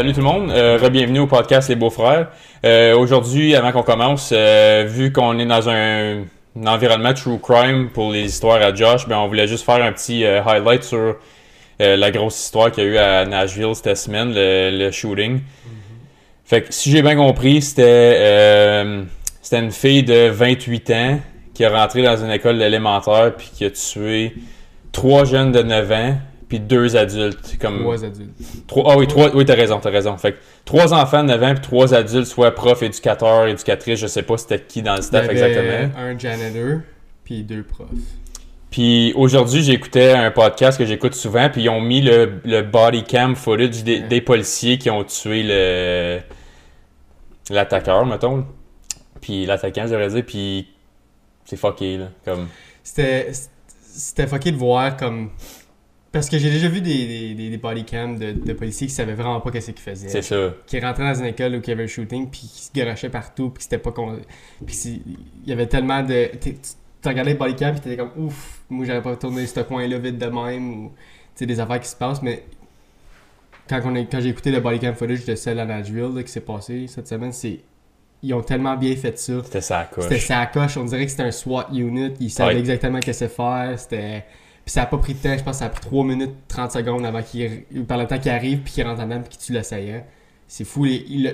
Salut tout le monde, euh, bienvenue au podcast Les Beaux-Frères. Euh, Aujourd'hui, avant qu'on commence, euh, vu qu'on est dans un, un, environnement true crime pour les histoires à Josh, ben on voulait juste faire un petit euh, highlight sur la grosse histoire qu'il y a eu à Nashville cette semaine, le, le shooting. Fait que si j'ai bien compris, c'était c'était une fille de 28 ans qui est rentrée dans une école élémentaire puis qui a tué trois jeunes de 9 ans puis deux adultes. Comme... Trois adultes. Trois, ah oui, trois, oui, t'as raison, t'as raison. Fait que trois enfants de 9 ans puis trois adultes, soit profs, éducateurs, éducatrices, je sais pas c'était qui dans le staff Il y avait exactement. un janitor, puis deux profs. Puis aujourd'hui, j'écoutais un podcast que j'écoute souvent, puis ils ont mis le, le body cam footage des, des policiers qui ont tué le l'attaqueur, mettons. Puis l'attaquant, j'aurais dit, puis c'est fucké, là. Comme... C'était c'était fucké de voir comme... Parce que j'ai déjà vu des, des, des, des body cams de, de policiers qui savaient vraiment pas qu'est-ce qu'ils faisaient. C'est ça. Qui rentraient dans une école où il y avait un shooting, puis qui se garochaient partout, puis c'était pas... Con... Puis c'est- il y avait tellement de... Tu regardais les body cams, puis t'étais comme ouf, moi j'aurais pas tourné ce coin-là vite de même, ou... Tu sais, des affaires qui se passent, mais... Quand, on est, quand j'ai écouté le body cam footage de celle à Nashville là, qui s'est passé cette semaine, c'est... Ils ont tellement bien fait ça. C'était ça, coche. C'était sa coche, on dirait que c'était un SWAT unit, ils savaient Ouais. exactement qu'est-ce que faire, c'était... Ça a pas pris de temps, je pense que ça a pris 3 minutes 30 secondes avant qu'il... Par le temps qu'il arrive, puis qu'il rentre en dedans, puis qu'il tue l'assaillant. C'est fou,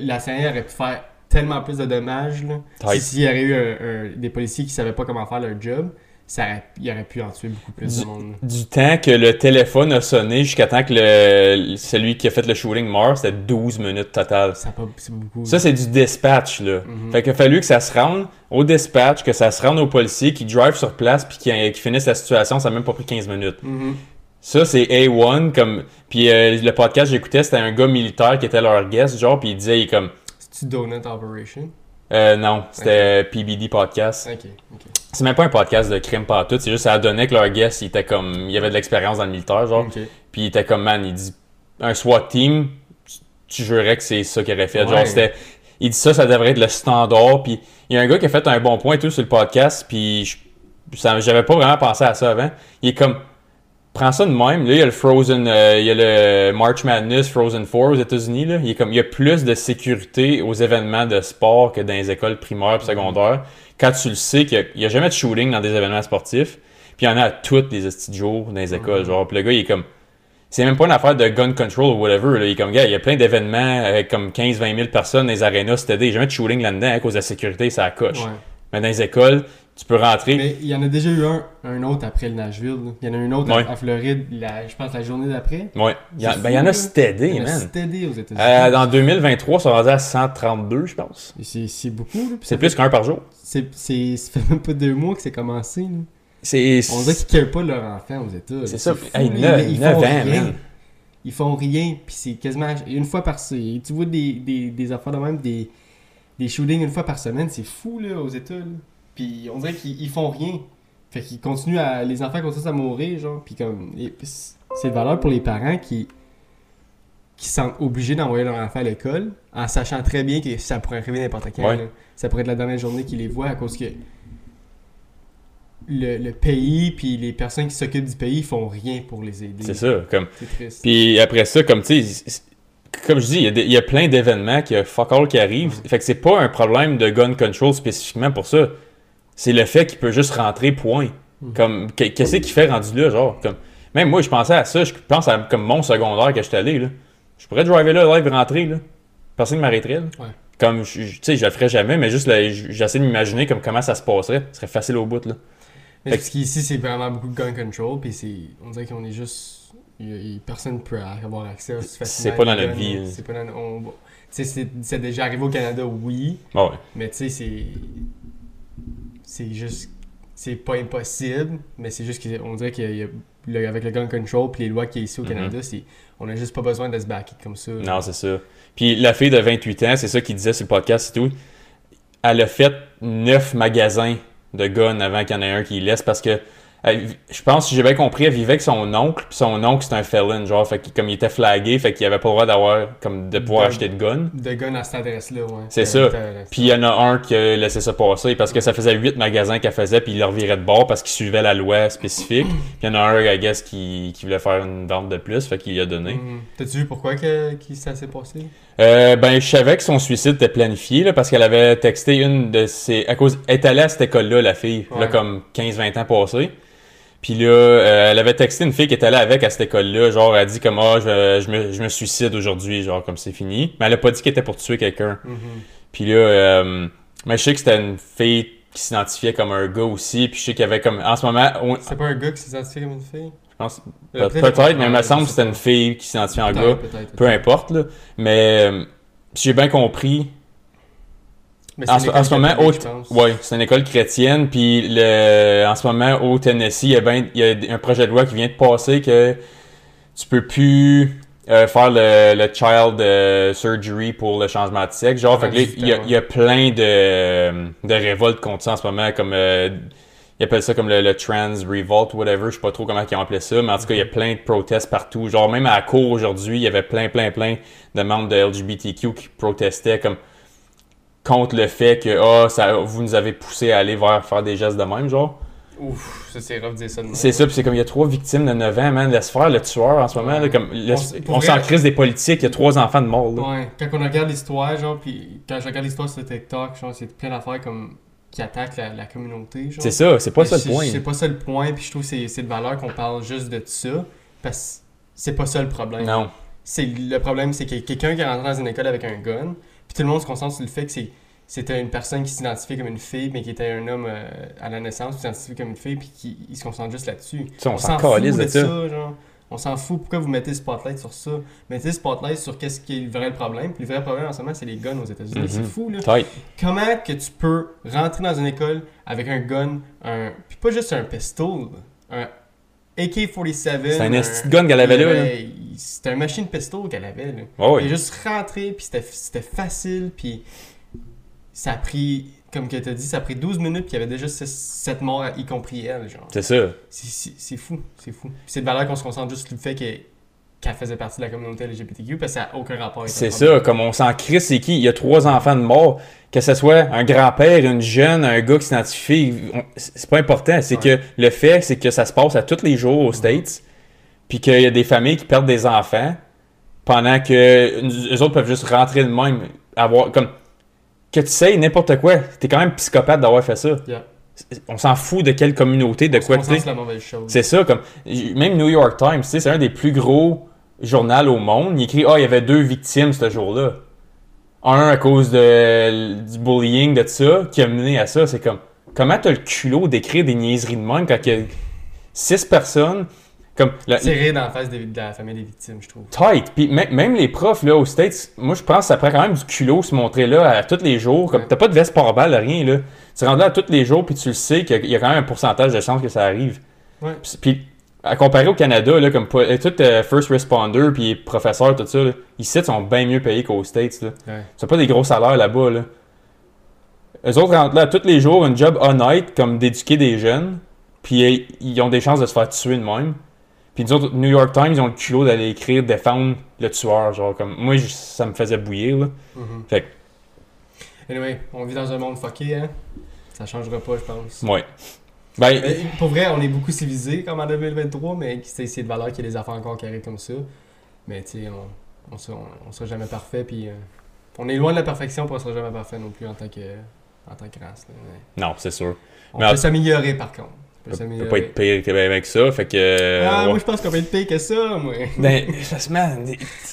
l'assaillant aurait pu faire tellement plus de dommages, là. Tight. Si- S'il y aurait eu un- un- des policiers qui savaient pas comment faire leur job, ça aurait- il aurait pu en tuer beaucoup plus de monde. Du temps que le téléphone a sonné jusqu'à temps que le, celui qui a fait le shooting meurt, c'était 12 minutes total. Ça. C'est beaucoup. Ça, c'est du dispatch, là. Mhm. Fait qu'il a fallu que ça se rende au dispatch, que ça se rende aux policiers qui drive sur place puis qui, finissent la situation. Ça a même pas pris 15 minutes. Mhm. Ça, c'est A1, comme... Puis euh, le podcast que j'écoutais, c'était un gars militaire qui était leur guest, genre, puis il disait, il comme... C'est-tu Donut Operation? Euh, non, c'était PBD Podcast. C'est même pas un podcast de crime pas tout, c'est juste ça donnait que leur guest, il était comme... Il avait de l'expérience dans le militaire, genre. Puis il était comme, man, il dit, un SWAT team, tu- tu jurais que c'est ça qu'il aurait fait. Ouais. Genre, c'était, il dit ça, ça devrait être le standard. Puis il y a un gars qui a fait un bon point et tout sur le podcast, puis j'avais pas vraiment pensé à ça avant. Il est comme, prends ça de même. Là, il y a le Frozen, euh, il y a le March Madness Frozen 4 aux États-Unis. Là. Il est comme, il y a plus de sécurité aux événements de sport que dans les écoles primaires et secondaires. Quand tu le sais qu'il y a- jamais de shooting dans des événements sportifs, puis il y en a à toutes les de jours dans les écoles. Genre, puis le gars, il est comme, c'est même pas une affaire de gun control ou whatever. Là. Il est comme, gars, il y a plein d'événements avec comme 15-20 000 personnes dans les arénas y a jamais de shooting là-dedans à cause de la sécurité, ça coche. Ouais. Mais dans les écoles, tu peux rentrer. Mais il y en a déjà eu un, un autre après le Nashville. là. Il y en a eu un autre Ouais. à, à Floride, la- je pense la journée d'après. Ouais. Il y, en- ben, il y en a stédé, Il y en a man. stédé aux États-Unis. Euh, dans 2023, ça va rendu à 132, je pense. C'est c'est beaucoup. C'est plus qu'un par jour. c'est- c'est- Ça fait même pas deux mois que c'est commencé. là. C'est On dirait qu'ils ne pas leur enfant aux États. c'est ça. fou, Hey, là. Ils- ils neuf font ans, rien. man. Ils font rien, puis c'est quasiment une fois par semaine. Tu vois des, des, des affaires de même, des, des shootings une fois par semaine, c'est fou là aux États. là. Puis on dirait qu'ils ils font rien. Fait qu'ils continuent à. Les enfants continuent à mourir, genre. Puis comme. C'est de valeur pour les parents qui. qui sont obligés d'envoyer leur enfant à l'école en sachant très bien que ça pourrait arriver n'importe quand. Ouais. Ça pourrait être la dernière journée qu'ils les voient à cause que. Le, le pays, puis les personnes qui s'occupent du pays, font rien pour les aider. C'est ça. Comme... C'est triste. Puis après ça, comme tu sais, comme je dis, il y a des- il y, a plein d'événements qui fuck all qui arrivent. Fait que c'est pas un problème de gun control spécifiquement pour ça. C'est le fait qu'il peut juste rentrer, point. Comme, qu'est- qu'est-ce qu'il fait rendu là, genre? Comme, même moi, je pensais à ça. Je pense à comme mon secondaire que j'étais allé, là. Je pourrais driver là, live, rentrer, là. Personne ne m'arrêterait, là. Ouais. Comme, tu sais, je le ferais jamais, mais juste, là, j'essaie de m'imaginer comme comment ça se passerait. Ce serait facile au bout, là. Mais parce qu'ici, c'est vraiment beaucoup de gun control, puis c'est... On dirait qu'on est juste... y personne peut avoir accès aussi facilement. C'est pas dans notre vie. C'est pas dans... on- c'est- déjà arrivé au Canada, oui, ouais. mais tu sais, c'est... C'est juste... C'est pas impossible, mais c'est juste qu'on dirait qu'avec le gun control puis les lois qu'il y a ici au Mhm. Canada, c'est... On a juste pas besoin de se backer comme ça. Non, c'est ça. Puis la fille de 28 ans, c'est ça qu'il disait sur le podcast et tout. Elle a fait neuf magasins de guns avant qu'il y en ait un qui laisse parce que elle- je pense, si j'ai bien compris, elle vivait avec son oncle, puis son oncle, c'était un felon, genre, fait que comme il était flagué, fait qu'il avait pas le droit d'avoir, comme, de pouvoir De- acheter de gun. De gun à cette adresse-là, ouais. C'est ça. t'as- Puis il y en a un qui a laissé ça passer parce que ça faisait huit magasins qu'elle faisait, puis il leur virait de bord parce qu'il suivait la loi spécifique. Puis il y en a un, I guess, qui, qui voulait faire une vente de plus, fait qu'il lui a donné. Mhm. T'as-tu vu pourquoi que, que ça s'est passé? Euh, ben, je savais que son suicide était planifié, là, parce qu'elle avait texté une de ses... À cause... Elle est allée à cette école-là, la fille, là, comme 15-20 ans passés. Puis là, euh, elle avait texté une fille qui était allée avec à cette école-là, genre, elle a dit comme, ah, je, je me, je me suicide aujourd'hui, genre, comme c'est fini. Mais elle a pas dit qu'elle était pour tuer quelqu'un. Mhm. Puis là, euh, mais je sais que c'était une fille qui s'identifiait comme un gars aussi, puis je sais qu'il y avait comme, en ce moment, on- C'est pas un gars qui s'est identifié comme une fille? je pense, Euh, peut-être, mais il me semble que c'était une fille qui s'identifiait en gars. peut-être, Peu importe, là. Mais, euh, si j'ai bien compris, Mais En ce, en moment, au, ouais, c'est une école chrétienne, puis le, en ce moment, au Tennessee, il y, a ben- il y a un projet de loi qui vient de passer que tu peux plus euh, faire le, le child euh, surgery pour le changement de sexe. Genre, fait que là, il y, a, il y a plein de, de révoltes contre ça en ce moment, comme euh, ils appellent ça comme le, le trans revolt, whatever, je sais pas trop comment ils ont appelé ça, mais en tout cas, il y a plein de protestes partout. Genre, même à la cour aujourd'hui, il y avait plein, plein, plein de membres de LGBTQ qui protestaient comme contre le fait que ah, ça, vous nous avez poussé à aller vers faire des gestes de même, genre? Ouf, ça c'est rough de dire ça. C'est ça, puis c'est comme il y a trois victimes de 9 ans, man. Laisse faire le tueur en ce moment. là, comme, laisse- On s'en crise des politiques, il y a trois enfants de mort. Là. Ouais, quand on regarde l'histoire, genre, puis quand je regarde l'histoire sur TikTok, genre, c'est plein d'affaires comme qui attaquent la, la communauté, genre. C'est ça, c'est pas Mais ça le point. C'est pas ça le point, puis je trouve que c'est c'est de valeur qu'on parle juste de ça, parce que c'est pas ça le problème. Non. C'est le problème, c'est a quelqu'un qui est rentré dans une école avec un gun, puis tout le monde se concentre sur le fait que c'est c'était une personne qui s'identifiait comme une fille, mais qui était un homme euh, à la naissance, qui s'identifiait comme une fille, puis qui il se concentre juste là-dessus. On, s'en fout de ça. genre. On s'en fout. Pourquoi vous mettez le spotlight sur ça? Mettez le spotlight sur qu'est-ce qui est le vrai problème. Puis le vrai problème en ce moment, c'est les guns aux États-Unis. Mhm. C'est fou, là. Tight. Comment que tu peux rentrer dans une école avec un gun, un... puis pas juste un pistol, un AK-47. C'est un un- gun qu'elle avait là, C'était un machine pistol qu'elle avait, là. Oh, Il est juste rentré, puis c'était facile, puis ça a pris, comme que t'as dit, ça a pris 12 minutes, puis il y avait déjà 7 morts, y compris elle. C'est ça. C'est- fou, c'est fou. C'est de valeur qu'on se concentre juste sur le fait qu'elle faisait partie de la communauté LGBTQ, parce que ça n'a aucun rapport avec C'est ça, comme on s'en crisse, c'est qui? Il y a trois enfants de mort. Que ce soit un grand-père, une jeune, un gars qui s'identifie, c'est pas important. C'est Ouais. que le fait, c'est que ça se passe à tous les jours aux States, puis qu'il y a des familles qui perdent des enfants, pendant que les autres peuvent juste rentrer de même, avoir comme que tu sais n'importe quoi. T'es quand même psychopathe d'avoir fait ça. Yeah. On s'en fout de quelle communauté, de On quoi tu c'est ça, comme même New York Times, tu sais, c'est un des plus gros journaux au monde. Il écrit Ah, il y avait deux victimes ce jour-là. Un à cause de, du bullying, de ça, qui a mené à ça. C'est comme comment t'as le culot d'écrire des niaiseries de même quand il y a six personnes comme la- Tirer dans la face de la famille des victimes, je trouve. tight. Puis mê- même les profs là aux States, moi je pense que ça prend quand même du culot se montrer là à tous les jours. Comme Ouais. t'as pas de veste par balle, rien là. Tu rentres là à tous les jours puis tu le sais qu'il y a- quand même un pourcentage de chances que ça arrive. Ouais. Puis, à comparer au Canada, là, comme pas- tout euh, first responder puis professeurs, tout ça, là, ici, ils sont bien mieux payés qu'aux States. Là. Ouais. C'est pas des gros salaires là-bas. Là. Eux autres rentrent là tous les jours, un job honnête comme d'éduquer des jeunes, puis euh, ils ont des chances de se faire tuer de même. Puis nous autres, New York Times, ils ont le culot d'aller écrire, défendre le tueur. Genre, comme, moi, je- ça me faisait bouillir. Là. Mhm. Fait Anyway, on vit dans un monde fucké, hein. Ça changera pas, je pense. Ouais. Ben, Mais pour vrai, on est beaucoup civilisés comme en 2023, mais c'est c'est de valeur qu'il y ait des affaires encore qui arrivent comme ça. Mais tu sais, on, on, sera, on sera jamais parfait, puis euh, on est loin de la perfection, puis on sera jamais parfait non plus en tant que, en tant que race. là. Mais non, c'est sûr. on Mais peut s'améliorer par contre. Ça peut pas être pire que ben avec ça. Fait que. euh, Ah, ouais. moi je pense qu'on peut être pire que ça, moi. Ben, man,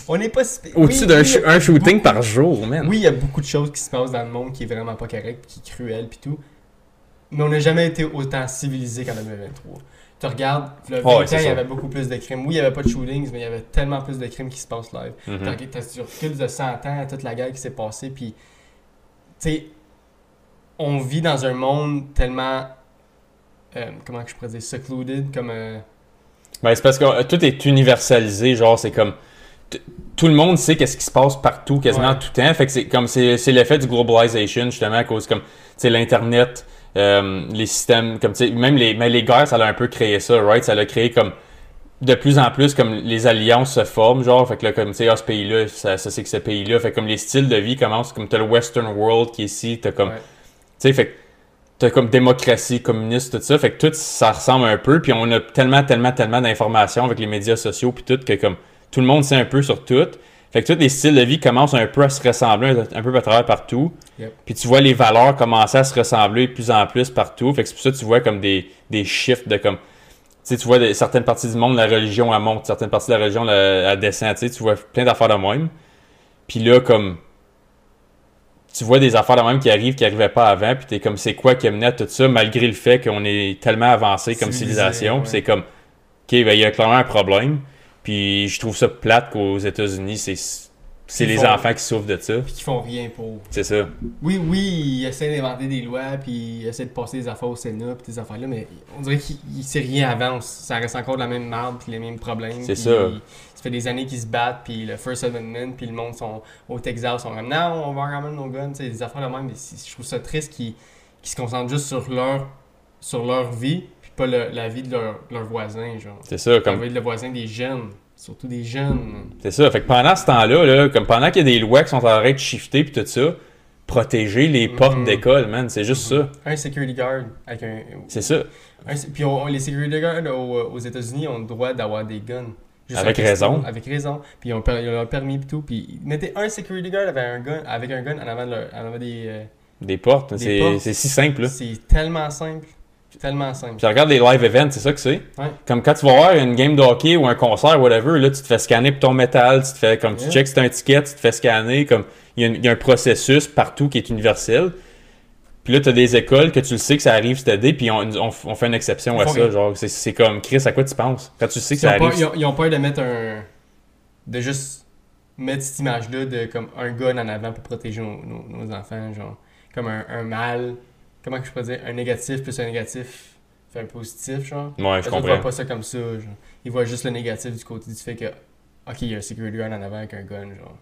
On n'est pas. Au-dessus Oui, d'un shooting beaucoup- par jour, man. Oui, il y a beaucoup de choses qui se passent dans le monde qui est vraiment pas correct, qui est cruel, puis tout. Mais on n'a jamais été autant civilisé qu'en 2023. Tu regardes, le 20 Ah ouais, ans, il y avait beaucoup plus de crimes. Oui, il n'y avait pas de shootings, mais il y avait tellement plus de crimes qui se passent live. Mhm. T'as t'as- tu recules de 100 ans toute la guerre qui s'est passée, puis, tu sais, on vit dans un monde tellement, euh, comment que je pourrais dire, secluded, comme, euh, Ben, c'est parce que euh, tout est universalisé, genre, c'est comme. Tout le monde sait qu'est-ce qui se passe partout, quasiment Ouais. tout le temps. Fait que c'est comme c'est c'est l'effet du globalization, justement, à cause comme, tu sais, l'Internet, les systèmes, comme tu sais, même les, mais les guerres, ça a un peu créé ça, right? Ça l'a créé comme de plus en plus comme les alliances se forment, genre, fait que là, comme tu sais, ah, ce pays-là, ça, ça c'est que ce pays-là, fait comme les styles de vie commencent, comme t'as le Western World qui est ici, t'as comme, Ouais. tu sais, fait que t'as comme démocratie, communiste, tout ça, fait que tout ça ressemble un peu, puis on a tellement, tellement, tellement d'informations avec les médias sociaux, puis tout, que comme tout le monde sait un peu sur tout, fait que tous les styles de vie commencent un peu à se ressembler un, peu à travers partout, Yep. puis tu vois les valeurs commencer à se ressembler de plus en plus partout, fait que c'est pour ça que tu vois comme des, des shifts de comme, tu sais, tu vois certaines parties du monde, la religion, elle monte, certaines parties de la religion, elle, elle descend, tu sais, tu vois plein d'affaires de même, puis là, comme, tu vois des affaires de même qui arrivent, qui arrivaient pas avant, puis t'es comme, c'est quoi qui a mené à tout ça, malgré le fait qu'on est tellement avancé comme civilisation, ouais. puis c'est comme, ok, ben, il y a clairement un problème, puis je trouve ça plate qu'aux États-Unis, c'est, les font- enfants qui souffrent de ça, Puis qui font rien pour. c'est ça. Oui, oui, ils essaient d'inventer des lois, puis ils essaient de passer des affaires au Sénat, puis des affaires-là, mais on dirait qu'il il sait rien avance. Ça reste encore de la même merde, puis les mêmes problèmes. C'est. Ça fait des années qu'ils se battent, puis le First Amendment, puis le monde sont au Texas, sont comme non, on va quand même nos guns, tu sais, des affaires de même. Mais je trouve ça triste qu'ils se concentrent juste sur leur, sur leur vie, puis pas le- la vie de leur, leur voisin, genre. C'est ça, La comme vie de le voisin des jeunes, surtout des jeunes. C'est ça. Fait que pendant ce temps-là, là, comme pendant qu'il y a des lois qui sont en train de shifter puis tout ça, protéger les Mhm. portes d'école, man, c'est juste ça. Un security guard avec un, C'est ça. Un- puis on- les security guards aux, aux États-Unis ont le droit d'avoir des guns. Juste Avec raison. Avec raison. Puis ils ont, ils ont leur permis et tout. Puis ils mettaient un security guard avec un gun, avec un gun en avant, de leur- en avant des. euh, Des portes, c'est si simple. Là. c'est tellement simple. Tellement simple. Puis regarde les live events, c'est ça que c'est. Ouais. Comme quand tu vas voir une game de hockey ou un concert, whatever, là, tu te fais scanner pour ton métal, tu te fais comme tu checks si t'as un ticket, tu te fais scanner, comme y, il y a un processus partout qui est universel. Puis là, t'as des écoles que tu le sais que ça arrive cette année, puis on, on, on fait une exception Ils à ça. rien. Genre, c'est- comme Chris, à quoi tu penses? Quand tu sais que Ils ça arrive. ils, ont, ils ont peur de mettre un. de juste mettre cette image-là de comme un gun en avant pour protéger nos, nos- nos enfants, genre. Comme un, un mal. Comment que je pourrais dire Un négatif plus un négatif fait un positif, genre. Ouais, je Eux autres voient comprends. pas ça comme ça, genre. Ils voient juste le négatif du côté du fait que. Ok, il y a un security guard en avant avec un gun, genre.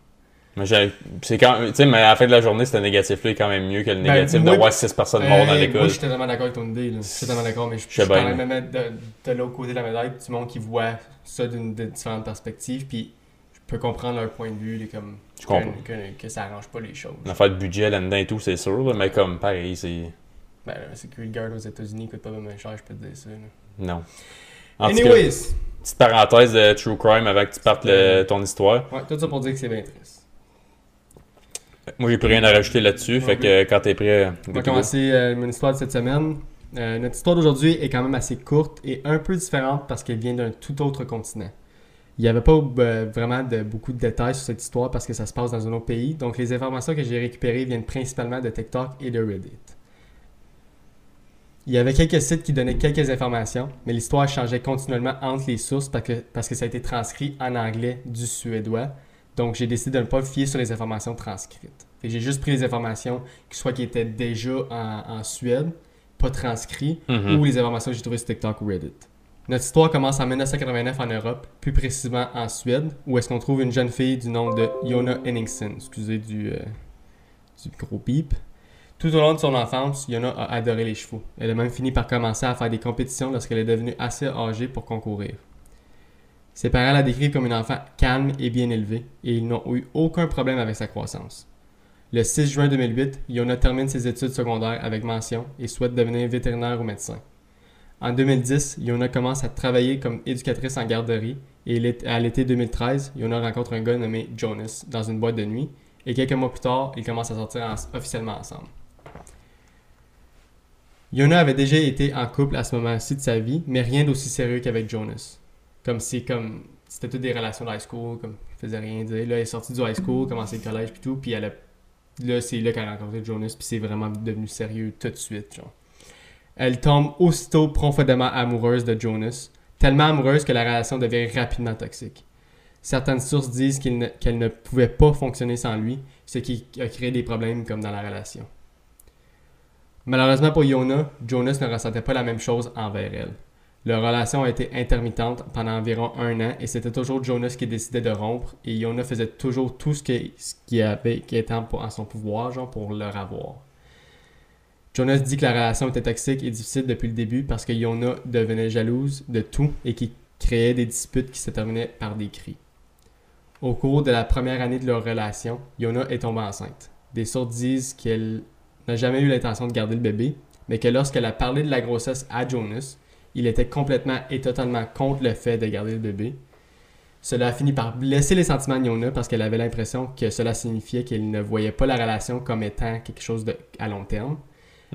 C'est quand tu sais mais à la fin de la journée ce négatif là est quand même mieux que le Ben, négatif moi- de voir 6 personnes mortes dans Euh, l'école Moi, je suis totalement d'accord avec ton idée, là. Je suis totalement d'accord, mais je, Je suis quand même mettre de, de l'autre côté de la médaille, du monde qui voit ça d'une de différentes perspectives, puis je peux comprendre leur point de vue, là, comme. Je comprends. Que, que, que ça arrange pas les choses. une affaire de budget là-dedans et tout c'est sûr là, mais comme pareil c'est Ben, un security guard aux États-Unis coûte pas vraiment cher, je peux te dire ça, là. non en tout cas Anyways! petite parenthèse de true crime avant que tu partes le- ton histoire Ouais, tout ça pour dire que c'est bien triste. Moi j'ai plus rien à rajouter là-dessus fait que quand t'es prêt On va commencer euh, mon histoire de cette semaine. Euh, notre histoire d'aujourd'hui est quand même assez courte et un peu différente parce qu'elle vient d'un tout autre continent. Il n'y avait pas euh, vraiment de, beaucoup de détails sur cette histoire parce que ça se passe dans un autre pays. Donc les informations que j'ai récupérées viennent principalement de TikTok et de Reddit. Il y avait quelques sites qui donnaient quelques informations, mais l'histoire changeait continuellement entre les sources parce que, parce que ça a été transcrit en anglais du suédois. Donc j'ai décidé de ne pas me fier sur les informations transcrites. J'ai juste pris les informations qui soit qui étaient déjà en, en Suède, pas transcrits, Mhm. ou les informations que j'ai trouvées sur TikTok ou Reddit. Notre histoire commence en 1989 en Europe, plus précisément en Suède, où est-ce qu'on trouve une jeune fille du nom de Jona Henningsen, excusez du, euh, du gros bip. Tout au long de son enfance, Yona a adoré les chevaux. Elle a même fini par commencer à faire des compétitions lorsqu'elle est devenue assez âgée pour concourir. Ses parents la décrivent comme une enfant calme et bien élevée, et ils n'ont eu aucun problème avec sa croissance. Le 6 juin 2008, Yona termine ses études secondaires avec mention et souhaite devenir vétérinaire ou médecin. En 2010, Yona commence à travailler comme éducatrice en garderie et à l'été 2013, Yona rencontre un gars nommé Jonas dans une boîte de nuit et quelques mois plus tard, ils commencent à sortir en- officiellement ensemble. Yona avait déjà été en couple à ce moment-ci de sa vie, mais rien d'aussi sérieux qu'avec Jonas. Comme si comme c'était toutes des relations de high school, comme il faisait rien dire. Là, elle est sortie du high school, commencé le collège puis tout, puis elle a là c'est là qu'elle a rencontré Jonas puis c'est vraiment devenu sérieux tout de suite genre. Elle tombe aussitôt profondément amoureuse de Jonas, tellement amoureuse que la relation devient rapidement toxique. Certaines sources disent qu'il ne- qu'elle ne pouvait pas fonctionner sans lui, ce qui a créé des problèmes comme dans la relation. Malheureusement pour Yona, Jonas ne ressentait pas la même chose envers elle. Leur relation a été intermittente pendant environ un an et c'était toujours Jonas qui décidait de rompre et Yona faisait toujours tout ce qui, avait, était en, son pouvoir pour leur avoir. Jonas dit que la relation était toxique et difficile depuis le début parce que Yona devenait jalouse de tout et qui créait des disputes qui se terminaient par des cris. Au cours de la première année de leur relation, Yona est tombée enceinte. Des sources disent qu'elle n'a jamais eu l'intention de garder le bébé, mais que lorsqu'elle a parlé de la grossesse à Jonas, il était complètement et totalement contre le fait de garder le bébé. Cela a fini par blesser les sentiments de Yona parce qu'elle avait l'impression que cela signifiait qu'elle ne voyait pas la relation comme étant quelque chose de, à long terme.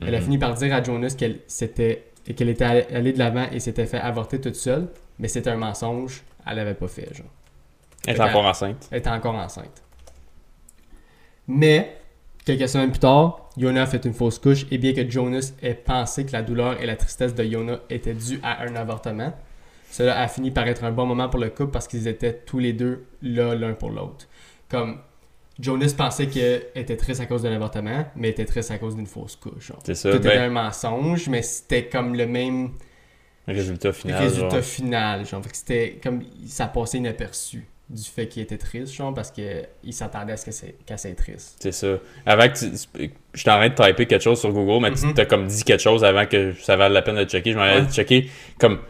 Elle a Mhm. fini par dire à Jonas qu'elle s'était et qu'elle était allée de l'avant et s'était fait avorter toute seule, mais c'était un mensonge. Elle l'avait pas fait, genre. Elle est Fait encore enceinte. Elle était encore enceinte. Mais, quelques semaines plus tard, Yona a fait une fausse couche et bien que Jonas ait pensé que la douleur et la tristesse de Yona étaient dues à un avortement, cela a fini par être un bon moment pour le couple parce qu'ils étaient tous les deux là l'un pour l'autre. Comme Jonas pensait qu'elle était triste à cause d'un avortement, mais était triste à cause d'une fausse couche. C'est ça. Tout était Ben, un mensonge, mais c'était comme le même résultat final. résultat genre. final. Genre, Fait que c'était comme ça passait inaperçu du fait qu'il était triste, genre, parce qu'il s'attendait à ce que c'est- qu'elle soit triste. C'est ça. Avant que tu... En train de typer quelque chose sur Google, mais tu Mhm. t'as comme dit quelque chose avant que ça valait la peine de checker. Je m'en allais checker comme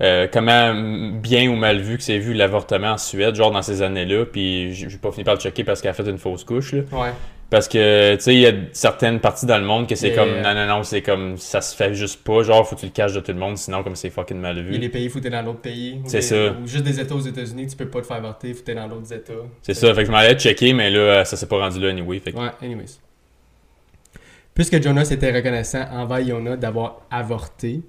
euh, comment bien ou mal vu que c'est vu l'avortement en Suède, genre dans ces années-là. Puis j'ai pas fini par le checker parce qu'elle a fait une fausse couche. Là. Ouais. Parce que, tu sais, il y a certaines parties dans le monde que c'est comme, non, non, non, c'est comme, ça se fait juste pas. Genre, faut que tu le caches de tout le monde, sinon, comme c'est fucking mal vu. Il y a des pays, faut que t'es dans l'autre pays. C'est ça. Ou juste des États aux États-Unis, tu peux pas te faire avorter, faut t'es dans d'autres États. C'est ça. Fait que je m'en allais checker, mais là, ça s'est pas rendu là anyway. Fait que, Ouais, anyways. Puisque Jonas était reconnaissant envers Yona d'avoir avorté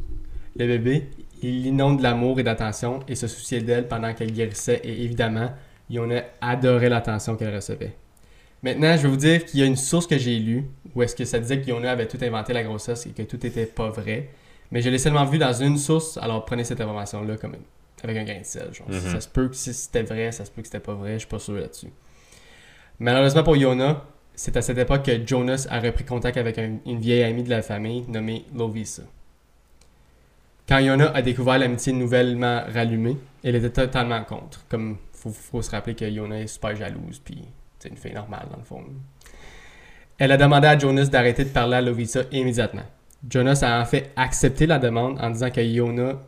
le bébé, il l'inonde d'amour et d'attention et se souciait d'elle pendant qu'elle guérissait et évidemment, Yona adorait l'attention qu'elle recevait. Maintenant, je vais vous dire qu'il y a une source que j'ai lue où est-ce que ça disait que Yona avait tout inventé la grossesse et que tout était pas vrai. Mais je l'ai seulement vu dans une source, alors prenez cette information-là comme avec un grain de sel. Genre. Mhm. Ça se peut que si c'était vrai, ça se peut que c'était pas vrai, je suis pas sûr là-dessus. Malheureusement pour Yona, c'est à cette époque que Jonas a repris contact avec un- une vieille amie de la famille nommée Lovisa. Quand Yona a découvert l'amitié nouvellement rallumée, elle était totalement contre. Comme faut, faut se rappeler que Yona est super jalouse, puis une fille normale dans le fond. Elle a demandé à Jonas d'arrêter de parler à Lovisa immédiatement. Jonas a en fait accepté la demande en disant que Yona,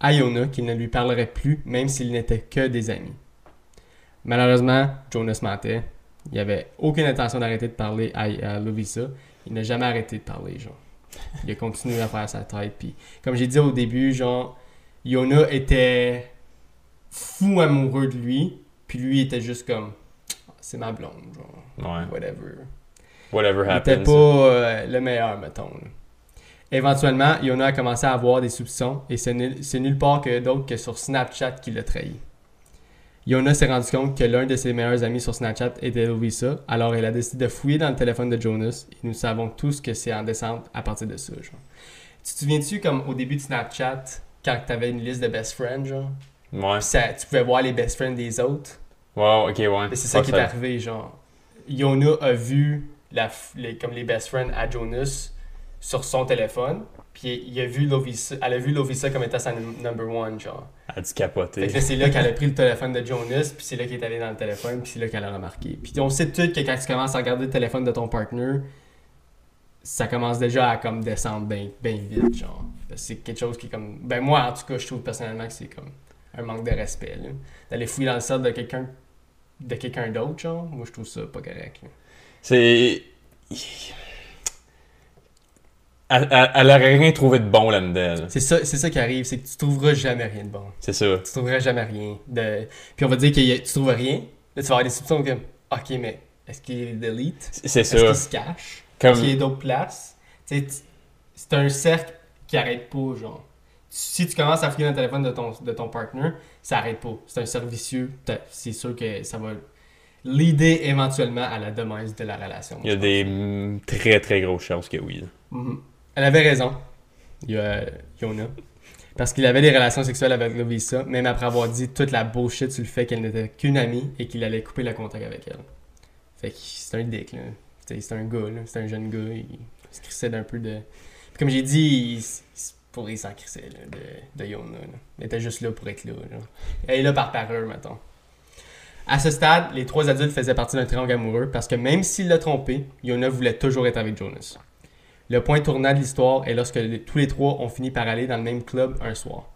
à Yona qu'il ne lui parlerait plus, même s'ils n'étaient que des amis. Malheureusement, Jonas mentait. Il avait aucune intention d'arrêter de parler à, à Lovisa. Il n'a jamais arrêté de parler, genre. Il a continué à faire sa tête. Puis, comme j'ai dit au début, genre, Yona était fou amoureux de lui. Puis lui était juste comme, c'est ma blonde, genre, ouais. whatever. Whatever happens. pas euh, le meilleur, mettons. là. Éventuellement, Yona a commencé à avoir des soupçons et c'est nul- c'est nulle part que d'autre que sur Snapchat qui l'a trahi. Yona s'est rendu compte que l'un de ses meilleurs amis sur Snapchat était Lovisa, alors elle a décidé de fouiller dans le téléphone de Jonas et nous savons tous que c'est en descente à partir de ça. Genre. Tu te souviens-tu comme au début de Snapchat, quand tu avais une liste de best friends, genre, Ouais. Ça- tu pouvais voir les best friends des autres? Wow, ok, ouais. Et c'est ça qui est arrivé, genre. Yona a vu la, les, comme les best friends à Jonas sur son téléphone, puis il a vu Lovisa, elle a vu Lovisa comme étant sa num- number one, genre. Elle a dû Fait capoter. que c'est là qu'elle a pris le téléphone de Jonas, puis c'est là qu'elle est allée dans le téléphone, puis c'est là qu'elle a remarqué. Puis on sait tout que quand tu commences à regarder le téléphone de ton partner, ça commence déjà à comme descendre bien vite, genre. Parce que C'est quelque chose qui est comme... Ben moi, en tout cas, je trouve personnellement que c'est comme un manque de respect, là. D'aller fouiller dans le cercle de quelqu'un de quelqu'un d'autre, genre, moi je trouve ça pas correct. C'est. Elle, elle, elle aurait rien trouvé de bon là-dedans. là. C'est ça, c'est ça qui arrive, c'est que tu trouveras jamais rien de bon. C'est ça. Tu trouveras jamais rien. De... Puis on va dire que a- tu trouves rien, là tu vas avoir des soupçons comme, ok, mais est-ce qu'il est delete? C'est c'est Est-ce ça. qu'il se cache? Comme. Est-ce qu'il y a d'autres places? Tu c'est un cercle qui arrête pas, genre. Si tu commences à fouiller dans le téléphone de ton, de ton partner, ça arrête pas. C'est un cercle vicieux. C'est sûr que ça va l'aider éventuellement à la demise de la relation. Il y a des pense. mm, très très grosses chances que oui. Mhm. Elle avait raison. Il y a Yona. Parce qu'il avait des relations sexuelles avec Lovisa, même après avoir dit toute la bullshit sur le fait qu'elle n'était qu'une amie et qu'il allait couper le contact avec elle. Fait que c'est un dick, là. C'est un gars, là. C'est un jeune gars. Il, se crissait d'un peu de. Puis comme j'ai dit, il, pour crissait, là, de, de Yona. Elle était juste là pour être là. là. Elle est là par parure, mettons. À ce stade, les trois adultes faisaient partie d'un triangle amoureux parce que même s'il l'a trompé, Yona voulait toujours être avec Jonas. Le point tournant de l'histoire est lorsque les- tous les trois ont fini par aller dans le même club un soir.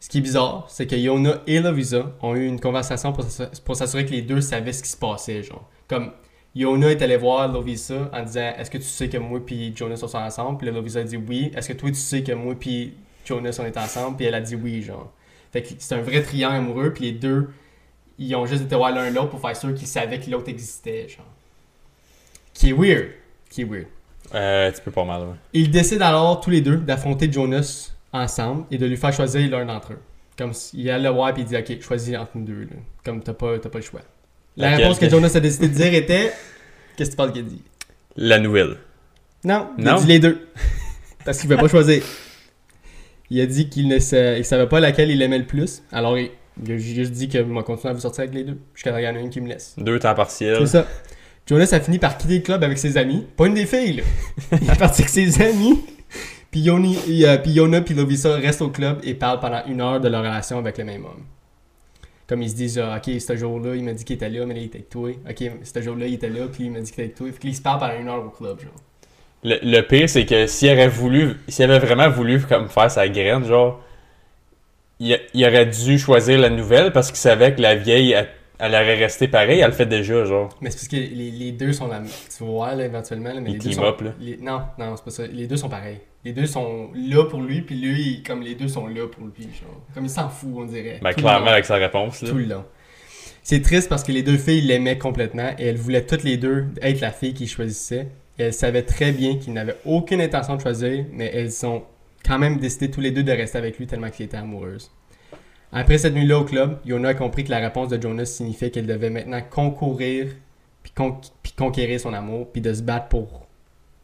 Ce qui est bizarre, c'est que Yona et Lovisa ont eu une conversation pour s'assurer que les deux savaient ce qui se passait, genre. Comme Yona est allé voir Lovisa en disant Est-ce que tu sais que moi et Jonas sont ensemble? Puis là, Lovisa a dit oui. Est-ce que toi tu sais que moi et Jonas on est ensemble? Puis elle a dit oui, genre. Fait que c'est un vrai triangle amoureux, puis les deux, ils ont juste été voir l'un l'autre pour faire sûr qu'ils savaient que l'autre existait, genre. Qui est weird. Qui est weird. Euh, tu peux pas mal, ouais. Ils décident alors tous les deux d'affronter Jonas ensemble et de lui faire choisir l'un d'entre eux. Comme s'il allait le voir et il dit Ok, choisis entre nous deux. là. Comme t'as pas, t'as pas le choix. La Laquelle? réponse que Jonas a décidé de dire était Qu'est-ce que tu penses qu'il a dit La nouvelle. Non, il Non? a dit les deux. Parce qu'il ne veut pas choisir. Il a dit qu'il ne sa- il savait pas laquelle il aimait le plus. Alors il, il a juste dit qu'il va continuer à vous sortir avec les deux. Jusqu'à il y en a une qui me laisse. Deux temps partiels. C'est ça. Jonas a fini par quitter le club avec ses amis. Pas une des filles, là. Il est parti avec ses amis. Puis Yoni, et, euh, puis Yona puis Lovisa restent au club et parlent pendant une heure de leur relation avec le même homme. Comme ils se disent, ah, ok, ce jour-là, il m'a dit qu'il était là, mais là, il était avec toi. Ok, ce jour-là, il était là, puis il m'a dit qu'il était avec toi. Fait qu'ils se parlent pendant une heure au club, genre. Le, le pire, c'est que s'il aurait voulu, s'il avait vraiment voulu comme faire sa graine, genre, il, il aurait dû choisir la nouvelle parce qu'il savait que la vieille, elle, elle aurait resté pareil, elle le fait déjà, genre. Mais c'est parce que les, les deux sont la Tu vas voir, là, éventuellement, là, mais les deux sont... up, là. les- Non, non, c'est pas ça. Les deux sont pareils. Les deux sont là pour lui, puis lui, comme les deux sont là pour lui, genre. Comme il s'en fout, on dirait. Ben, clairement, avec sa réponse, là. Tout le long. C'est triste parce que les deux filles l'aimaient complètement et elles voulaient toutes les deux être la fille qu'ils choisissaient. Et elles savaient très bien qu'ils n'avaient aucune intention de choisir, mais elles ont quand même décidé tous les deux de rester avec lui tellement qu'elles étaient amoureuses. Après cette nuit-là au club, Yona a compris que la réponse de Jonas signifiait qu'elle devait maintenant concourir puis, con- puis conquérir son amour puis de se battre pour,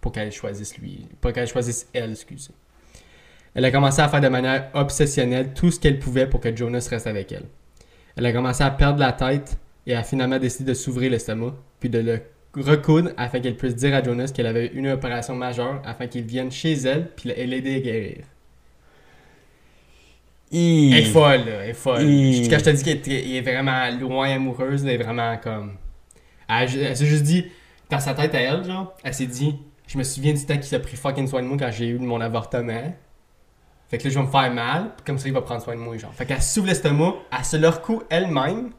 pour qu'elle choisisse lui. Pas qu'elle choisisse elle, excusez. Elle a commencé à faire de manière obsessionnelle tout ce qu'elle pouvait pour que Jonas reste avec elle. Elle a commencé à perdre la tête et a finalement décidé de s'ouvrir l'estomac, puis de le recoudre afin qu'elle puisse dire à Jonas qu'elle avait une opération majeure afin qu'il vienne chez elle puis l'aider à guérir. Elle est folle, là, elle est folle. Quand je te dis qu'elle est, elle est vraiment loin amoureuse, elle est vraiment comme. Elle, elle s'est juste dit, dans sa tête à elle, genre, elle s'est dit, je me souviens du temps qu'il a pris fucking soin de moi quand j'ai eu mon avortement. Fait que là, je vais me faire mal, puis comme ça, il va prendre soin de moi, genre. Fait qu'elle s'ouvre l'estomac, elle se le recoue elle-même,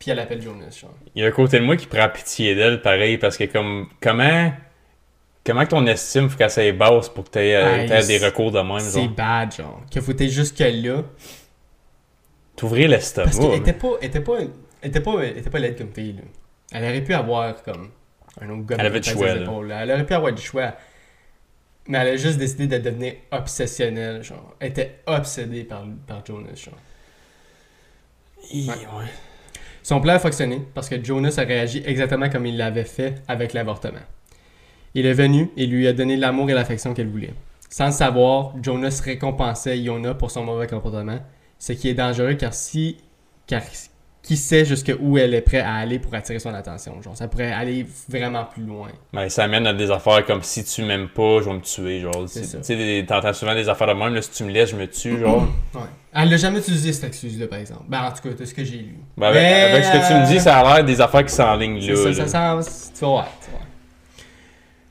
puis elle appelle Jonas, genre. Il y a un côté de moi qui prend pitié d'elle, pareil, parce que comme, comment, comment que ton estime faut qu'elle soit basse pour que t'aies euh, t'aies des c'est- recours de même, C'est genre? bad, genre. Que faut être jusque là. T'ouvrir l'estomac. Parce qu'elle mais- était pas, elle était pas, elle était pas, elle était pas laide comme fille, là. Elle aurait pu avoir, comme, un autre gars Elle avait du choix. Elle aurait pu avoir du choix. Mais elle a juste décidé de devenir obsessionnelle, genre. Elle était obsédée par, par Jonas, genre. Hi, Ouais. ouais. Son plan a fonctionné parce que Jonas a réagi exactement comme il l'avait fait avec l'avortement. Il est venu et lui a donné l'amour et l'affection qu'elle voulait. Sans le savoir, Jonas récompensait Yona pour son mauvais comportement, ce qui est dangereux car si car qui sait jusqu'où elle est prête à aller pour attirer son attention. Genre, ça pourrait aller vraiment plus loin. Ben, ça amène à des affaires comme si tu m'aimes pas, je vais me tuer, genre. Tu sais, t'entends souvent des affaires de même, là, si tu me laisses, je me tue, genre. Ouais. Elle n'a jamais utilisé cette excuse-là, par exemple. Ben, en tout cas, c'est ce que j'ai lu. Ben, avec, Mais, avec ce que tu me dis, ça a l'air des affaires qui s'enlignent là. ça, là. ça sent. Tu voir, tu.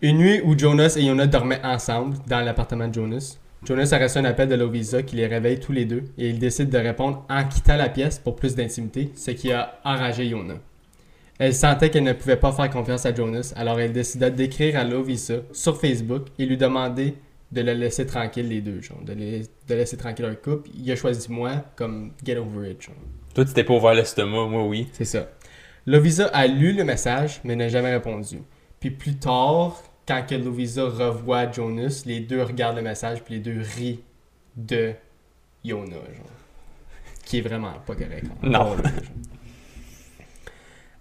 Une nuit où Jonas et Yona dormaient ensemble dans l'appartement de Jonas, Jonas a reçu un appel de Lovisa qui les réveille tous les deux et il décide de répondre en quittant la pièce pour plus d'intimité, ce qui a enragé Yona. Elle sentait qu'elle ne pouvait pas faire confiance à Jonas, alors elle décida d'écrire à Lovisa sur Facebook et lui demander de le laisser tranquille les deux, genre, de, les- de laisser tranquille leur couple. Il a choisi moi comme get over it, genre. Toi, tu t'es pas ouvert l'estomac, moi, oui. C'est ça. Lovisa a lu le message, mais n'a jamais répondu. Puis plus tard, quand que Lovisa revoit Jonas, les deux regardent le message, puis les deux rient de Yona, genre. Qui est vraiment pas correct. hein. Non. Là.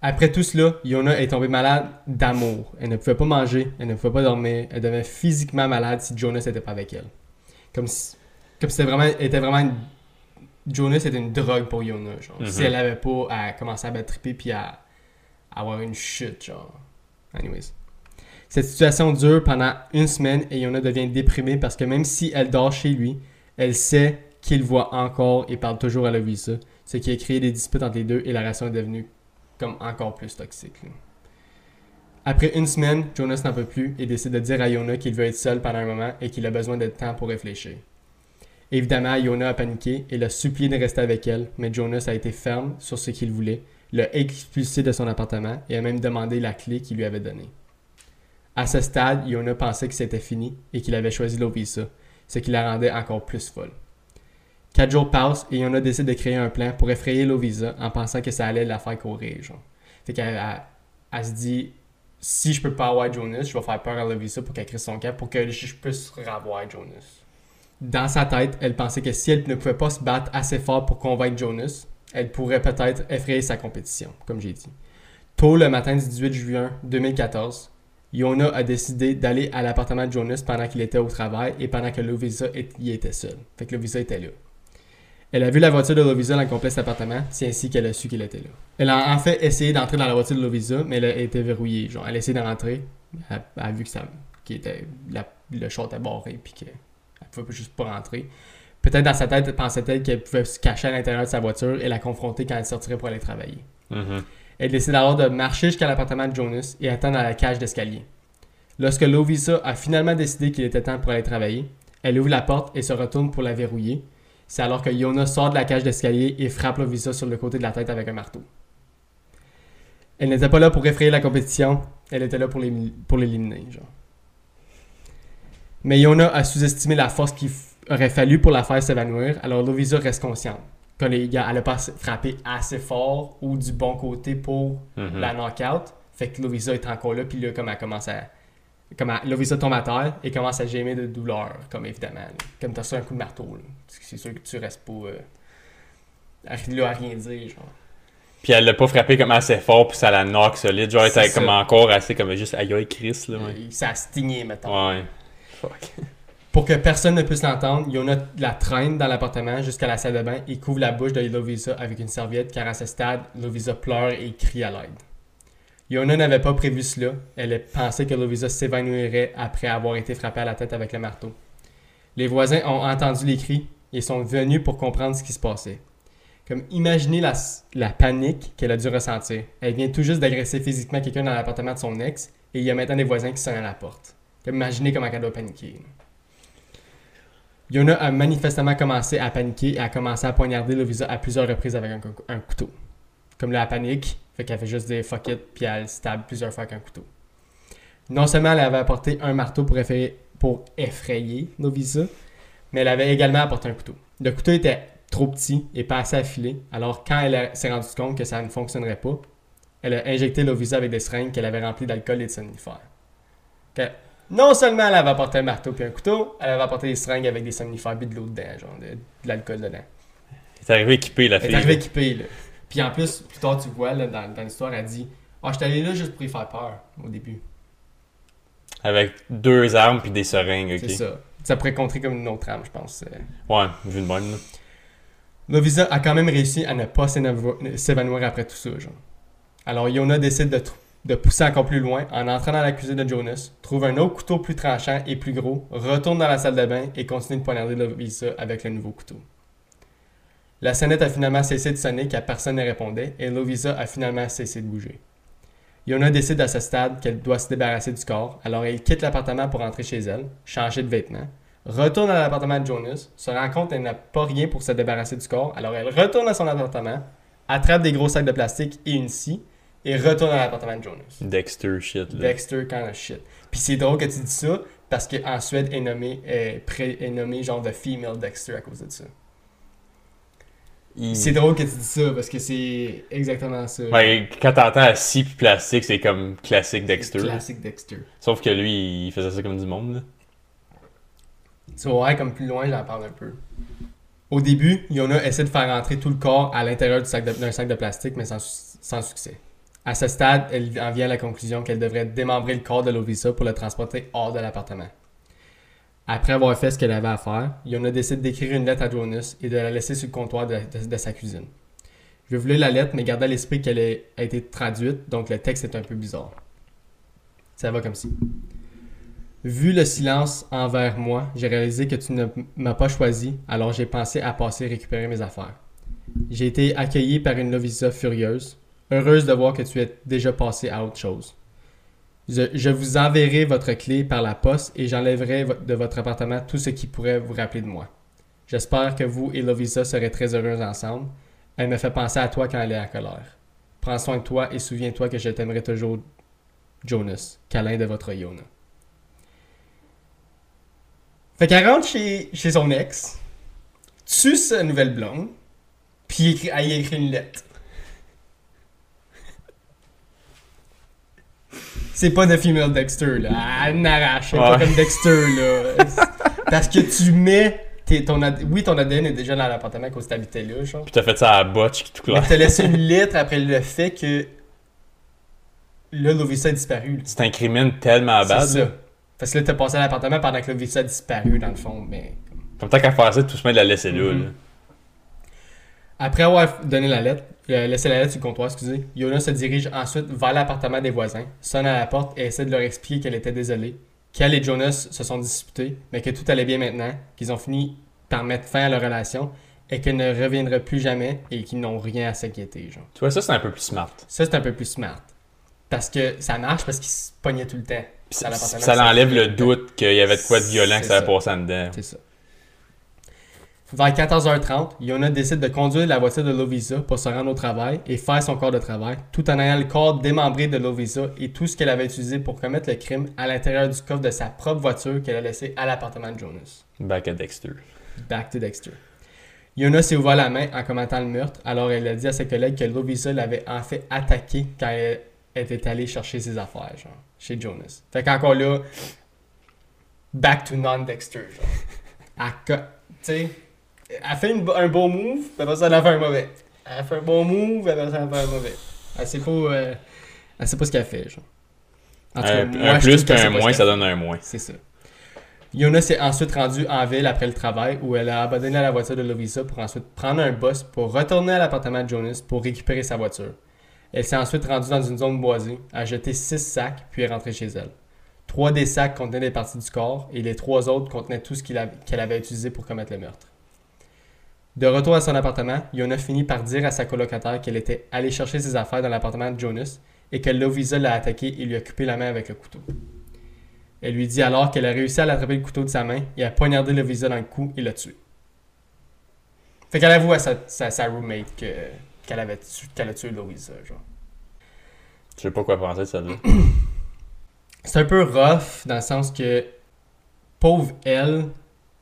Après tout cela, Yona est tombée malade d'amour. Elle ne pouvait pas manger, elle ne pouvait pas dormir, elle devenait physiquement malade si Jonas n'était pas avec elle. Comme si, comme si c'était vraiment, était vraiment une- Jonas était une drogue pour Yona, genre. Mhm. Si elle avait pas à commencer à battre triper puis à, à avoir une chute, genre. Anyways. Cette situation dure pendant une semaine et Yona devient déprimée parce que même si elle dort chez lui, elle sait qu'il voit encore et parle toujours à Lovisa, ce qui a créé des disputes entre les deux et la relation est devenue comme encore plus toxique. Après une semaine, Jonas n'en peut plus et décide de dire à Yona qu'il veut être seul pendant un moment et qu'il a besoin de temps pour réfléchir. Évidemment, Yona a paniqué et l'a supplié de rester avec elle, mais Jonas a été ferme sur ce qu'il voulait, l'a expulsé de son appartement et a même demandé la clé qu'il lui avait donnée. À ce stade, Yona pensait que c'était fini et qu'il avait choisi Lovisa, ce qui la rendait encore plus folle. Quatre jours passent et Yona décide de créer un plan pour effrayer Lovisa en pensant que ça allait la faire courir. Fait qu'elle elle- elle se dit si je peux pas avoir Jonas, je vais faire peur à Lovisa pour qu'elle crée son camp pour que je puisse revoir Jonas. Dans sa tête, elle pensait que si elle ne pouvait pas se battre assez fort pour convaincre Jonas, elle pourrait peut-être effrayer sa compétition, comme j'ai dit. Tôt le matin du 18 juin 2014, Yona a décidé d'aller à l'appartement de Jonas pendant qu'il était au travail et pendant que Lovisa y était seule. Fait que Lovisa était là. Elle a vu la voiture de Lovisa dans le complexe appartement, c'est ainsi qu'elle a su qu'il était là. Elle a en fait essayé d'entrer dans la voiture de Lovisa, mais elle a été verrouillée. Genre, elle a essayé de rentrer, elle, a vu que ça, était, le chat était barré, puis qu'elle pouvait juste pas rentrer. Peut-être dans sa tête, pensait-elle qu'elle pouvait se cacher à l'intérieur de sa voiture et la confronter quand elle sortirait pour aller travailler. Mhm. Elle décide alors de marcher jusqu'à l'appartement de Jonas et attendre à la cage d'escalier. Lorsque Lovisa a finalement décidé qu'il était temps pour aller travailler, elle ouvre la porte et se retourne pour la verrouiller. C'est alors que Yona sort de la cage d'escalier et frappe Lovisa sur le côté de la tête avec un marteau. Elle n'était pas là pour effrayer la compétition, elle était là pour l'élim- pour l'éliminer. genre. Mais Yona a sous-estimé la force qu'il aurait fallu pour la faire s'évanouir, alors Lovisa reste consciente. Quand les gars, elle n'a pas frappé assez fort ou du bon côté pour Mhm. la knockout. Fait que Lovisa est encore là, puis là, comme elle commence à. Comme elle- Lovisa tombe à terre et commence à gémir de douleur, comme évidemment. là. Comme t'as reçu un coup de marteau. là. C'est sûr que tu restes pas. Euh, là à rien dire, genre. Puis elle l'a pas frappé comme assez fort, puis ça la knock solide. Genre, elle était comme ça. encore assez comme juste aïe aïe Chris, là. Ouais. Ça a stigné, mettons. ouais. Fuck. Pour que personne ne puisse l'entendre, Yona la traîne dans l'appartement jusqu'à la salle de bain et couvre la bouche de Lovisa avec une serviette car à ce stade, Lovisa pleure et crie à l'aide. Yona n'avait pas prévu cela. Elle pensait que Lovisa s'évanouirait après avoir été frappée à la tête avec le marteau. Les voisins ont entendu les cris et sont venus pour comprendre ce qui se passait. Comme imaginez la, panique qu'elle a dû ressentir. Elle vient tout juste d'agresser physiquement quelqu'un dans l'appartement de son ex et il y a maintenant des voisins qui sonnent à la porte. Comme imaginez comment elle doit paniquer. Yona a manifestement commencé à paniquer et a commencé à poignarder Lovisa à plusieurs reprises avec un, cou- un couteau. Comme là, panique, fait qu'elle fait juste des fuck it, puis elle stab plusieurs fois avec un couteau. Non seulement elle avait apporté un marteau pour effrayer, pour Lovisa, mais elle avait également apporté un couteau. Le couteau était trop petit et pas assez affilé, alors quand elle s'est rendue compte que ça ne fonctionnerait pas, elle a injecté Lovisa avec des seringues qu'elle avait remplies d'alcool et de somnifères. Non seulement elle avait apporté un marteau puis un couteau, elle avait apporté des seringues avec des somnifères puis de l'eau dedans, genre de, de l'alcool dedans. Elle est arrivée équipée, la Elle est fille. arrivée équipée, là. Puis en plus, plus tard, tu vois, là, dans, dans l'histoire, elle dit Ah, je suis allé là juste pour y faire peur au début. Avec deux armes puis des seringues, ok. C'est ça. Ça pourrait contrer comme une autre âme, je pense. euh. Ouais, vu de même, là. Lovisa a quand même réussi à ne pas s'évanouir après tout ça, genre. Alors Yona décide de, tr- de pousser encore plus loin en entrant dans la cuisine de Jonas, trouve un autre couteau plus tranchant et plus gros, retourne dans la salle de bain et continue de poignarder Lovisa avec le nouveau couteau. La sonnette a finalement cessé de sonner car personne ne répondait et Lovisa a finalement cessé de bouger. Yona décide à ce stade qu'elle doit se débarrasser du corps, alors elle quitte l'appartement pour rentrer chez elle, changer de vêtements, retourne à l'appartement de Jonas, se rend compte qu'elle n'a pas rien pour se débarrasser du corps, alors elle retourne à son appartement, attrape des gros sacs de plastique et une scie, et retourne à l'appartement de Jonas. Dexter shit, là. Dexter kind of shit. Puis c'est drôle que tu dis ça, parce qu'en Suède, est nommé, est, pré- est nommé genre The Female Dexter à cause de ça. Il- C'est drôle que tu dis ça, parce que c'est exactement ça. Ouais, quand t'entends scie puis plastique, c'est comme classique Dexter. Classique Dexter. Sauf que lui, il faisait ça comme du monde, là. Tu comme plus loin, j'en parle un peu. Au début, Yona essaie de faire rentrer tout le corps à l'intérieur sac de- d'un sac de plastique, mais sans succès. À ce stade, elle en vient à la conclusion qu'elle devrait démembrer le corps de Lovisa pour le transporter hors de l'appartement. Après avoir fait ce qu'elle avait à faire, Yona décide d'écrire une lettre à Jonas et de la laisser sur le comptoir de, sa cuisine. Je lire la lettre, mais gardez à l'esprit qu'elle a été traduite, donc le texte est un peu bizarre. Ça va comme ci. Vu le silence envers moi, j'ai réalisé que tu ne m'as pas choisi, alors j'ai pensé à passer récupérer mes affaires. J'ai été accueilli par une Lovisa furieuse, heureuse de voir que tu es déjà passé à autre chose. Je, vous enverrai votre clé par la poste et j'enlèverai de votre appartement tout ce qui pourrait vous rappeler de moi. J'espère que vous et Lovisa serez très heureux ensemble. Elle me fait penser à toi quand elle est en colère. Prends soin de toi et souviens-toi que je t'aimerai toujours, Jonas. Câlin de votre Yona. Fait qu'elle rentre chez, son ex, tue sa nouvelle blonde, puis elle écrit une lettre. C'est pas de female Dexter, là. Elle n'arrache. C'est pas Ouais. comme Dexter, là. Parce que tu mets. tes- ton ad- Oui, ton ADN est déjà dans l'appartement quand tu habitais là, genre. Puis t'as fait ça à la botch qui tout Mais clair. t'as laissé une lettre après le fait que. Là, Lovisa a disparu. là. Tu t'incrimines tellement C'est bad. ça. là. Parce que là, t'as passé à l'appartement pendant que Lovisa a disparu, dans le fond. Mais. Comme tant qu'à faire ça, tout se met de la laisser là. Mhm. là. Après avoir donné la lettre, laissé la lettre sur le comptoir, excusez, Yona se dirige ensuite vers l'appartement des voisins, sonne à la porte et essaie de leur expliquer qu'elle était désolée, qu'elle et Jonas se sont disputés, mais que tout allait bien maintenant, qu'ils ont fini par mettre fin à leur relation et qu'elle ne reviendra plus jamais et qu'ils n'ont rien à s'inquiéter. Genre. Tu vois, ça, c'est un peu plus smart. Ça, c'est un peu plus smart. Parce que ça marche parce qu'ils se pognaient tout le temps. Puis ça, ça l'enlève le doute qu'il y avait de quoi de violent que ça ça. passé en dedans. C'est ça. Vers 14h30, Yona décide de conduire la voiture de Lovisa pour se rendre au travail et faire son corps de travail, tout en ayant le corps démembré de Lovisa et tout ce qu'elle avait utilisé pour commettre le crime à l'intérieur du coffre de sa propre voiture qu'elle a laissé à l'appartement de Jonas. Back à Dexter. Back to Dexter. Yona s'est ouvert la main en commentant le meurtre, alors elle a dit à ses collègues que Lovisa l'avait en fait attaqué quand elle était allée chercher ses affaires, genre, chez Jonas. Fait qu'encore là, back to non-Dexter, genre. Tu sais, elle fait une un beau move, puis après ça, elle a fait un mauvais. Elle fait un bon move, après ça, elle a fait un mauvais. Elle sait pas, euh, elle sait pas ce qu'elle fait, genre. En tout cas, Un, moi, un je plus trouve qu'elle puis sait un pas ce moins, ça donne un moins. c'est ça. Yona s'est ensuite rendue en ville après le travail où elle a abandonné la voiture de Lovisa pour ensuite prendre un bus pour retourner à l'appartement de Jonas pour récupérer sa voiture. Elle s'est ensuite rendue dans une zone boisée, a jeté six sacs puis est rentrée chez elle. Trois des sacs contenaient des parties du corps et les trois autres contenaient tout ce qu'elle avait utilisé pour commettre le meurtre. De retour à son appartement, Yona finit par dire à sa colocataire qu'elle était allée chercher ses affaires dans l'appartement de Jonas et que Lovisa l'a attaqué et lui a coupé la main avec le couteau. Elle lui dit alors qu'elle a réussi à l'attraper le couteau de sa main et a poignardé Lovisa dans le cou et l'a tué. Fait qu'elle avoue à sa, sa, sa roommate que, qu'elle, avait qu'elle a tué Lovisa, genre. Je sais pas quoi penser de celle-là. C'est un peu rough dans le sens que, pauvre elle,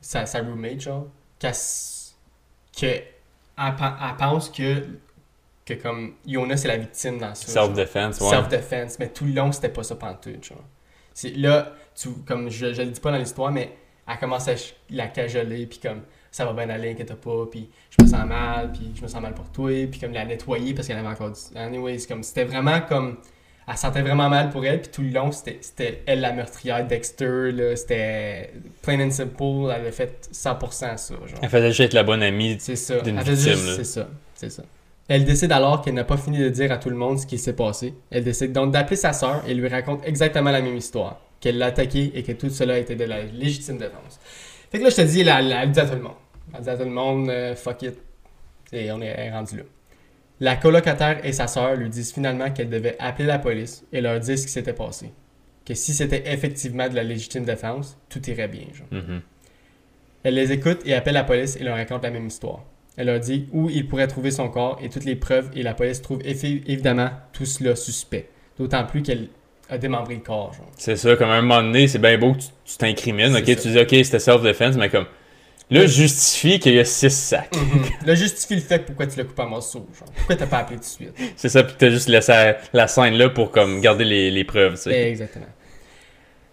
sa, sa roommate, genre, qu'elle, s- que, elle, pen- elle pense que, que comme Yona c'est la victime dans ça. Self-defense, ouais. self-defense, mais tout le long, c'était pas ça pantoute, genre. C'est là, tu, comme je, je le dis pas dans l'histoire, mais elle commence à la cajoler, puis comme ça va bien aller, inquiète pas, puis je me sens mal, puis je me sens mal pour toi, puis comme la nettoyer parce qu'elle avait encore du. Anyways, comme c'était vraiment comme. Elle sentait vraiment mal pour elle, puis tout le long, c'était elle la meurtrière, Dexter, là, c'était plain and simple, elle avait fait 100% ça, genre. Elle faisait juste être la bonne amie. D'une victime. C'est ça. C'est ça. Elle décide alors qu'elle n'a pas fini de dire à tout le monde ce qui s'est passé. Elle décide donc d'appeler sa sœur et lui raconte exactement la même histoire. Qu'elle l'a attaqué et que tout cela était de la légitime défense. Fait que là, je te dis, elle, elle, elle dit à tout le monde. Elle dit à tout le monde, euh, fuck it. Et on est rendu là. La colocataire et sa sœur lui disent finalement qu'elle devait appeler la police et leur dire ce qui s'était passé. Que si c'était effectivement de la légitime défense, tout irait bien. Genre. Mhm. Elle les écoute et appelle la police et leur raconte la même histoire. Elle leur dit où ils pourraient trouver son corps et toutes les preuves et la police trouve évidemment tout cela suspect. D'autant plus qu'elle a démembré le corps. C'est ça, comme à un moment donné, c'est bien beau que tu t'incrimines, ok, ça. tu dis ok, c'était self-defense, mais comme. Là, justifie qu'il y a six sacs. Là, justifie le fait pourquoi tu l'as coupé en morceaux. Genre. Pourquoi t'as pas appelé tout de suite? C'est ça, puis t'as juste laissé la, scène là pour comme garder les, les preuves, tu sais. Exactement.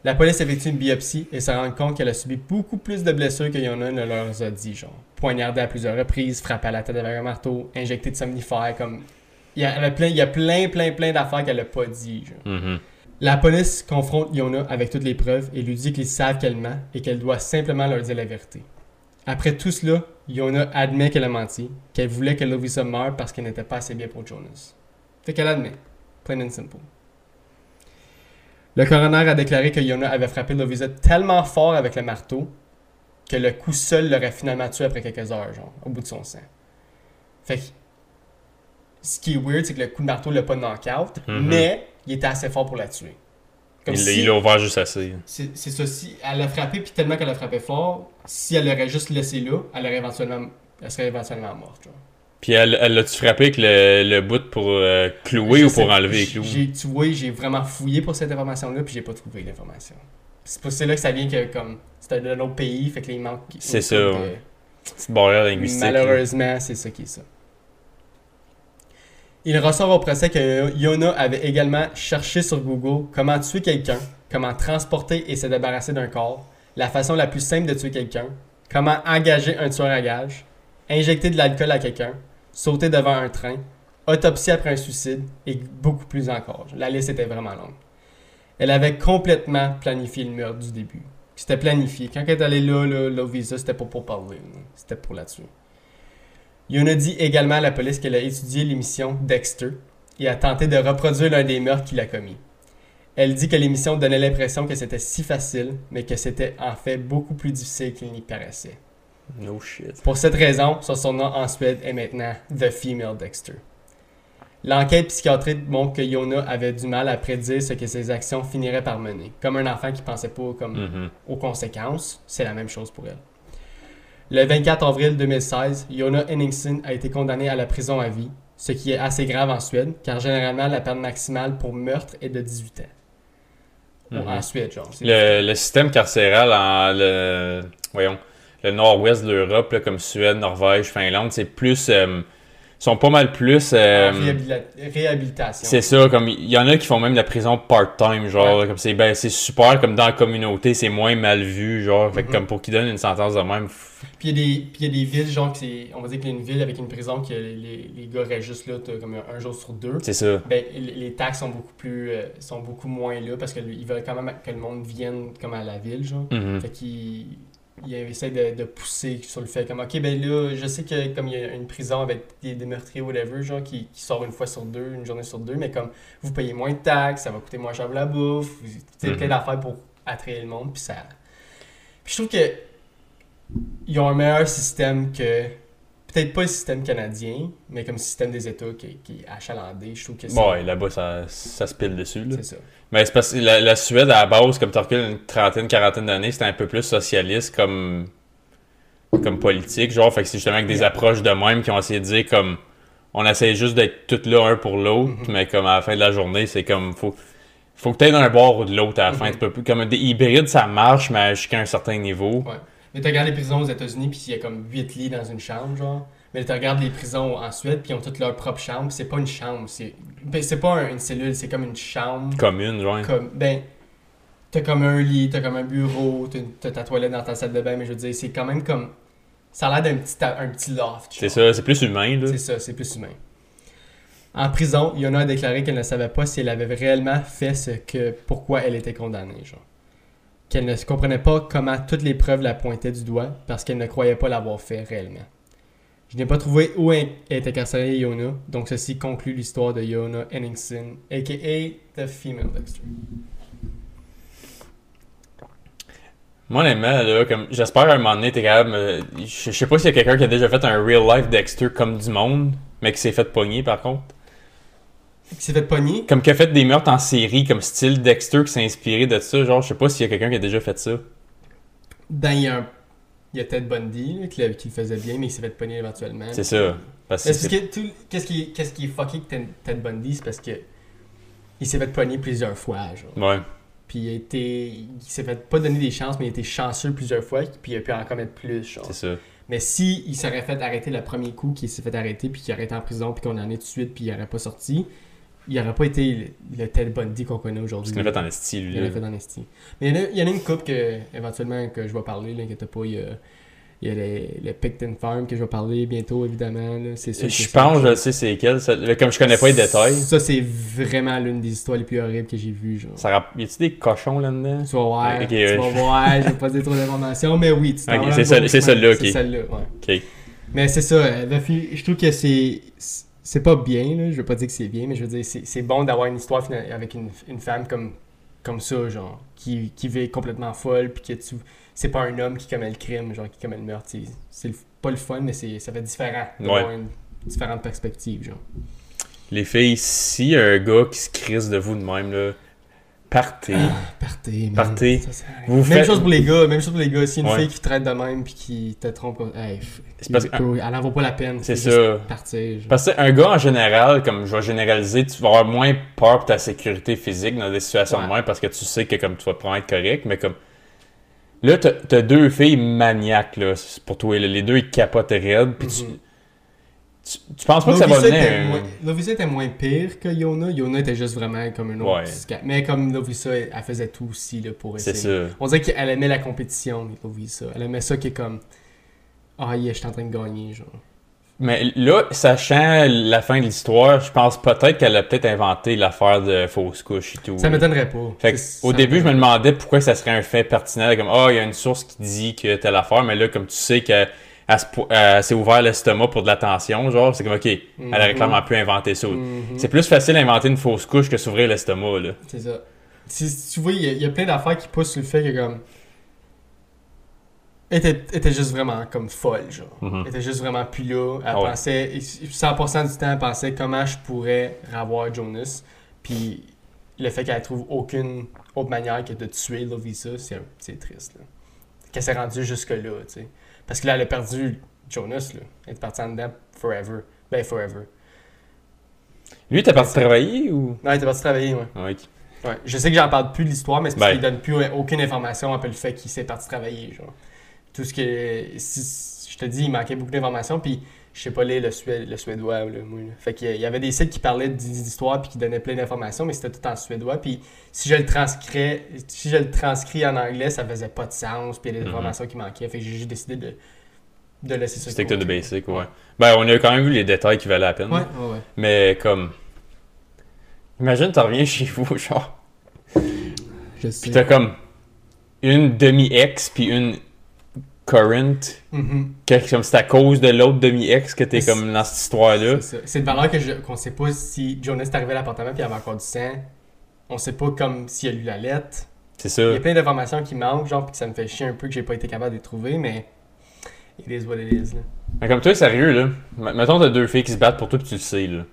La police effectue une biopsie et se rend compte qu'elle a subi beaucoup plus de blessures que Yona ne leur a dit, genre. Poignardée à plusieurs reprises, frappée à la tête avec un marteau, injectée de somnifères, comme... Il y a, plein, il y a plein, plein, plein d'affaires qu'elle a pas dit, genre. Mhm. La police confronte Yona avec toutes les preuves et lui dit qu'ils savent qu'elle ment et qu'elle doit simplement leur dire la vérité. Après tout cela, Yona admet qu'elle a menti, qu'elle voulait que Lovisa meure parce qu'elle n'était pas assez bien pour Jonas. Fait qu'elle admet. Plain and simple. Le coroner a déclaré que Yona avait frappé Lovisa tellement fort avec le marteau que le coup seul l'aurait finalement tué après quelques heures, genre, au bout de son sang. Fait que, ce qui est weird, c'est que le coup de marteau l'a pas knock-out, Mhm. mais il était assez fort pour la tuer. Comme Il l'a si- l'a ouvert juste assez. C'est c'est ça. Si elle a frappé, puis tellement qu'elle a frappé fort, si elle l'aurait juste laissé là, elle, aurait éventuellement, elle serait éventuellement morte. genre. Puis elle, elle l'a-tu frappé avec le, le bout pour euh, clouer Je ou sais- pour enlever les clous? j'ai- Tu vois, j'ai vraiment fouillé pour cette information-là, puis j'ai pas trouvé l'information. C'est là que ça vient que, comme, c'était d'un autre pays, fait que il manque. C'est ça, de- Petite barrière linguistique. Malheureusement, c'est ça qui est ça. Il ressort au procès que Yona avait également cherché sur Google comment tuer quelqu'un, comment transporter et se débarrasser d'un corps, la façon la plus simple de tuer quelqu'un, comment engager un tueur à gage, injecter de l'alcool à quelqu'un, sauter devant un train, autopsie après un suicide et beaucoup plus encore. La liste était vraiment longue. Elle avait complètement planifié le meurtre du début. C'était planifié. Quand elle est allée là, là, visa, c'était pas pour parler. C'était pour tuer. Yona dit également à la police qu'elle a étudié l'émission Dexter et a tenté de reproduire l'un des meurtres qu'il a commis. Elle dit que l'émission donnait l'impression que c'était si facile, mais que c'était en fait beaucoup plus difficile qu'il n'y paraissait. No shit. Pour cette raison, son surnom en Suède est maintenant The Female Dexter. L'enquête psychiatrique montre que Yona avait du mal à prédire ce que ses actions finiraient par mener. Comme un enfant qui pensait pas comme Mhm. aux conséquences, c'est la même chose pour elle. Le 24 avril 2016, Yona Henningsen a été condamnée à la prison à vie, ce qui est assez grave en Suède, car généralement la peine maximale pour meurtre est de 18 ans. Mhm. En Suède, genre. Le, le système carcéral en le, voyons, le nord-ouest de l'Europe, comme Suède, Norvège, Finlande, c'est plus. euh, sont pas mal plus. euh, réhabila- réhabilitation. c'est ça, comme il y en a qui font même de la prison part-time, genre, Ouais. comme c'est ben, c'est super, comme dans la communauté, c'est moins mal vu, genre, fait que Mhm. comme pour qu'ils donnent une sentence de même. Puis il y, y a des villes, genre, on va dire qu'il y a une ville avec une prison que les, les, les gars restent juste là comme un, un jour sur deux. C'est ça. Ben, les taxes sont beaucoup plus euh, sont beaucoup moins là parce qu'ils veulent quand même que le monde vienne comme à la ville, genre. Mhm. Fait qu'ils ils essaient de, de pousser sur le fait comme ok ben là je sais que comme il y a une prison avec des, des meurtriers whatever genre qui, qui sort une fois sur deux une journée sur deux mais comme vous payez moins de taxes ça va coûter moins cher pour la bouffe vous- Mhm. plein d'affaires pour attirer le monde puis ça puis je trouve que ils ont un meilleur système que peut-être pas le système canadien mais comme le système des États qui, qui est achalandé je trouve que c'est Bon, ouais, là-bas, ça, ça se pile dessus, là. c'est ça Mais c'est parce que la, la Suède, à la base, comme tu recules une trentaine, quarantaine d'années, c'était un peu plus socialiste comme, comme politique, genre. Fait que c'est justement avec des approches de même qui ont essayé de dire comme on essaie juste d'être tous là un pour l'autre, Mhm. mais comme à la fin de la journée, c'est comme faut faut que tu d'un bord ou de l'autre à la fin. Mhm. Tu peux plus- comme des hybrides, ça marche, mais jusqu'à un certain niveau. Ouais. Mais tu regardes les prisons aux États-Unis, puis il y a comme 8 lits dans une chambre, genre. Mais tu regardes les prisons en Suède, puis ils ont toutes leur propre chambre. C'est pas une chambre, c'est ben, c'est pas un- une cellule, c'est comme une chambre. Commune, genre. Comme, ben, t'as comme un lit, t'as comme un bureau, t'as t'as ta toilette dans ta salle de bain, mais je veux dire, c'est quand même comme. Ça a l'air d'un petit, un petit loft. C'est genre. ça, c'est plus humain, là. C'est ça, c'est plus humain. En prison, Yona a déclaré qu'elle ne savait pas si elle avait réellement fait ce que pourquoi elle était condamnée, genre. Qu'elle ne comprenait pas comment toutes les preuves la pointaient du doigt parce qu'elle ne croyait pas l'avoir fait réellement. Je n'ai pas trouvé où est incarcérée Yona, donc ceci conclut l'histoire de Yona Henningsen, aka The Female Dexter. Moi, honnêtement, là, comme, j'espère à un moment donné, t'es capable, je je sais pas s'il y a quelqu'un qui a déjà fait un real life Dexter comme du monde, mais qui s'est fait pogner, par contre. Qui s'est fait pogner. Comme qui a fait des meurtres en série, comme style Dexter, qui s'est inspiré de ça. Genre, je sais pas s'il y a quelqu'un qui a déjà fait ça. Ben, il y a un... Il y a Ted Bundy là, qui, le- qui le faisait bien, mais il s'est fait pogner éventuellement. C'est ça. Parce que tout- qu'est-ce qui, qu'est-ce qui est fucké que Ted, Bundy, c'est parce que il s'est fait pogner plusieurs fois, genre. Ouais. Puis il a été, il s'est fait pas donner des chances, mais il a été chanceux plusieurs fois, puis il a pu en commettre plus, genre. C'est ça. Mais si il s'aurait fait arrêter le premier coup, qu'il s'est fait arrêter, puis qu'il aurait été en prison, puis qu'on en est tout de suite, puis il aurait pas sorti, il aurait pas été le, le Ted Bundy qu'on connaît aujourd'hui. Parce qu'il l'a fait en esti, lui. Il l'a fait dans l'esti. Mais il y en a, il y en a une coupe que, éventuellement, que je vais parler, là, inquiète pas, il y a, il y a les, les Picton Farm que je vais parler bientôt, évidemment, là. C'est sûr Je pense, je sais c'est quel. ça- Comme je connais pas les détails. Ça, c'est vraiment l'une des histoires les plus horribles que j'ai vues, genre. Ça Y a-tu des cochons là-dedans? Tu vas voir, Ok, tu ouais. vas voir, je vais pas dire trop d'informations, mais oui, tu t'en Ok, vas c'est celle-là, ok. C'est celle-là, ouais. Mais c'est ça, euh, je trouve que c'est c'est pas bien, là. je veux pas dire que c'est bien, mais je veux dire, c'est c'est bon d'avoir une histoire avec une, une femme comme, comme ça, genre, qui, qui vit complètement folle, puis que tu... C'est pas un homme qui commet le crime, genre, qui commet le meurtre. c'est- pas le fun, mais c'est ça fait différent. d'avoir Ouais. une différente perspective, genre. Les filles, s'il y a un gars qui se crisse de vous de même, là, partez. Partez, man. Partez. Ça, ça- Vous même faites- chose pour les gars, même chose pour les gars. Si une Ouais. fille qui te traite de même puis qui te trompe, hey, f- C'est parce que- elle en vaut pas la peine. C'est ça. Partir. genre. Parce que un gars en général, comme je vais généraliser, tu vas avoir moins peur pour ta sécurité physique dans des situations de même parce que tu sais que comme tu vas probablement être correct, mais comme là t'as deux filles maniaques là pour toi les deux ils capotent raide puis tu, Mhm. tu tu penses pas que ça va un... moins- Lovisa était moins pire que Yona. Yona était juste vraiment comme une autre. Ouais. Mais comme Lovisa, elle faisait tout aussi là, pour c'est essayer. ça On dirait qu'elle aimait la compétition, Lovisa. Elle aimait ça qui est comme. Ah, yeah, je suis en train de gagner, genre. mais là sachant la fin de l'histoire je pense peut-être qu'elle a peut-être inventé l'affaire de fausse couche et tout Ça m'étonnerait pas. Fait que, au début, je me demandais pourquoi ça serait un fait pertinent, comme ah, il y a une source qui dit que telle affaire, mais là, comme tu sais qu'elle s'est ouvert l'estomac pour de l'attention, genre, c'est comme ok, elle aurait Mhm. clairement pu inventer ça. Mhm. C'est plus facile d'inventer une fausse couche que s'ouvrir l'estomac, là. C'est ça. Tu vois, il y, a- a plein d'affaires qui poussent sur le fait que comme. Elle était, juste vraiment comme folle, genre. Mhm. Elle était juste vraiment plus là. Elle Ah pensait, 100% du temps, elle pensait comment je pourrais revoir Jonas. Puis le fait qu'elle trouve aucune autre manière que de tuer Lovisa, c'est triste, là. Qu'elle s'est rendue jusque-là, tu sais. Parce que là, elle a perdu Jonas, là. Elle est partie en dedans forever. Ben, forever. Lui, t'es parti travailler ou? Non, elle était partie travailler, ouais. Ouais. Ouais. Je sais que j'en parle plus de l'histoire, mais c'est parce Ben. qu'il donne plus aucune information après le fait qu'il s'est parti travailler. Genre. Tout ce que. si- je te dis, il manquait beaucoup d'informations, puis je sais pas lire le, sué- le suédois. Là, moi, là. Fait qu'il y a- il y avait des sites qui parlaient d'histoire puis qui donnaient plein d'informations, mais c'était tout en suédois. Puis si je le transcris, si je le transcris en anglais, ça faisait pas de sens, puis il y a des Mhm. informations qui manquaient. Fait que j'ai juste décidé de, de laisser ça. Stick to the basic, ouais. Ben, on a quand même vu les détails qui valaient la peine. Ouais, ouais, ouais. Mais comme. Imagine, t'en reviens chez vous, genre. Je sais. Pis t'as comme une demi-ex puis une current. Que- Comme c'est à cause de l'autre demi-ex que t'es comme dans cette histoire-là. C'est ça. Une valeur que je- qu'on sait pas si Jonas est arrivé à l'appartement puis il y avait encore du sang. On sait pas comme s'il a lu la lettre. C'est Il y ça. a plein d'informations qui manquent, genre, puis que ça me fait chier un peu que j'ai pas été capable de les trouver, mais it is what it is. Là. Mais comme toi, sérieux, là. Mettons, t'as deux filles qui se battent pour toi, pis tu le sais, là.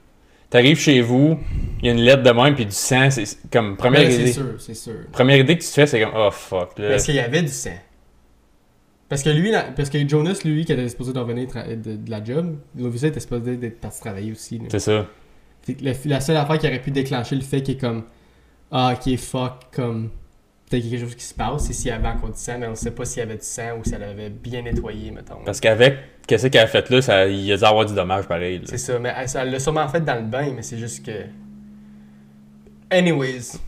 T'arrives chez vous, il y a une lettre de même, puis du sang, c'est comme première idée. c'est sûr, c'est sûr. Première idée que tu te fais, c'est comme, oh fuck, là. Parce qu'il y avait du sang? Parce que lui, parce que Jonas, lui, qui était supposé d'en revenir de, de la job, Lovisa était supposé d'être parti travailler aussi. C'est ça. La, la seule affaire qui aurait pu déclencher le fait qu'il est comme Ah, ok, fuck, comme. Peut-être quelque chose qui se passe, c'est s'il y avait encore du sang, mais on sait pas s'il y avait du sang ou si elle avait bien nettoyé, mettons. Parce qu'avec, qu'est-ce qu'elle a fait là, ça, il a dû avoir du dommage pareil. C'est ça, mais elle elle l'a sûrement fait dans le bain, mais c'est juste que. Anyways,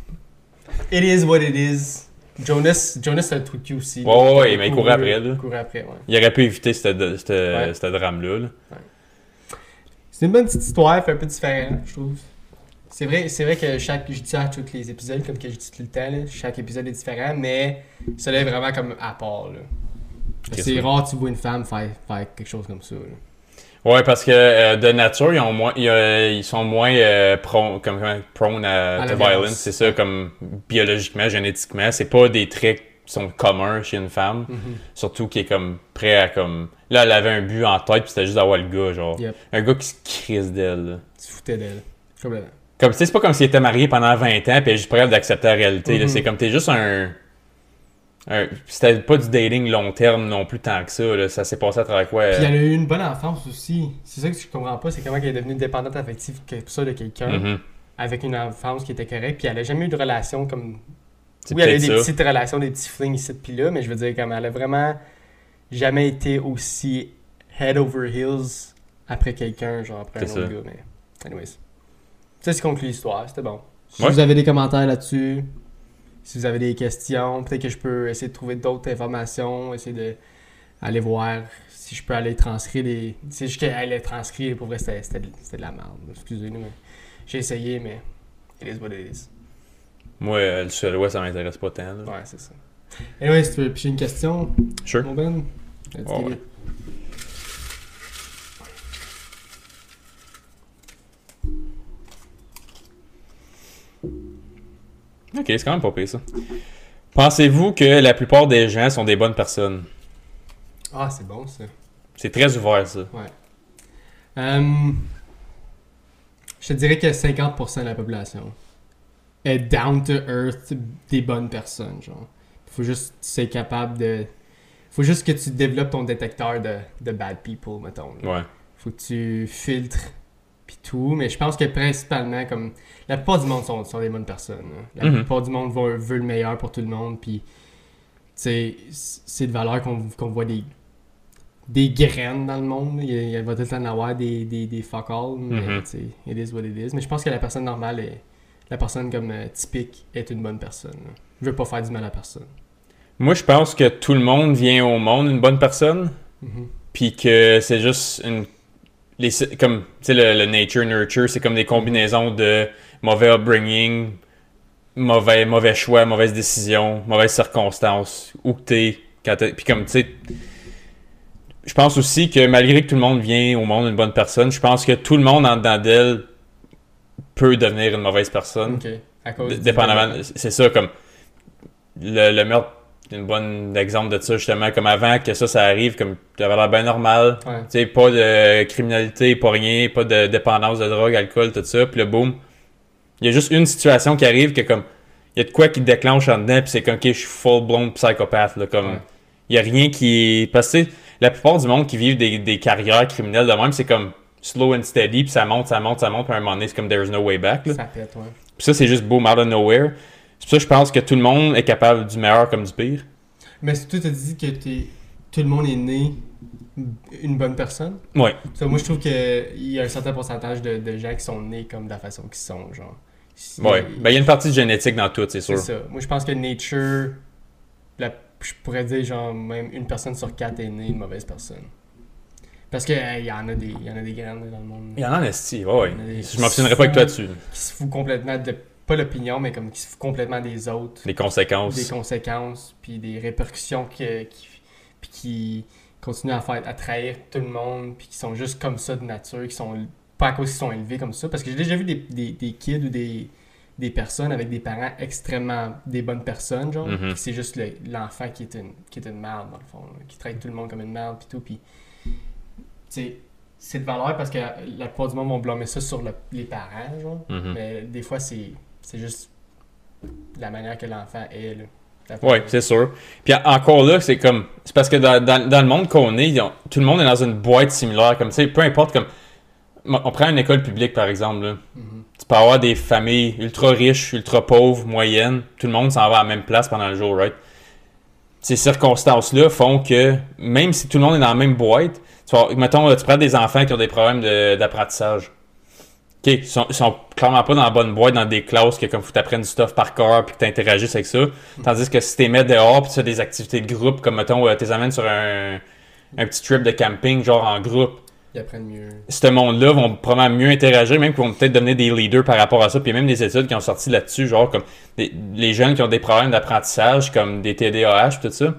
it is what it is. Jonas, Jonas a cul aussi. Ouais, ouais, ouais, mais il courait après, là. Il courait après, ouais. Il aurait pu éviter ce Ouais. drame-là, là. C'est une bonne petite histoire, fait un peu différent, je trouve. C'est vrai, c'est vrai que chaque, je dis ça à tous les épisodes, comme que je dis tout le temps, là, chaque épisode est différent, mais ça est vraiment comme à part. là. C'est que- rare tu vois une femme faire, faire quelque chose comme ça. là. Ouais, parce que euh, de nature, ils, ont moins, ils, euh, ils sont moins euh, prone, comme, prone à, À la violence. violence. C'est ça, comme biologiquement, génétiquement. C'est pas des traits qui sont communs chez une femme. Surtout qui est comme prêt à comme. Là, elle avait un but en tête, puis c'était juste d'avoir le gars, genre. Yep. Un gars qui se crisse d'elle. là. Tu te foutais d'elle. Complètement. Comme, tu sais, c'est pas comme s'il était marié pendant 20 ans, puis elle est juste prêt d'accepter la réalité. là. Mhm. C'est comme, t'es juste un. C'était pas du dating long terme non plus tant que ça. Là. Ça s'est passé à travers quoi Puis euh, elle a eu une bonne enfance aussi. C'est ça que je comprends pas, c'est comment elle est devenue dépendante affective comme ça de quelqu'un mhm. avec une enfance qui était correcte. Puis elle a jamais eu de relation comme. Oui, elle a eu des ça. petites relations, des petits flings ici puis là, mais je veux dire, comme elle a vraiment jamais été aussi head over heels après quelqu'un, genre après un autre ça. gars. Mais, anyways. Ça, c'est conclut l'histoire, c'était bon. Si Ouais. vous avez des commentaires là-dessus, si vous avez des questions, peut-être que je peux essayer de trouver d'autres informations, essayer de aller voir si je peux aller transcrire des. C'est juste qu'elle les transcrire, pour vrai, c'était de la merde. Excusez-nous, mais j'ai essayé, mais it is what it is. Moi, euh, le suédois, ça m'intéresse pas tant. là. Ouais, c'est ça. Anyway, si tu veux picher une question, Sure. mon Ben, Ok, c'est quand même pas pire ça. Pensez-vous que la plupart des gens sont des bonnes personnes? Ah, c'est bon ça. C'est très ouvert ça. Euh, je te dirais que 50% de la population. être down to earth des bonnes personnes, genre. Faut juste c'est capable de. Faut juste que tu développes ton détecteur de, de bad people, mettons. là. Ouais. Faut que tu filtres puis tout, mais je pense que principalement comme la plupart du monde sont, sont des bonnes personnes. là. La Mhm. plupart du monde veut, veut le meilleur pour tout le monde, puis c'est de valeur qu'on qu'on voit des des graines dans le monde. Il, il va tout en avoir des, des, des fuck all, mais tu sais, it is what it is. Mais je pense que la personne normale est la personne comme euh, typique est une bonne personne. là. Je veux pas faire du mal à personne. Moi, je pense que tout le monde vient au monde une bonne personne, Mhm. puis que c'est juste une. Les, comme, tu sais, le, le nature-nurture, c'est comme des combinaisons de mauvais upbringing, mauvais, mauvais choix, mauvaises décisions, mauvaises circonstances, où que t'es, quand t'es. Puis comme, tu sais. Je pense aussi que malgré que tout le monde vient au monde une bonne personne, je pense que tout le monde en dedans d'elle peut devenir une mauvaise personne. Ok. À cause D- Dépendamment, c'est ça, comme le, le meurtre, c'est un bon exemple de ça, justement, comme avant que ça, ça arrive, comme tu avais l'air bien normal, Ouais. tu sais, pas de criminalité, pas rien, pas de dépendance de drogue, alcool, tout ça, puis le boom, il y a juste une situation qui arrive que comme, il y a de quoi qui te déclenche en dedans, puis c'est comme, ok, je suis full-blown psychopathe, là, comme, Ouais. il y a rien qui est, parce que la plupart du monde qui vivent des, des carrières criminelles de même, c'est comme slow and steady, puis ça monte, ça monte, ça monte, puis à un moment donné, c'est comme there's no way back, là. Ça pète, ouais. Puis ça, c'est juste boom out of nowhere. C'est pour ça que je pense que tout le monde est capable du meilleur comme du pire. Mais si toi t'as dit que tout le monde est né une bonne personne, Ouais. ça, moi je trouve qu'il y a un certain pourcentage de, de gens qui sont nés comme de la façon qu'ils sont, genre. Si- Ouais. Ben, il y a une partie de génétique dans tout, c'est C'est sûr. ça. Moi je pense que nature, la- je pourrais dire genre même une personne sur quatre est née une mauvaise personne. Parce que euh, il y en a des, il y en a des graines dans le monde Il y en a en esti, ouais. Il des- Je m'obstinerai pas avec toi dessus. qui se fout complètement de pas l'opinion mais comme qui se fout complètement des autres. Les conséquences. des conséquences puis des répercussions qui, qui, puis qui continuent à faire à trahir tout le monde puis qui sont juste comme ça de nature qui sont pas à cause qu'ils sont élevés comme ça parce que j'ai déjà vu des, des, des kids ou des, des personnes avec des parents extrêmement des bonnes personnes genre Mhm. puis c'est juste le- l'enfant qui est une qui est une merde dans le fond là, qui traite tout le monde comme une merde puis tout puis tu sais c'est de valeur parce que la plupart du monde vont blâmer ça sur le- les parents genre Mhm. mais des fois c'est c'est juste la manière que l'enfant est là. Ouais, c'est sûr. Puis en- encore là, c'est comme. C'est parce que dans, dans, dans le monde qu'on est, ont- tout le monde est dans une boîte similaire. Comme, tu sais, peu importe, comme. On prend une école publique, par exemple. Là. Mhm. Tu peux avoir des familles ultra riches, ultra pauvres, moyennes. Tout le monde s'en va à la même place pendant le jour, right? Ces circonstances-là font que, même si tout le monde est dans la même boîte, tu vas, mettons, tu prends des enfants qui ont des problèmes de- d'apprentissage. OK, ils sont, ils sont clairement pas dans la bonne boîte, dans des classes que comme faut t'apprennes du stuff par cœur puis que t'interagisses avec ça. Tandis que si t'es mets dehors puis tu fais des activités de groupe, comme mettons, euh, t'es amènes sur un, un petit trip de camping, genre en groupe, Ils apprennent mieux. ce monde-là vont probablement mieux interagir, même qu'ils vont peut-être devenir des leaders par rapport à ça. Puis même des études qui ont sorti là-dessus, genre comme des- les jeunes qui ont des problèmes d'apprentissage, comme des TDAH, tout ça.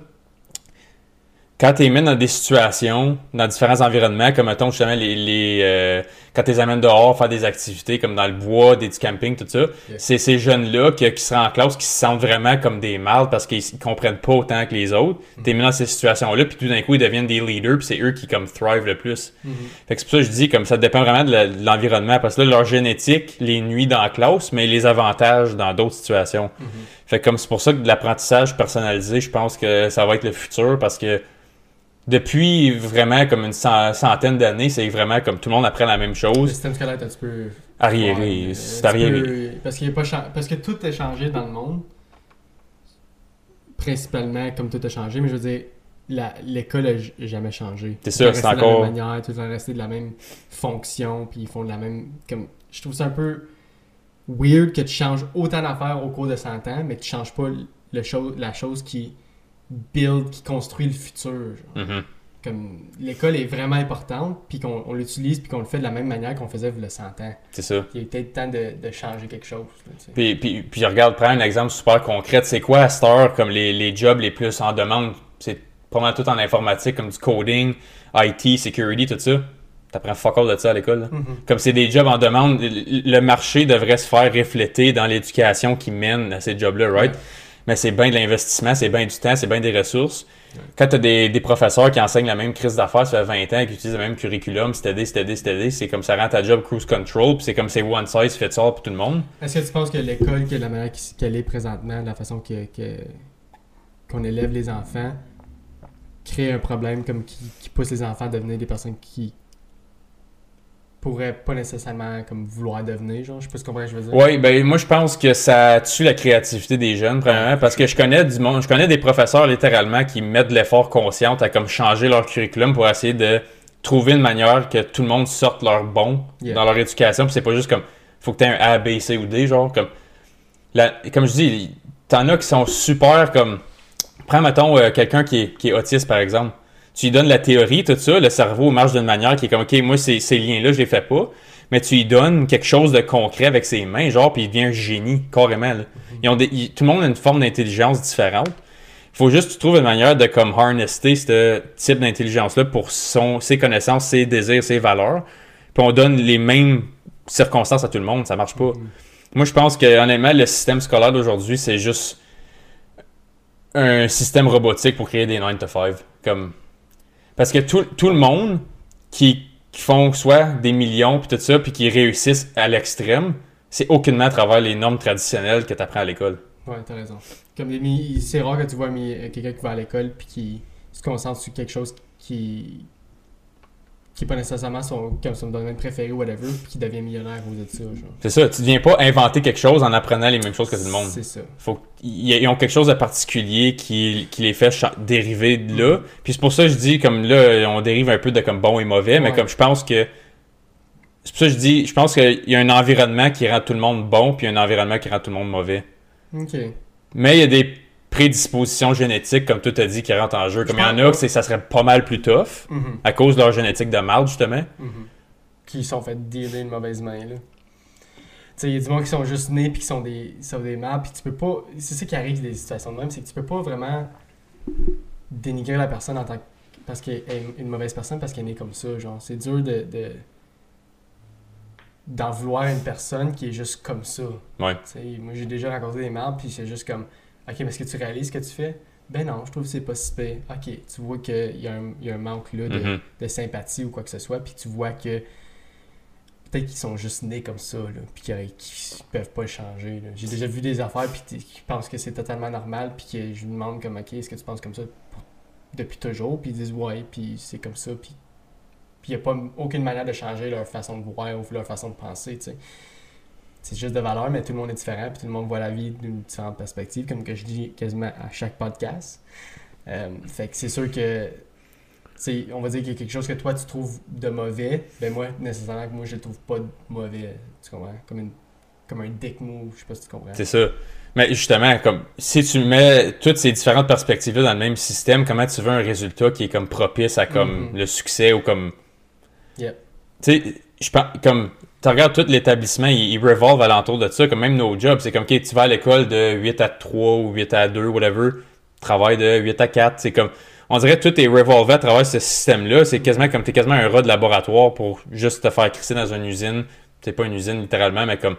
Quand tu mets dans des situations, dans différents environnements, comme mettons justement les, les euh, quand tu les amènes dehors, faire des activités comme dans le bois, des, du camping, tout ça, Yeah. c'est ces jeunes-là qui, qui seraient en classe qui se sentent vraiment comme des mâles parce qu'ils ils comprennent pas autant que les autres. Mm. T'es mis dans ces situations-là, puis tout d'un coup ils deviennent des leaders, puis c'est eux qui comme thrive le plus. Mhm. Fait que c'est pour ça que je dis comme ça dépend vraiment de l'environnement parce que là leur génétique les nuit dans la classe mais les avantages dans d'autres situations. Mhm. Fait que comme c'est pour ça que de l'apprentissage personnalisé, je pense que ça va être le futur parce que depuis vraiment comme une cent- centaine d'années, c'est vraiment comme tout le monde apprend la même Le chose. système scolaire est un petit peu. Arriéré, Ouais, c'est arriéré. peu- Parce, qu'il est pas cha- parce que tout a changé dans le monde. Principalement comme tout a changé, mais je veux dire, la- l'école a j- jamais changé. C'est est c'est resté de encore- la même manière, tout est resté de la même fonction, puis ils font de la même. Comme, je trouve ça un peu weird que tu changes autant d'affaires au cours de 100 ans, mais que tu changes pas le la chose qui build, qui construit le futur. genre. Mhm. Comme l'école est vraiment importante, puis qu'on on l'utilise, puis qu'on le fait de la même manière qu'on faisait y a 100 ans. C'est ça. Il est peut-être temps de, de changer quelque chose. là, tu sais. Puis, puis, puis regarde, prends un exemple super concret. C'est quoi à cette heure comme les, les jobs les plus en demande? C'est pas mal tout en informatique, comme du coding, IT, security, tout ça. T'apprends fuck all de ça à l'école. Mhm. Comme c'est des jobs en demande, le le marché devrait se faire refléter dans l'éducation qui mène à ces jobs-là, right? Mais c'est bien de l'investissement, c'est bien du temps, c'est bien des ressources. Quand tu as des, des, professeurs qui enseignent la même crise d'affaires, ça fait 20 ans, qui utilisent le même curriculum, c'est c'est c'est c'est comme ça rend ta job cruise control, puis c'est comme c'est one size fits all pour tout le monde. Est-ce que tu penses que l'école, que la manière qu'elle est présentement, la façon que, qu'on élève les enfants, crée un problème comme qui, qui pousse les enfants à devenir des personnes qui, pourrait pas nécessairement comme vouloir devenir, genre, je sais pas ce que je veux dire. Oui, ben moi je pense que ça tue la créativité des jeunes, premièrement, parce que je connais du monde, je connais des professeurs littéralement qui mettent de l'effort conscient à comme changer leur curriculum pour essayer de trouver une manière que tout le monde sorte leur bon dans leur éducation, puis c'est pas juste comme faut que tu aies un A, B, C ou D, genre comme la, comme je dis, t'en as qui sont super comme prends mettons euh, quelqu'un qui est, qui est autiste par exemple tu lui donnes la théorie, tout ça, le cerveau marche d'une manière qui est comme, OK, moi, ces, ces liens-là, je les fais pas. Mais tu lui donnes quelque chose de concret avec ses mains, genre, puis il devient un génie, carrément. Ils ont des, tout le monde a une forme d'intelligence différente. Il faut juste que tu trouves une manière de comme harnesser ce type d'intelligence-là pour son, ses connaissances, ses désirs, ses valeurs. Puis on donne les mêmes circonstances à tout le monde, ça marche pas. Mm-hmm. Moi, je pense que honnêtement, le système scolaire d'aujourd'hui, c'est juste un système robotique pour créer des 9 to 5. Comme parce que tout, tout le monde qui, qui, font soit des millions puis tout ça, puis qui réussissent à l'extrême, c'est aucunement à travers les normes traditionnelles que tu apprends à l'école. Ouais, t'as raison. Comme c'est rare que tu vois quelqu'un qui va à l'école puis qui se concentre sur quelque chose qui, qui n'est pas nécessairement son, comme son domaine préféré ou whatever, puis qui devient millionnaire à cause de ça. C'est ça, tu ne viens pas inventer quelque chose en apprenant les mêmes choses que tout le monde. C'est ça. Faut, ils ont quelque chose de particulier qui, qui les fait dériver de là. Puis c'est pour ça que je dis, comme là, on dérive un peu de comme bon et mauvais, mais comme je pense que. C'est pour ça que je dis, je pense qu'il y a un environnement qui rend tout le monde bon, puis un environnement qui rend tout le monde mauvais. OK. Mais il y a des prédispositions génétiques, comme tu as dit, qui rentrent en jeu. Comme il y en a, que ça serait pas mal plus tough, mhm. à cause de leur génétique de marde, justement. Mhm. Qui sont fait dealer une mauvaise main, là. Tu sais, il y a du monde qui sont juste nés puis qui sont des, sont des mardes, puis tu peux pas... C'est ça qui arrive des situations de même, c'est que tu peux pas vraiment dénigrer la personne en tant que... parce qu'elle est une mauvaise personne, parce qu'elle est née comme ça, genre. C'est dur de... d'en vouloir une personne qui est juste comme ça. Ouais. moi, j'ai déjà rencontré des mardes, puis c'est juste comme OK, mais est-ce que tu réalises ce que tu fais? Ben non, je trouve que c'est pas si pire. OK, tu vois qu'il y, a un, y a un manque là de, Mhm. de sympathie ou quoi que ce soit, puis tu vois que peut-être qu'ils sont juste nés comme ça, là, puis qu'ils qu'ils peuvent pas le changer. J'ai déjà vu des affaires, puis qui pensent que c'est totalement normal, puis que je lui demande comme, OK, est-ce que tu penses comme ça depuis toujours? Puis ils disent, ouais, puis c'est comme ça, puis puis il n'y a pas aucune manière de changer leur façon de voir ou leur façon de penser, tu sais. C'est juste de valeur, mais tout le monde est différent, puis tout le monde voit la vie d'une différente perspective, comme que je dis quasiment à chaque podcast. Euh, fait que c'est sûr que, on va dire qu'il y a quelque chose que toi tu trouves de mauvais, ben moi, nécessairement que moi je le trouve pas de mauvais, tu comprends? Comme, une, comme un dick move, je sais pas si tu comprends. C'est ça. Mais justement, comme si tu mets toutes ces différentes perspectives-là dans le même système, comment tu veux un résultat qui est comme propice à comme Mhm. le succès ou comme. Yep. Tu sais, je pense comme. Tu regardes tout l'établissement, il, il revolve alentour de ça, comme même nos jobs. C'est comme, OK, tu vas à l'école de 8 à 3 ou 8 à 2, whatever, travail de 8 à 4. C'est comme, on dirait que tout est revolvé à travers ce système-là. C'est quasiment comme, t'es quasiment un rat de laboratoire pour juste te faire crisser dans une usine. C'est pas une usine littéralement, mais comme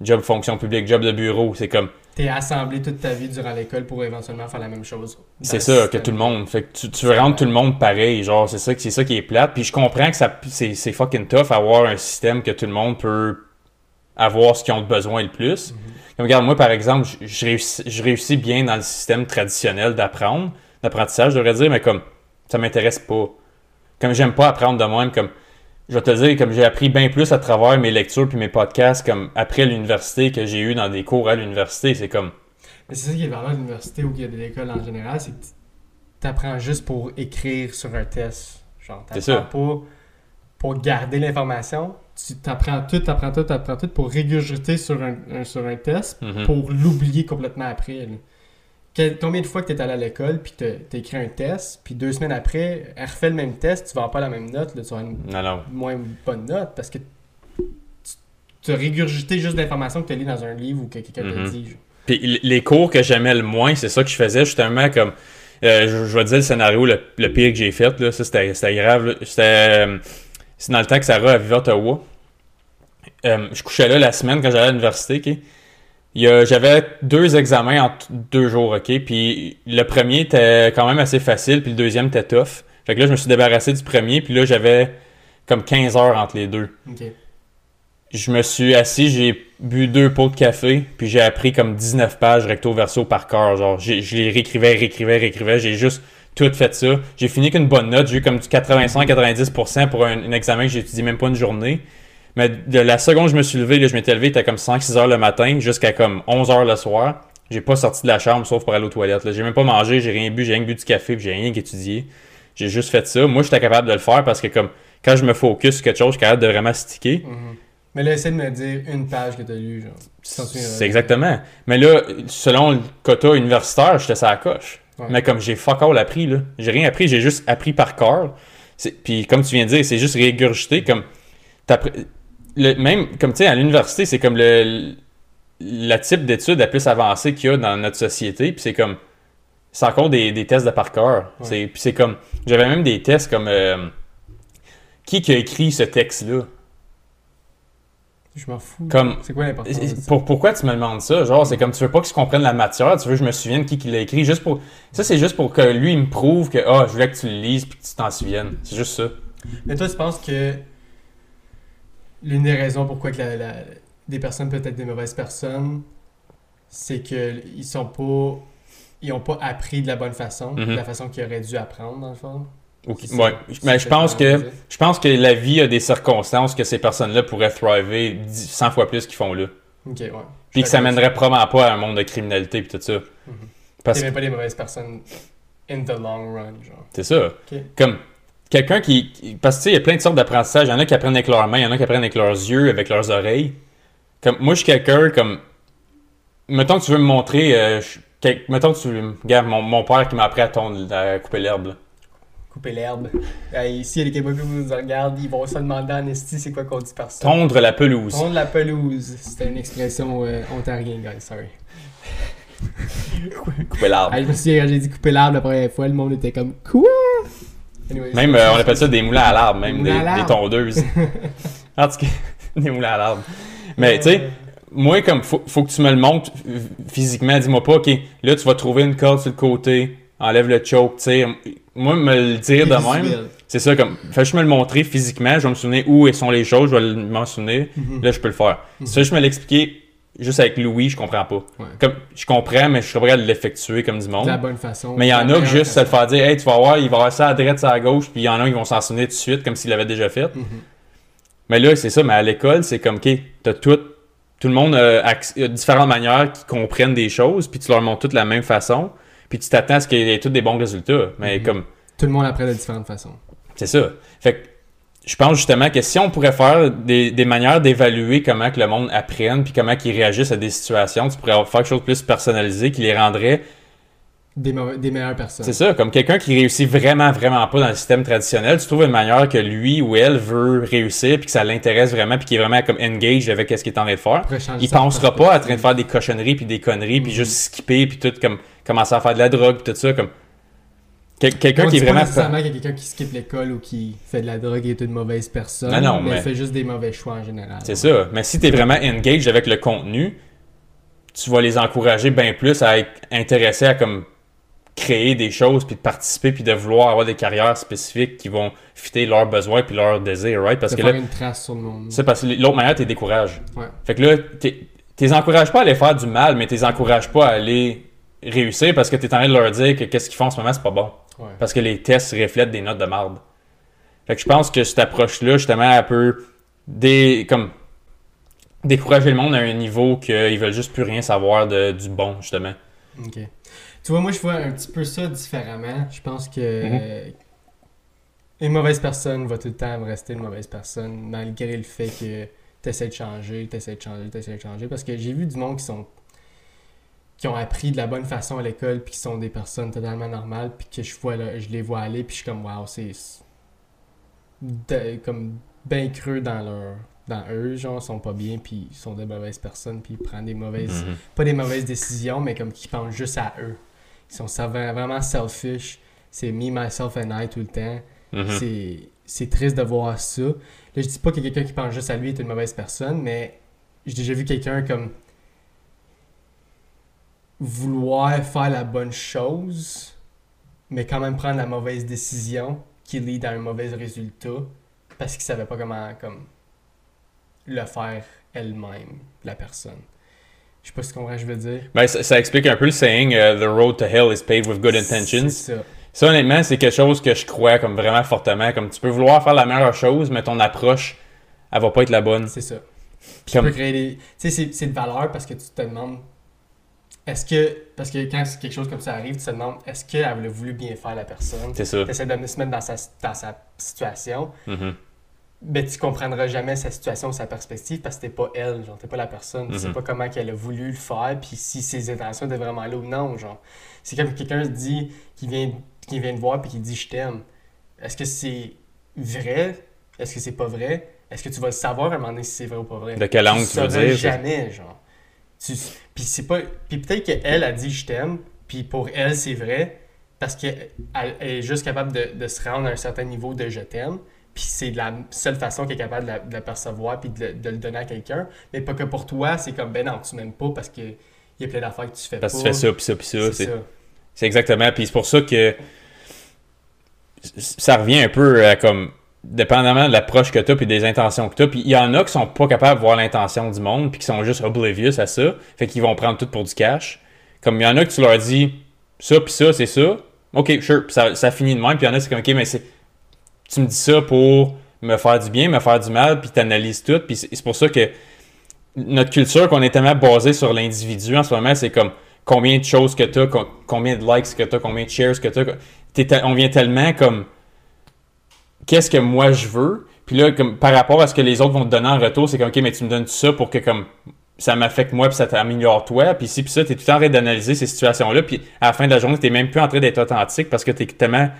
job fonction publique, job de bureau. C'est comme, T'es assemblé toute ta vie durant l'école pour éventuellement faire la même chose. C'est ça, que tout le monde. Fait que tu, tu veux rendre tout le monde pareil. Genre, c'est ça, c'est ça qui est plate. Puis je comprends que ça, c'est, c'est fucking tough avoir un système que tout le monde peut avoir ce qu'ils ont besoin le plus. Comme regarde, moi, par exemple, je, je réussis, je réussis bien dans le système traditionnel d'apprendre, d'apprentissage, je devrais dire, mais comme, ça m'intéresse pas. Comme j'aime pas apprendre de moi-même, comme, je vais te dire, comme j'ai appris bien plus à travers mes lectures puis mes podcasts, comme après l'université que j'ai eu dans des cours à l'université, c'est comme, Mais c'est ça qui est valeur de l'université ou qu'il y a de l'école en général, c'est que tu apprends juste pour écrire sur un test. Genre, t'apprends pas pour garder l'information. Tu t'apprends tout, t'apprends tout, t'apprends tout pour régurgiter sur un, un- sur un test mhm. pour l'oublier complètement après. là. Quel- combien de fois que tu es allé à l'école puis tu as écrit un test, puis deux semaines après, elle refait le même test, tu vas pas la même note, là, tu vas avoir une non. moins bonne note parce que tu, tu as régurgité juste l'information que tu as lu dans un livre ou que quelqu'un t'a Mhm. dit. genre. Puis les cours que j'aimais le moins, c'est ça que je faisais justement comme. euh, je, je vais te dire le scénario le, le pire que j'ai fait, là. Ça, c'était grave. C'était. euh, c'est dans le temps que Sarah vivait à Ottawa. Euh, je couchais là la semaine quand j'allais à l'université? J'avais deux examens en deux jours, ok? Puis le premier était quand même assez facile, puis le deuxième était tough. Fait que là, je me suis débarrassé du premier, puis là, j'avais comme 15 heures entre les deux. Je me suis assis, j'ai bu deux pots de café, puis j'ai appris comme 19 pages recto verso par cœur. Genre, je les réécrivais, réécrivais, réécrivais. J'ai juste tout fait ça. J'ai fini qu'une bonne note. J'ai eu comme du 85-90% pour un, un examen que j'ai étudié même pas une journée. Mais de la seconde où je me suis levé, là, je m'étais levé, il était comme 5-6 heures le matin jusqu'à comme 11 heures le soir. J'ai pas sorti de la chambre sauf pour aller aux toilettes. là. J'ai même pas mangé, j'ai rien bu, j'ai rien bu du café, puis j'ai rien étudié. J'ai juste fait ça. Moi, j'étais capable de le faire parce que comme quand je me focus sur quelque chose, je suis capable de vraiment sticker. Mhm. Mais là, essaie de me dire une page que t'as lue, genre. Tu souviens, C'est euh, exactement. Mais là, selon le quota universitaire, j'étais ça à la coche. Ouais. Mais comme j'ai fuck all appris, là. J'ai rien appris, j'ai juste appris par cœur. C'est- Puis comme tu viens de dire, c'est juste régurgité. Comme, le, même, comme tu sais, à l'université, c'est comme le, le type d'études la plus avancée qu'il y a dans notre société. Puis c'est comme, c'est encore des, des tests de par cœur. Ouais. C'est- Puis c'est comme, j'avais même des tests comme, euh, qui qui a écrit ce texte-là? Je m'en fous. Comme- C'est quoi l'importance? Pour, pourquoi tu me demandes ça? Genre, c'est comme tu veux pas que je comprenne la matière, tu veux que je me souvienne qui, qui l'a écrit. Juste pour... Ça, c'est juste pour que lui, il me prouve que ah, je voulais que tu le lises puis que tu t'en souviennes. C'est juste ça. Mais toi, tu penses que l'une des raisons pourquoi que la- la- des personnes peuvent être des mauvaises personnes, c'est qu'ils sont pas. Ils ont pas appris de la bonne façon, de Mhm. la façon qu'ils auraient dû apprendre, dans le fond. Ça. Ouais. Mais je pense que dire. je pense que la vie a des circonstances que ces personnes-là pourraient thriver 10 100 fois plus qu'ils font là. Ok, ouais. Puis que ça mènerait probablement pas à un monde de criminalité puis tout ça. Parce que même pas des mauvaises personnes in the long run, genre. c'est ça. Comme quelqu'un qui. Parce que tu sais, il y a plein de sortes d'apprentissage. Il y en a qui apprennent avec leurs mains, il y en a qui apprennent avec leurs yeux, avec leurs oreilles. Comme moi, je suis quelqu'un comme. Mettons que tu veux me montrer. euh, je- quel- Mettons que tu. Regarde, mon, mon père qui m'a appris à, tondre, à couper l'herbe. Couper l'herbe. Ici, les Québécois nous regardent, ils vont se demander en esti c'est quoi qu'on dit par ça? Tondre la pelouse. Tondre la pelouse. C'était une expression euh, ontarienne, guys, sorry. Couper l'arbre. Ah, je me souviens quand j'ai dit couper l'arbre la première fois, le monde était comme Quoi? Même, euh, on appelle ça des moulins à l'arbre, même Des des, tondeuses. en tout cas, des moulins à l'arbre. Mais tu sais, Euh, moi, comme faut, faut que tu me le montres physiquement, dis-moi pas, ok, là tu vas trouver une corde sur le côté, enlève le choke, tire. Moi, me le dire de même, c'est ça, comme, fais juste me le montrer physiquement, je vais me souvenir où sont les choses, je vais le- m'en souvenir, Mhm. là je peux le faire. Mhm. Si je me l'expliquer juste avec Louis, je comprends pas. Ouais. Comme, je comprends, mais je serais prêt à l'effectuer comme du De monde. la bonne façon. Mais il y en de a que meilleure juste se le faire dire, hey, tu vas voir, il va avoir ça à droite, ça à gauche, puis il y en a qui vont s'en souvenir tout de suite, comme s'il l'avait déjà fait. Mhm. Mais là, c'est ça, mais à l'école, c'est comme, OK, t'as tout, tout le monde a, acc- a différentes manières qui comprennent des choses, puis tu leur montres toutes de la même façon, puis tu t'attends à ce qu'il y ait tous des bons résultats. Mais Mhm. comme, Tout le monde apprend de différentes façons. c'est ça. Fait que, je pense justement que si on pourrait faire des, des manières d'évaluer comment que le monde apprenne, puis comment qu'ils réagissent à des situations, tu pourrais faire quelque chose de plus personnalisé qui les rendrait Des, meilleures personnes. C'est ça, comme quelqu'un qui réussit vraiment, vraiment pas dans le système traditionnel, tu trouves une manière que lui ou elle veut réussir, puis que ça l'intéresse vraiment, puis qu'il est vraiment comme engaged avec ce qu'il est en train de faire. Il pensera pas à train de faire des cochonneries puis des conneries, puis Mhm. juste skipper, puis tout, comme commencer à faire de la drogue, puis tout ça, comme Quel- quelqu'un qui est dit pas vraiment. nécessairement qu'il y a quelqu'un qui skippe l'école ou qui fait de la drogue et est une mauvaise personne. Non, non, mais, mais- fait juste des mauvais choix en général. C'est ça. Mais si tu es vraiment engaged avec le contenu, tu vas les encourager bien plus à être intéressés à comme créer des choses, puis de participer, puis de vouloir avoir des carrières spécifiques qui vont fitter leurs besoins puis leurs désirs, right? Parce de que faire là, une trace sur le monde. c'est parce que l'autre manière, tu les décourages. Ouais. Fait que là, t'es- t'es encourages pas à aller faire du mal, mais t'es encourages pas à aller réussir parce que t'es en train de leur dire que qu'est-ce qu'ils font en ce moment, c'est pas bon. Ouais. Parce que les tests reflètent des notes de marde. Fait que je pense que cette approche-là, justement, elle peut dé- comme, décourager le monde à un niveau qu'ils veulent juste plus rien savoir de, du bon, justement. Ok. Tu vois, moi, je vois un petit peu ça différemment. Je pense que Mhm. une mauvaise personne va tout le temps rester une mauvaise personne, malgré le fait que tu essaies de changer, tu essaies de changer, tu essaies de changer. Parce que j'ai vu du monde qui sont qui ont appris de la bonne façon à l'école, puis qui sont des personnes totalement normales, puis que je vois là, je les vois aller, puis je suis comme, waouh, c'est de- comme bien creux dans leur dans eux, genre, ils sont pas bien, puis ils sont des mauvaises personnes, puis ils prennent des mauvaises Mhm. pas des mauvaises décisions, mais comme qui pensent juste à eux. Ils sont vraiment selfish. C'est me, myself and I tout le temps. C'est c'est triste de voir ça. Là, je dis pas que quelqu'un qui pense juste à lui est une mauvaise personne, mais j'ai déjà vu quelqu'un comme. Vouloir faire la bonne chose, mais quand même prendre la mauvaise décision qui lead à un mauvais résultat parce qu'il savait pas comment comme le faire elle-même, la personne. Je sais pas ce que je veux dire. Ben, ça, ça explique un peu le saying uh, The road to hell is paved with good intentions. Ça. Ça, honnêtement, c'est quelque chose que je crois comme vraiment fortement. Comme tu peux vouloir faire la meilleure chose, mais ton approche, elle va pas être la bonne. C'est ça. Puis Comme- tu peux créer des. Tu sais, c'est- c'est de valeur parce que tu te demandes. Est-ce que. Parce que quand quelque chose comme ça arrive, tu te demandes est-ce qu'elle a voulu bien faire la personne? C'est ça. Tu essaies de se mettre dans sa, dans sa situation. Mhm. Mais tu comprendras jamais sa situation ou sa perspective parce que t'es pas elle, genre, t'es pas la personne. Tu sais Mhm. pas comment qu'elle a voulu le faire, puis si ses intentions étaient vraiment là ou non, genre. C'est comme quelqu'un se dit, qui vient, qui vient te voir puis qui dit je t'aime. Est-ce que c'est vrai? Est-ce que c'est pas vrai? Est-ce que tu vas le savoir à un moment donné si c'est vrai ou pas vrai? De quel angle tu veux sauras dire? jamais, genre. Tu- Puis c'est pas... Puis peut-être qu'elle a dit je t'aime, puis pour elle c'est vrai, parce qu'elle elle est juste capable de, de se rendre à un certain niveau de je t'aime, puis c'est la seule façon qu'elle est capable de la, de la percevoir puis de, le- de le donner à quelqu'un. Mais pas que pour toi, c'est comme, ben non, tu m'aimes pas parce que il y a plein d'affaires que tu fais Parce que pas. tu fais ça, puis ça, puis ça. C'est C'est ça. c'est exactement. Puis c'est pour ça que ça revient un peu à comme. Dépendamment de l'approche que tu as puis des intentions que tu as. Puis il y en a qui sont pas capables de voir l'intention du monde puis qui sont juste oblivious à ça. Fait qu'ils vont prendre tout pour du cash. Comme il y en a que tu leur dis ça puis ça, c'est ça. Ok, sure. Puis ça, ça finit de même. Puis il y en a, c'est comme ok, mais c'est. Tu me dis ça pour me faire du bien, me faire du mal, puis t'analyses tout. Puis c'est pour ça que notre culture, qu'on est tellement basé sur l'individu en ce moment, c'est comme combien de choses que tu as, combien de likes que tu as, combien de shares que tu as. On vient tellement comme qu'est-ce que moi je veux. Puis là, comme par rapport à ce que les autres vont te donner en retour, c'est comme ok, mais tu me donnes ça pour que comme ça m'affecte moi puis ça t'améliore toi. Puis si puis ça, tu es tout le temps en train d'analyser ces situations-là. Puis à la fin de la journée, tu même plus en train d'être authentique parce que tu es tellement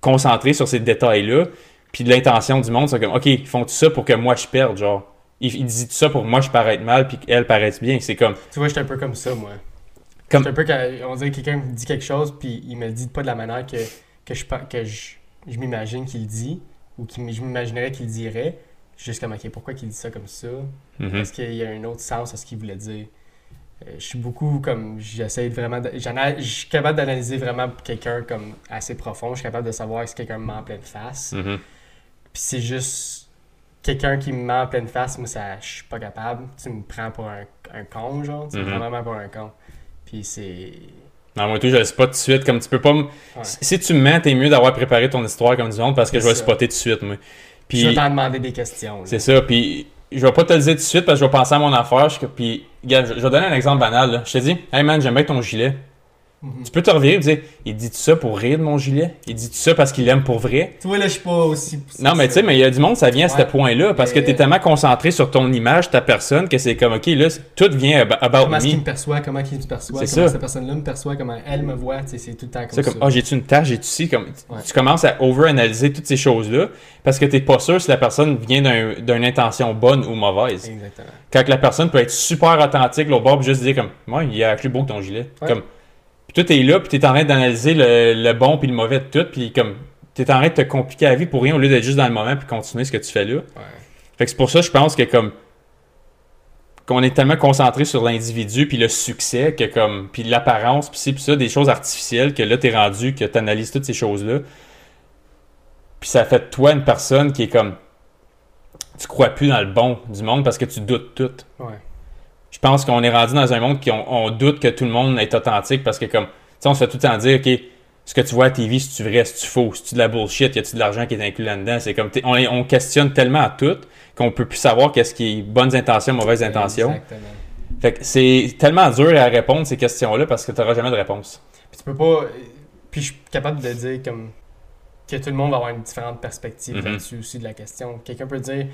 concentré sur ces détails-là. Puis l'intention du monde, c'est comme ok, ils font tout ça pour que moi je perde, genre. Ils, ils disent tout ça pour que moi je paraisse mal puis qu'elle paraisse bien. C'est comme Tu vois, j'étais un peu comme ça, moi. Comme- un peu quand on dirait que quelqu'un me dit quelque chose, puis il me le dit pas de la manière que, que je, que je, je m'imagine qu'il dit, ou je m'imaginerais qu'il dirait. Juste comme, ok, pourquoi qu'il dit ça comme ça? mhm. Est-ce qu'il y a un autre sens à ce qu'il voulait dire? Euh, je suis beaucoup comme, j'essaie vraiment, de- je suis capable d'analyser vraiment quelqu'un comme assez profond. Je suis capable de savoir si quelqu'un me ment en pleine face. Mhm. Puis c'est juste quelqu'un qui me ment en pleine face, moi, ça, je suis pas capable. Tu me prends pour un, un con, genre. Tu me Mhm. prends vraiment pour un con. Puis c'est. Non, moi tout, je le spot tout de suite. Comme tu peux pas me. Ouais. Si tu me mens, t'es mieux d'avoir préparé ton histoire comme du monde parce que je vais le spotter tout de suite, moi. Puis, je vais t'en demander des questions. c'est ça. Puis je vais pas te le dire tout de suite parce que je vais penser à mon affaire. Je- Puis, regarde, je je vais donner un exemple banal. là. Je te dis, hey man, j'aime bien ton gilet. Tu peux te revirer et dire, il dit ça pour rire de mon gilet Il dit ça parce qu'il l'aime pour vrai? Tu vois, là, je suis pas aussi. Non, mais tu sais, mais il y a du monde, ça vient à ce point-là parce que Mais- t'es tellement concentré sur ton image, ta personne, que c'est comme, ok, là, tout vient ab- about Comment est-ce qu'il me. me perçoit, comment il me perçoit, C'est comment ça. cette personne-là me perçoit, comment elle me voit, tu c'est tout le temps comme C'est ça. comme, ah, j'ai-tu une tâche, j'ai-tu ci, comme, Ouais. tu commences à over-analyser toutes ces choses-là parce que t'es pas sûr si la personne vient d'un- d'une intention bonne ou mauvaise. Exactement. Quand la personne peut être super authentique, l'autre bord, juste dire comme, moi, il est actually beau ton gilet. Ouais. Comme, puis toi, t'es là, puis t'es en train d'analyser le, le bon puis le mauvais de tout, puis comme, t'es en train de te compliquer la vie pour rien au lieu d'être juste dans le moment puis continuer ce que tu fais là. Ouais. Fait que c'est pour ça, je pense que comme, qu'on est tellement concentré sur l'individu puis le succès que comme puis l'apparence puis ci puis ça des choses artificielles que là t'es rendu que t'analyses toutes ces choses là puis ça fait de toi une personne qui est comme tu crois plus dans le bon du monde parce que tu doutes tout Ouais. Je pense qu'on est rendu dans un monde qui on, on doute que tout le monde est authentique parce que comme tu sais on se fait tout le temps dire ok ce que tu vois à TV c'est tu vrai c'est tu faux c'est tu de la bullshit y a-tu de l'argent qui est inclus là-dedans? C'est comme on, est- on questionne tellement à tout qu'on peut plus savoir qu'est-ce qui est bonnes intentions mauvaises intentions Exactement. fait que c'est tellement dur à répondre ces questions-là parce que tu n'auras jamais de réponse. Puis tu peux pas. Puis je suis capable de dire comme que tout le monde va avoir une différente perspective Mhm. là-dessus aussi de la question. Quelqu'un peut dire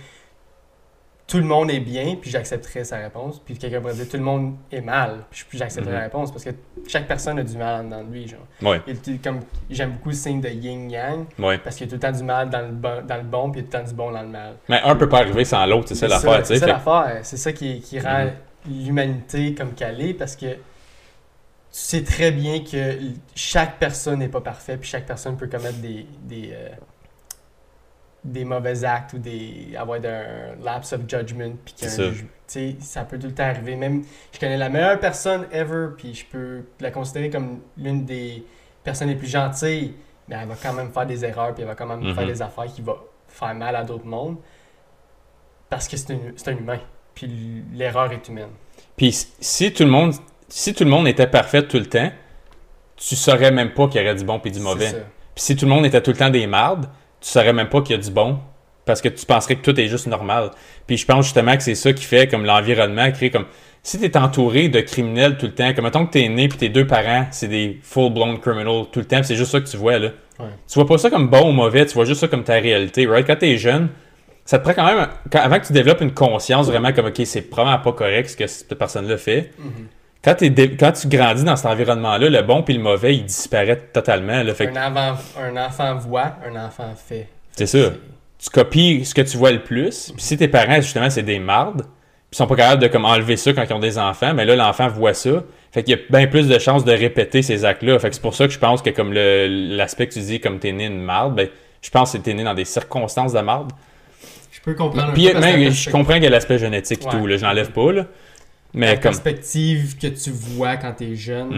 tout le monde est bien, puis j'accepterai sa réponse. Puis quelqu'un pourrait dire tout le monde est mal, puis j'accepterai Mhm. la réponse parce que chaque personne a du mal dans lui. Genre. Ouais, Et comme j'aime beaucoup le signe de yin-yang ouais. parce qu'il y a tout le temps du mal dans le, bon, dans le bon, puis il y a tout le temps du bon dans le mal. Mais un peut pas arriver sans l'autre, c'est ça l'affaire, C'est ça l'affaire. C'est ça qui, qui rend Mhm. l'humanité comme qu'elle est parce que tu sais très bien que chaque personne n'est pas parfaite puis chaque personne peut commettre des, des, euh, des mauvais actes ou des avoir un lapse of judgment puis qu'il y a C'est un ça. jugement. Tu sais, ça peut tout le temps arriver. Même, je connais la meilleure personne ever, puis je peux la considérer comme l'une des personnes les plus gentilles, mais elle va quand même faire des erreurs, puis elle va quand même Mhm. faire des affaires qui vont faire mal à d'autres mondes, parce que c'est un, humain, puis l'erreur est humaine. Puis si tout le monde si tout le monde était parfait tout le temps, tu saurais même pas qu'il y aurait du bon puis du mauvais. Puis si tout le monde était tout le temps des mardes, tu saurais même pas qu'il y a du bon parce que tu penserais que tout est juste normal. Puis je pense justement que c'est ça qui fait comme l'environnement crée comme si tu es entouré de criminels tout le temps, comme mettons que tu es né puis tes deux parents, c'est des full-blown criminals tout le temps, c'est juste ça que tu vois là. Ouais. Tu vois pas ça comme bon ou mauvais, tu vois juste ça comme ta réalité, right? Quand t'es jeune, ça te prend quand même quand- avant que tu développes une conscience vraiment comme OK, c'est probablement pas correct ce que cette personne-là fait. Mhm. Quand, t'es dé- quand tu grandis dans cet environnement-là, le bon puis le mauvais, il disparaît totalement. Là. Fait que Un, enfant, un enfant voit, un enfant fait. C'est ça. tu copies ce que tu vois le plus. Puis si tes parents, justement, c'est des mardes, puis ils sont pas capables de comme enlever ça quand ils ont des enfants, mais là, l'enfant voit ça. Fait qu'il y a bien plus de chances de répéter ces actes-là. Fait que c'est pour ça que je pense que comme le- l'aspect que tu dis, comme t'es né une marde, ben, je pense que t'es né dans des circonstances de marde. Je peux comprendre. un Puis même, je comprends qu'il y a l'aspect génétique et Ouais. tout, là, je l'enlève pas, là. Mais la comme... perspective que tu vois quand tu es jeune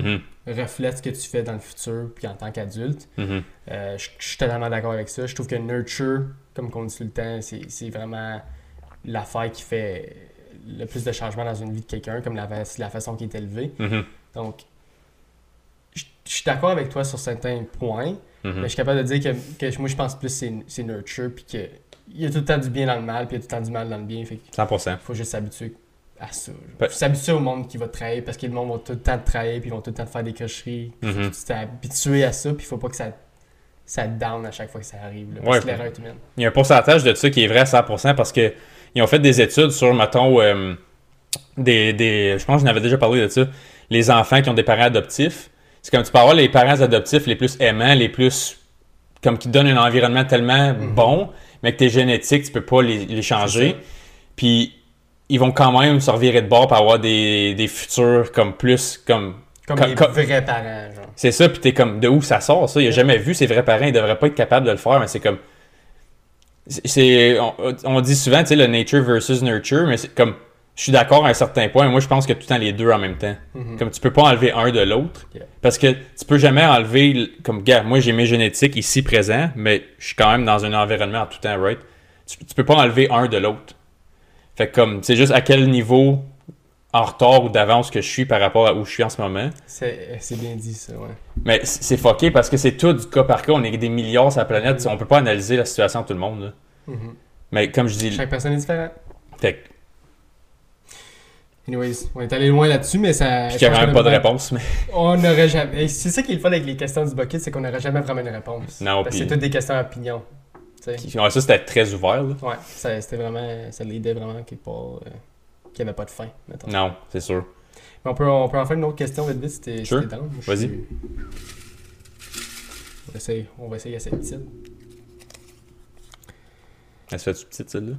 Mhm, reflète ce que tu fais dans le futur puis en tant qu'adulte. mhm. Euh, je je suis totalement d'accord avec ça. Je trouve que nurture, comme on dit tout le temps, c'est vraiment l'affaire qui fait le plus de changements dans une vie de quelqu'un, comme la, la façon qui est élevée. Mhm, Donc, je je suis d'accord avec toi sur certains points, mais je suis capable de dire que, que moi, je pense plus c'est c'est nurture, puis qu'il y a tout le temps du bien dans le mal, puis il y a tout le temps du mal dans le bien. Fait que 100%. faut juste s'habituer à ça. Ouais. Faut s'habituer au monde qui va te trahir parce que le monde va tout le temps te trahir puis ils vont tout le temps te faire des cocheries. Mhm. que Tu t'es habitué à ça puis il faut pas que ça, ça te down à chaque fois que ça arrive. là, parce Ouais. que l'erreur est humaine. Il y a un pourcentage de ça qui est vrai à 100% parce que ils ont fait des études sur, mettons, euh, des, des. Je pense que j'en avais déjà parlé de ça. Les enfants qui ont des parents adoptifs. C'est comme tu peux avoir les parents adoptifs les plus aimants, les plus. comme qui donnent un environnement tellement Mhm. bon, mais que tes génétiques, tu peux pas les, changer. Puis ils vont quand même se revirer de bord pour avoir des, des futurs comme plus. comme Comme Co- les co- vrais parents. Genre. c'est ça, puis t'es comme, de où ça sort ça? Il a jamais vu ses vrais parents, il devrait pas être capable de le faire, mais c'est comme. c'est- on, on dit souvent, tu sais, le nature versus nurture, mais c'est comme, je suis d'accord à un certain point, moi je pense que tout le temps les deux en même temps. Mhm. Comme tu peux pas enlever un de l'autre, Yeah. parce que tu peux jamais enlever, comme, gars, moi j'ai mes génétiques ici présents, mais je suis quand même dans un environnement en tout temps, right? Tu, tu peux pas enlever un de l'autre. Fait que comme, c'est juste à quel niveau en retard ou d'avance que je suis par rapport à où je suis en ce moment. C'est c'est bien dit ça, ouais. Mais c'est fucké parce que c'est tout du cas par cas. On est des milliards sur la planète. On peut pas analyser la situation de tout le monde. là. Mhm. Mais comme je dis, Chaque personne est différente. fait Anyways, on est allé loin là-dessus, mais ça. puis qu'il y a quand même pas de réponse. Mais... On n'aurait jamais. C'est ça qui est le fun avec les questions du bucket, c'est qu'on n'aurait jamais vraiment une réponse. Non, Parce que c'est toutes des questions à opinion. Ouais, ça, c'était très ouvert. là. Ouais, ça, c'était vraiment. Ça l'aidait vraiment euh, qu'il n'y avait pas de fin, mettons. Non, c'est sûr. Mais on peut, on peut en faire une autre question vite vite si t'es Sure. si Vas-y. suis- On va essayer, on va essayer à cette petite. Elle se fait-tu petite, celle-là?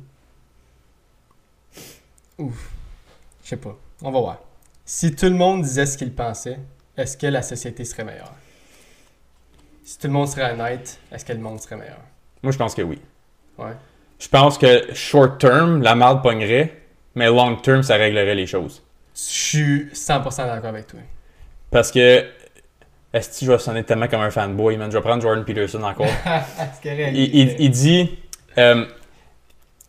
Je sais pas. On va voir. Si tout le monde disait ce qu'il pensait, est-ce que la société serait meilleure? Si tout le monde serait honnête, est-ce que le monde serait meilleur? Moi, je pense que oui. Ouais. Je pense que short term, la marde pognerait, mais long term, ça réglerait les choses. Je suis 100% d'accord avec toi. Parce que. Est-ce que je vais sonner tellement comme un fanboy, man? Je vais prendre Jordan Peterson encore. Il, il- il dit euh,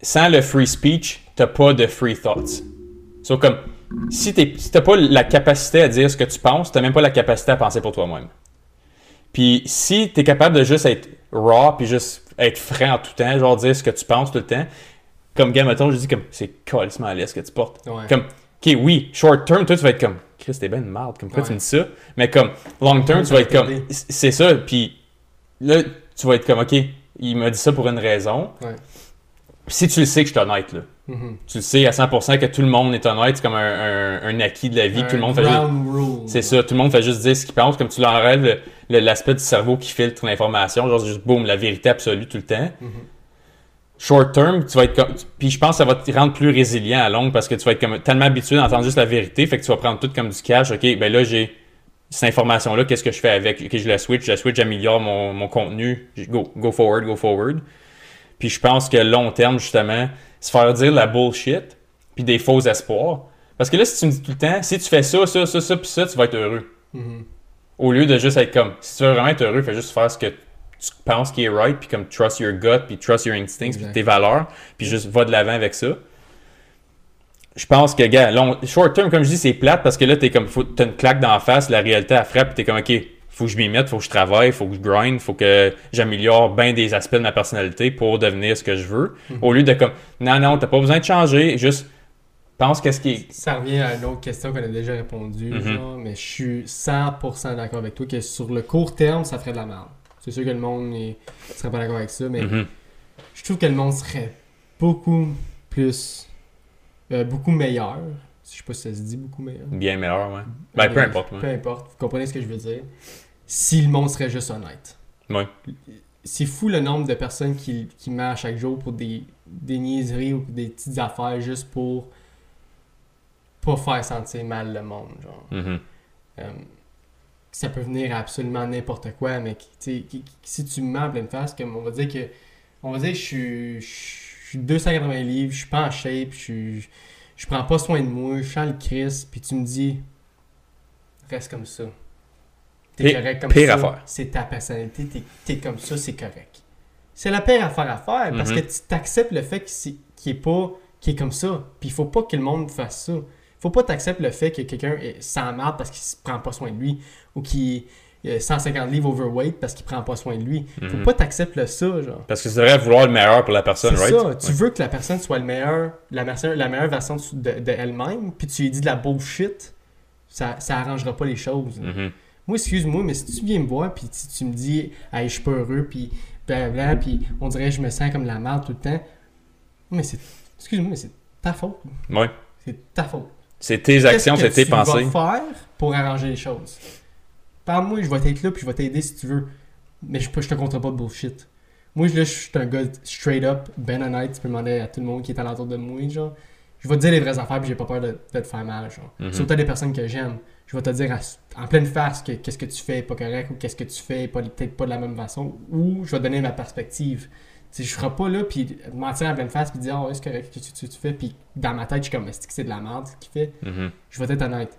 sans le free speech, t'as pas de free thoughts. So, comme si t'es- si t'as pas la capacité à dire ce que tu penses, t'as même pas la capacité à penser pour toi-même. Puis si t'es capable de juste être raw puis juste être franc en tout temps, genre dire ce que tu penses tout le temps, comme gars, mettons, je dis comme c'est calissement à l'aise que tu portes. Ouais. Comme, ok, oui, short term, toi tu vas être comme, Chris, t'es ben une marde, comme pourquoi tu Ouais. me dis ça? Mais comme, long term, tu vas va être comme, c'est ça, puis là, tu vas être comme, ok, il m'a dit ça pour une raison. Ouais. Si tu le sais que je suis honnête, là, Mhm. tu le sais à 100% que tout le monde est honnête, c'est comme un, un- un acquis de la vie, tout le monde fait juste. C'est ça, tout le monde fait juste dire ce qu'il pense, comme tu l'enlèves le- le- l'aspect du cerveau qui filtre l'information, genre c'est juste boum, la vérité absolue tout le temps. Mhm. Short term, tu vas être comme. Puis je pense que ça va te rendre plus résilient à longue parce que tu vas être comme tellement habitué d'entendre juste la vérité, fait que tu vas prendre tout comme du cash. Ok, ben là j'ai cette information-là, qu'est-ce que je fais avec? Ok, je la switch, je la switch, j'améliore mon, mon contenu, go, go forward, go forward. Puis je pense que long terme, justement, se faire dire la bullshit, puis des faux espoirs. Parce que là, si tu me dis tout le temps, si tu fais ça, ça, ça, ça, puis ça, tu vas être heureux. Mhm. Au lieu de juste être comme, si tu veux vraiment être heureux, fais juste faire ce que tu penses qui est right, puis comme trust your gut, puis trust your instincts, puis tes valeurs, puis juste va de l'avant avec ça. Je pense que, gars, long, short term, comme je dis, c'est plate parce que là, t'es comme, faut, t'as une claque d'en face, la réalité, elle frappe, puis t'es comme, ok, faut que je m'y mette, faut que je travaille, faut que je grind, faut que j'améliore bien des aspects de ma personnalité pour devenir ce que je veux. Au lieu de comme, non, non, t'as pas besoin de changer, juste pense qu'est-ce qui est. Ça revient à une autre question qu'on a déjà répondu, Mhm. genre, mais je suis 100% d'accord avec toi que sur le court terme, ça ferait de la merde. C'est sûr que le monde ne serait pas d'accord avec ça, mais Mhm. je trouve que le monde serait beaucoup plus. euh, beaucoup meilleur. Je sais pas si ça se dit beaucoup meilleur. Bien meilleur, ouais. Ben, peu Mais importe, ouais. Peu importe, vous comprenez ce que je veux dire? Si le monde serait juste honnête. Ouais. C'est fou le nombre de personnes qui, qui meurent chaque jour pour des, des niaiseries ou des petites affaires juste pour pas faire sentir mal le monde, genre. Mhm. Euh, ça peut venir à absolument n'importe quoi, mais qui- qui- si tu me mets en pleine face, comme on va dire que on va dire que je suis, je suis 280 livres, je suis pas en shape, je suis, je prends pas soin de moi, je sens le Chris, puis tu me dis reste comme ça. T'es correct comme pire ça. C'est ta personnalité, t'es es comme ça, c'est correct. C'est la pire affaire à faire parce Mhm. que tu t'acceptes le fait qu'il qu'il est pas qu'il est comme ça. Puis il faut pas que le monde fasse ça. Faut pas t'accepter le fait que quelqu'un est sans marde parce qu'il se prend pas soin de lui ou qu'il est 150 livres overweight parce qu'il prend pas soin de lui. Faut Mhm. pas t'accepter ça, genre. Parce que tu devrais vouloir le meilleur pour la personne, C'est right? ça. Tu veux que la personne soit le meilleur, la, personne- la meilleure version de, de elle-même, puis tu lui dis de la bullshit, ça, ça arrangera pas les choses. Mhm. Moi, excuse-moi, mais si tu viens me voir, puis tu, tu me dis, hey, je suis pas heureux, puis blablabla, puis on dirait que je me sens comme la merde tout le temps, mais c'est. Excuse-moi, mais c'est ta faute. Ouais. C'est ta faute. C'est tes actions, Qu'est-ce c'est tes que tu vas pensées. faire pour arranger les choses? Parle-moi, je vais t'être là, puis je vais t'aider si tu veux. Mais je, je te compterai pas de bullshit. Moi, je, là, je suis un gars straight up, ben honnête, tu peux demander à tout le monde qui est alentour de moi, genre. Je vais te dire les vraies affaires, puis j'ai pas peur de, de te faire mal, genre. Mhm. Surtout à des personnes que j'aime. Je vais te dire à- en pleine face que qu'est-ce que tu fais est pas correct, ou qu'est-ce que tu fais peut-être pas de la même façon, ou je vais donner ma perspective. Je serai pas là, puis mentir en pleine face, puis dire, oh, ouais, c'est correct, qu'est-ce que tu, tu fais, puis dans ma tête, je suis comme, est-ce que c'est de la merde ce qu'il fait? Mhm. je vais être honnête.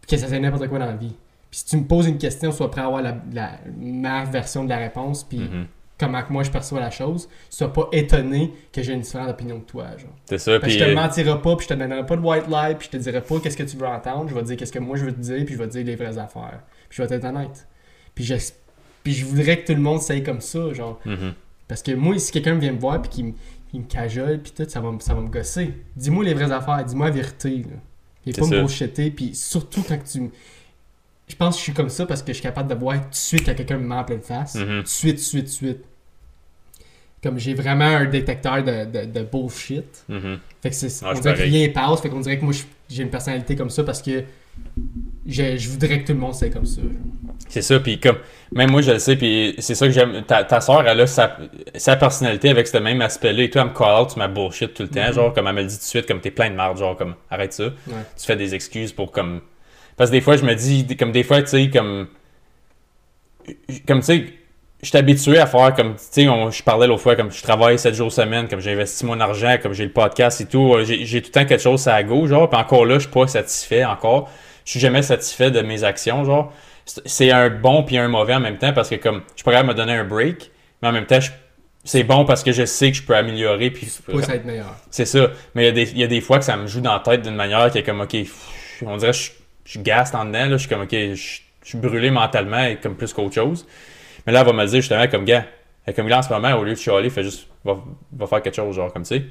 Puis que ça c'est n'importe quoi dans la vie. Puis si tu me poses une question, sois prêt à avoir la, la- ma version de la réponse, puis Mhm. comment que moi je perçois la chose. Sois pas étonné que j'ai une différente opinion que toi, genre. C'est ça, puis... je te mentirai pas, puis je te donnerai pas de white lie, puis je te dirai pas qu'est-ce que tu veux entendre. Je vais te dire qu'est-ce que moi je veux te dire, puis je vais te dire les vraies affaires. Puis je vais être honnête. Puis je, puis je voudrais que tout le monde s'aille comme ça, genre. mhm. Parce que moi, si quelqu'un vient me voir, puis qu'il me- cajole, puis tout, ça va, me- ça va me gosser. Dis-moi les vraies affaires, dis-moi la vérité, là. Et pas me bullshitter, puis surtout quand tu... Je pense que je suis comme ça parce que je suis capable de voir tout de suite quand quelqu'un me met en pleine face. Mhm. Tout de suite, tout de suite, tout de suite. Comme j'ai vraiment un détecteur de, de, de bullshit. Mhm. Fait que c'est, Ah, on dirait que rien passe. Fait qu'on dirait que moi, j'ai une personnalité comme ça parce que je, je voudrais que tout le monde soit comme ça. genre. C'est ça, puis comme, même moi je le sais, puis c'est ça que j'aime. Ta, ta soeur, elle a sa, sa personnalité avec ce même aspect-là, et toi, elle me call out sur ma bullshit tout le temps, Mhm. genre, comme elle me le dit tout de suite, comme t'es plein de marde, genre, comme, arrête ça. Ouais. Tu fais des excuses pour, comme. Parce que des fois, je me dis, comme des fois, tu sais, comme. Comme, tu sais, je suis habitué à faire comme, tu sais, je parlais l'autre fois, comme je travaille 7 jours semaine, comme j'ai investi mon argent, comme j'ai le podcast et tout, euh, j'ai j'ai tout le temps quelque chose à go, genre, puis encore là, je suis pas satisfait encore. Je suis jamais satisfait de mes actions, genre. C'est- un bon puis un mauvais en même temps parce que comme, je de me donner un break, mais en même temps, je- c'est bon parce que je sais que je peux améliorer puis Pas ça être meilleur. c'est ça. Mais il y, a des- il y a des fois que ça me joue dans la tête d'une manière qui est comme, OK, on dirait que je, je gasse en dedans, là, je suis comme, OK, je, je suis brûlé mentalement et comme plus qu'autre chose. Mais là, elle va me le dire justement comme, gars, comme là en ce moment, au lieu de chialer, fais juste, va, va faire quelque chose, genre, comme tu sais.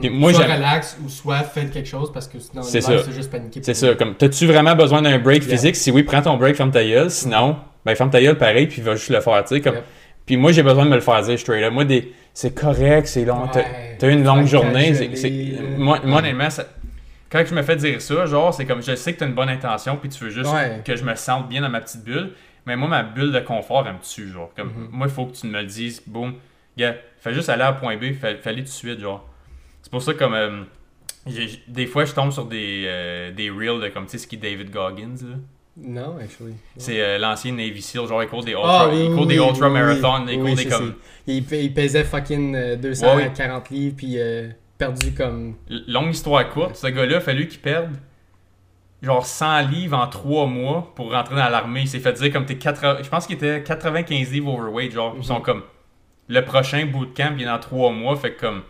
Puis moi, soit relax ou soit faites quelque chose parce que sinon, C'est juste paniquer. C'est ça, comme, t'as-tu vraiment besoin d'un break Yeah. physique? Si oui, prends ton break, ferme ta gueule. Sinon, ben, ferme ta gueule pareil, puis va juste le faire, tu sais, comme. Puis moi, j'ai besoin de me le faire dire straight up. Moi, des, c'est correct, c'est long. T'as- Ouais. T'as eu une longue journée. là. moi, moi, honnêtement, ça- quand je me fais dire ça, genre, c'est comme je sais que t'as une bonne intention, puis tu veux juste Ouais. que je me sente bien dans ma petite bulle. Mais moi, ma bulle de confort, elle me tue, genre. Comme, Mhm. Moi, il faut que tu me le dises, boum, gars, fais juste aller à point B, fais, fais aller tout de suite, genre. C'est pour ça, comme, euh, des fois, je tombe sur des, euh, des reels de, comme, tu sais, ce qui David Goggins, là. Non, actually. C'est euh, l'ancien Navy SEAL, genre il court des ultra, Ah, oui, il court oui, des ultra oui, marathons, il court des comme. Il, pe- il pesait fucking euh, 240 livres, puis perdu comme. Longue histoire courte, ce gars-là, fallu qu'il perde genre 100 livres en 3 mois pour rentrer dans l'armée. Il s'est fait dire comme t'es 80... Je pense qu'il était 95 livres overweight, genre. Ils sont Mhm. comme. Le prochain bootcamp, il est dans 3 mois, fait que comme.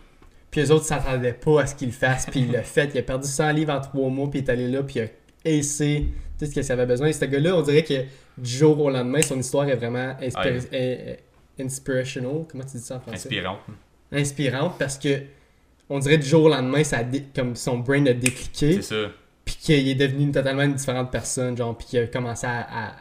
Puis les autres s'attendaient pas à ce qu'il fasse, puis il l'a fait. Il a perdu 100 livres en 3 mois, puis il est allé là, puis il a essayé tout ce qu'il avait besoin. Et ce gars-là, on dirait que du jour au lendemain, son histoire est vraiment inspir- Ouais. in- inspirational. Comment tu dis ça en français? Inspirant. Inspirante, parce que on dirait du jour au lendemain, ça dé- comme son brain a décliqué. C'est ça. puis qu'il est devenu une totalement une différente personne, genre, puis qu'il a commencé à, à,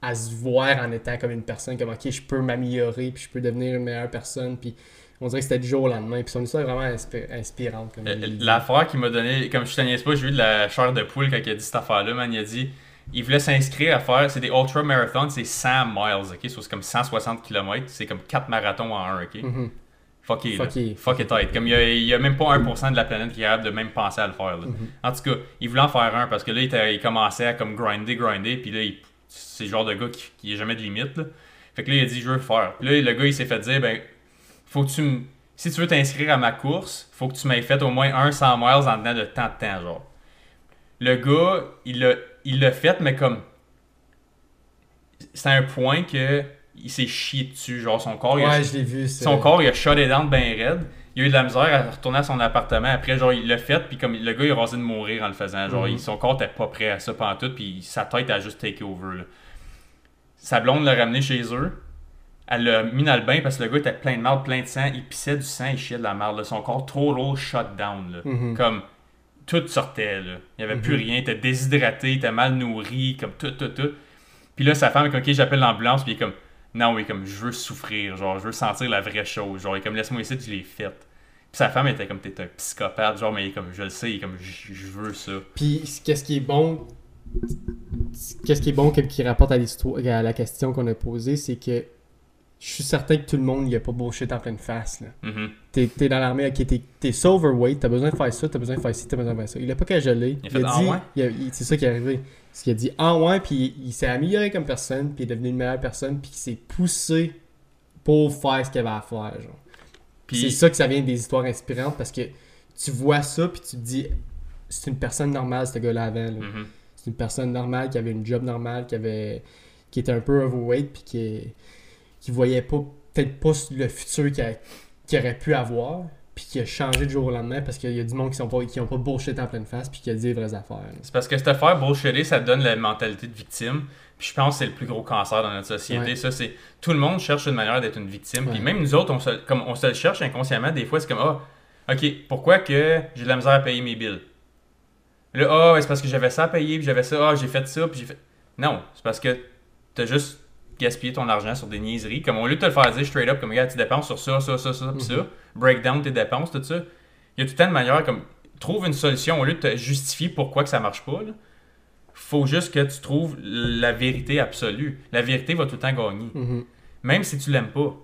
à se voir en étant comme une personne, comme, ok, je peux m'améliorer, puis je peux devenir une meilleure personne, puis on dirait que c'était du jour au lendemain, puis son histoire est vraiment inspi- inspirante. Euh. L'affaire qui m'a donné, comme je te niaise pas, j'ai eu de la chair de poule quand il a dit cette affaire-là, man. Il a dit, il voulait s'inscrire à faire, c'est des ultra marathons, c'est 100 miles, ok? So, c'est comme 160 km, c'est comme 4 marathons en un, ok? Mhm. Fuck it, Fuck it. Fuck it tight. Comme il y, a, même pas 1% de la planète qui est capable de même penser à le faire, là. Mhm. En tout cas, il voulait en faire un parce que là, il, commençait à comme grinder, grinder, puis là, c'est le genre de gars qui, qui a jamais de limite, là. Fait que là, il a dit, je veux le faire. Puis là, le gars, il s'est fait dire, ben, faut que tu me. Si tu veux t'inscrire à ma course, faut que tu m'aies fait au moins un 100 miles en dedans de tant de temps, genre. Le gars, il l'a il l'a fait, mais comme. C'est un point que il s'est chié dessus. Genre, son corps, il a- Ouais, je l'ai vu. son corps, il a shut les dents bien raide. Il a eu de la misère à retourner à son appartement. Après, genre, il l'a fait, puis comme le gars, il a rasé de mourir en le faisant. Genre, Mhm. il- son corps était pas prêt à ça pantoute, puis sa tête a juste take over. là. Sa blonde l'a ramené chez eux. Elle l'a mis dans le bain parce que le gars était plein de marde, plein de sang. Il pissait du sang, il chiait de la marde. là. Son corps total shut down. Là. Mhm. Comme tout sortait. Là. Il n'y avait plus Mhm. rien. Il était déshydraté, il était mal nourri, comme tout, tout, tout. Puis là, sa femme est comme, ok, j'appelle l'ambulance, puis il est comme, non, est comme, je veux souffrir, genre, je veux sentir la vraie chose. Genre, il est comme, laisse-moi ici, tu l'es faite. Puis sa femme était comme, t'es un psychopathe, genre, mais il est comme, je le sais, il est comme, je je veux ça. Puis qu'est-ce qui est bon, qu'est-ce qui est bon qui rapporte à l'histoire, à la question qu'on a posée, c'est que je suis certain que tout le monde n'y a pas bullshit en pleine face. Là. Mhm. T'es, t'es dans l'armée, ok, t'es, t'es so overweight, t'as besoin de faire ça, t'as besoin de faire ci, t'as besoin de faire ça. Il a pas qu'à geler. Il a dit, ouais? il il- c'est ça qui est arrivé. C'est qu'il a dit ah ouais, puis il, s'est amélioré comme personne, puis il est devenu une meilleure personne, puis il s'est poussé pour faire ce qu'il avait à faire. Genre. Puis, C'est ça que ça vient des histoires inspirantes parce que tu vois ça, puis tu te dis c'est une personne normale, ce gars-là avant. là. Mhm. C'est une personne normale qui avait une job normale, qui avait qui était un peu overweight puis qui qui voyait pas peut-être pas le futur qu'il aurait pu avoir puis qui a changé du jour au lendemain parce qu'il y a du monde qui sont pas qui ont pas bullshit en pleine face puis qui a dit les vraies affaires. C'est parce que cette affaire bullshitter, ça donne la mentalité de victime. Puis je pense que c'est le plus gros cancer dans notre société. Ouais. Ça, c'est tout le monde cherche une manière d'être une victime. Puis même nous autres, on se, comme on se le cherche inconsciemment. Des fois, c'est comme ah, ok, pourquoi que j'ai de la misère à payer mes billes Là, ah, ouais, c'est parce que j'avais ça à payer, puis j'avais ça, ah, j'ai fait ça, puis j'ai fait. Non, c'est parce que t'as juste gaspillé ton argent sur des niaiseries. Comme au lieu de te le faire dire straight up, comme regarde, tu dépenses sur ça, ça, ça, ça, Mhm. ça, break down tes dépenses, tout ça. Il y a tout le temps de manière comme trouve une solution au lieu de te justifier pourquoi que ça marche pas. Là. Faut juste que tu trouves la vérité absolue. La vérité va tout le temps gagner. Mhm. Même si tu l'aimes pas.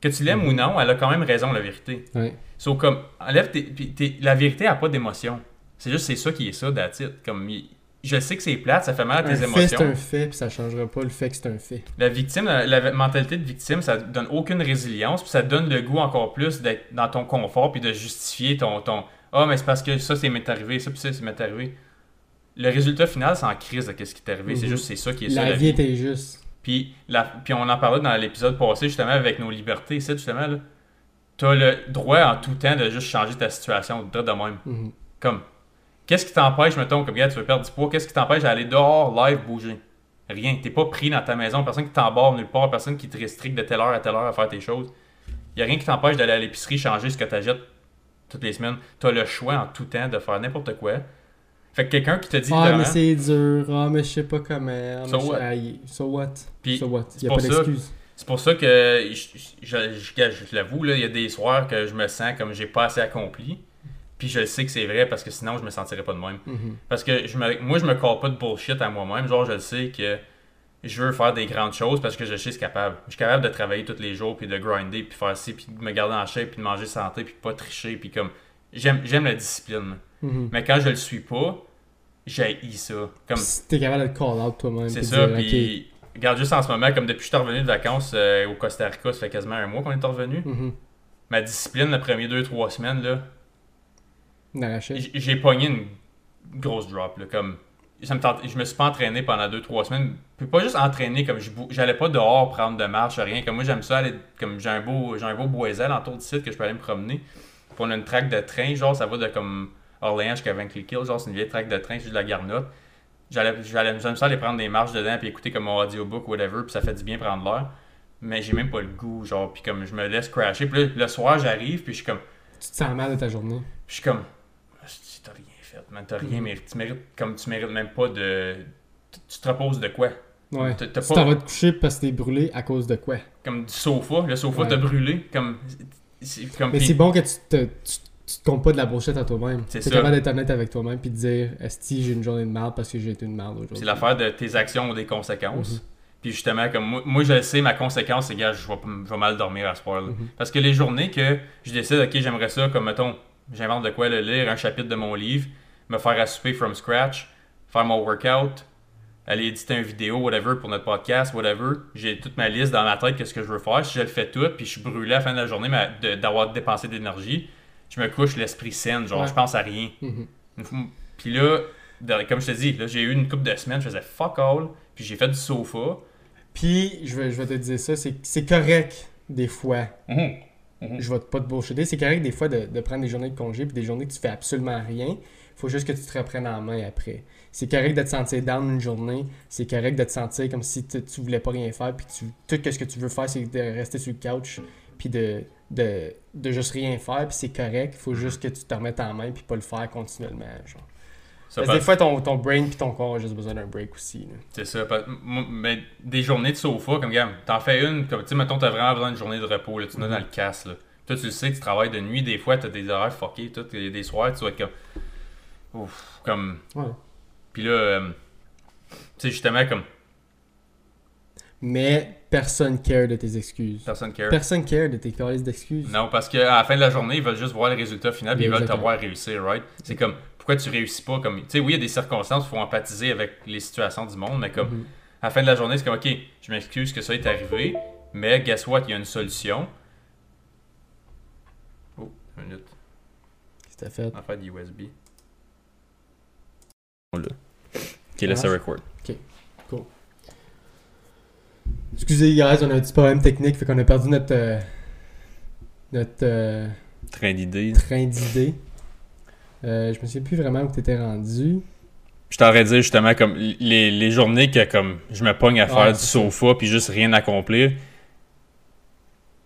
Que tu l'aimes ou non, elle a quand même raison, la vérité. Ouais. Sauf comme, enlève tes, la vérité a pas d'émotion. C'est juste, c'est ça qui est ça, it. Comme, il- je sais que c'est plate, ça fait mal à tes Un fait émotions. c'est un fait puis ça changera pas le fait que c'est un fait. La victime, la, la mentalité de victime, ça donne aucune résilience, puis ça donne le goût encore plus d'être dans ton confort, puis de justifier ton. ton ah, mais c'est parce que ça, c'est m'est arrivé, ça, puis ça, c'est m'est arrivé. Le résultat final, c'est en crise de ce qui t'est arrivé. C'est Mhm. juste, c'est ça qui est ça, La la vie vie. est injuste. Puis, la, puis on en parlait dans l'épisode passé, justement, avec nos libertés. C'est justement, là. T'as le droit en tout temps de juste changer ta situation, de de même. Mhm. Comme, qu'est-ce qui t'empêche, mettons, comme, gars, tu veux perdre du poids, qu'est-ce qui t'empêche d'aller dehors, live, bouger? Rien. T'es pas pris dans ta maison, personne qui t'embarque nulle part, personne qui te restricte de telle heure à telle heure à faire tes choses. Y a rien qui t'empêche d'aller à l'épicerie, changer ce que t'achètes toutes les semaines. T'as le choix en tout temps de faire n'importe quoi. Fait que quelqu'un qui te dit Ah, mais c'est dur. Ah, mais je sais pas comment. Ah, So what? So what? Puis, so what? a pour pas ça- d'excuse. C'est pour ça que je, je, je- je l'avoue, il y a des soirs que je me sens comme j'ai pas assez accompli. Puis je le sais que c'est vrai parce que sinon je me sentirais pas de même. Mhm. Parce que je me, moi je me colle pas de bullshit à moi-même. Genre je le sais que je veux faire des grandes choses parce que je sais que je suis capable. Je suis capable de travailler tous les jours puis de grinder puis faire ci puis de me garder en shape puis de manger santé puis de pas tricher puis comme j'aime la discipline. Mhm. Mais quand je le suis pas, j'ai ça. Comme, Si t'es capable de te call out toi-même. c'est ça, dire, puis regarde juste en ce moment, comme depuis que je suis revenu de vacances euh, au Costa Rica, ça fait quasiment un mois qu'on est revenu. mhm, Ma discipline, les premiers 2-3 semaines, là, j'ai pogné une grosse drop. Là, comme, ça me tente- je me suis pas entraîné pendant 2-3 semaines. Puis pas juste entraîné, comme je j'allais pas dehors prendre de marche, rien. Comme moi, j'aime ça aller. Comme j'ai un beau, j'ai un beau boisel en tour du site que je peux aller me promener. Puis on a une track de train, genre, ça va de comme Orléans jusqu'à Vankilkil, genre, c'est une vieille track de train sur de la garnotte. J'allais, j'aime ça aller prendre des marches dedans, puis écouter comme mon audiobook, whatever, puis ça fait du bien prendre l'air. Mais j'ai même pas le goût, genre, puis comme je me laisse crasher. Puis là, le soir, j'arrive, puis je suis comme. Tu te sens mal de ta journée. Puis je suis comme, t'as rien mérité. Tu mérites, comme tu mérites même pas de. tu- te reposes de quoi? Ouais. T'as- t'as Tu pas- t'en vas te coucher parce que t'es brûlé à cause de quoi? Comme du sofa, le sofa Ouais. t'a brûlé. Comme. c'est- comme Mais c'est bon que tu te, tu, tu te comptes pas de la bullshit à toi-même. C'est T'es capable d'être honnête avec toi-même puis de dire Esti, j'ai une journée de merde parce que j'ai été une merde aujourd'hui. C'est l'affaire de tes actions ont des conséquences. Mhm. Puis justement, comme moi, moi, je le sais, ma conséquence, c'est que je vais, je vais mal dormir à ce point-là. Mhm. Parce que les journées que je décide, ok, j'aimerais ça, comme mettons, j'invente de quoi le lire, un chapitre de mon livre, me faire à souper from scratch, faire mon workout, aller éditer une vidéo, whatever, pour notre podcast, whatever. J'ai toute ma liste dans ma tête, qu'est-ce que je veux faire. Si je le fais tout, puis je suis brûlé à la fin de la journée d'avoir dépensé d'énergie, je me couche l'esprit sain, genre Ouais. je pense à rien. Mhm. Fois- Puis là, comme je te dis, là, j'ai eu une couple de semaines, je faisais fuck all, puis j'ai fait du sofa. Puis, je vais, je vais te dire ça, c'est c'est correct des fois. Je vais pas te bullshiter. C'est correct des fois de, de prendre des journées de congé puis des journées que tu fais absolument rien. Faut juste que tu te reprennes en main après. C'est correct de te sentir down une journée. C'est correct de te sentir comme si tu, tu voulais pas rien faire. Puis tu, tout ce que tu veux faire, c'est de rester sur le couch. Puis de, de, de juste rien faire. Puis c'est correct. faut juste que tu te remettes en main. Puis pas le faire continuellement. Genre. Ça Parce que fait- des fois, ton, ton brain puis ton corps ont juste besoin d'un break aussi. C'est ça. Mais des journées de sofa, comme gars, t'en fais une, comme tu sais, mettons, t'as vraiment besoin d'une journée de repos, là, tu Mhm. n'as dans le casse, là. Toi, tu le sais, tu travailles de nuit, des fois, t'as des horaires fuckés, tout, a des soirs, tu vas être comme. Ouf, comme. Ouais. Puis là, euh, tu sais, justement, comme Mais personne care de tes excuses. personne care. Personne care de tes calices d'excuses. Non, parce qu'à la fin de la journée, ils veulent juste voir le résultat final, puis ils veulent te voir réussir, right? C'est comme, pourquoi tu réussis pas comme. Tu sais, oui, il y a des circonstances, il faut empathiser avec les situations du monde, mais comme, Mhm. à la fin de la journée, c'est comme, ok, je m'excuse que ça est arrivé, mais guess what, il y a une solution. Oh, une minute, Qu'est-ce que t'as fait? affaire d'USB. Là. Ok, là, Ça ça marche? record. Excusez, guys, on a un petit problème technique, fait qu'on a perdu notre, euh, notre euh, Train d'idées. train d'idées. Euh, je me souviens plus vraiment où t'étais rendu. Je t'aurais dit justement comme les, les journées que comme je me pogne à faire Ouais, du sofa puis juste rien accomplir.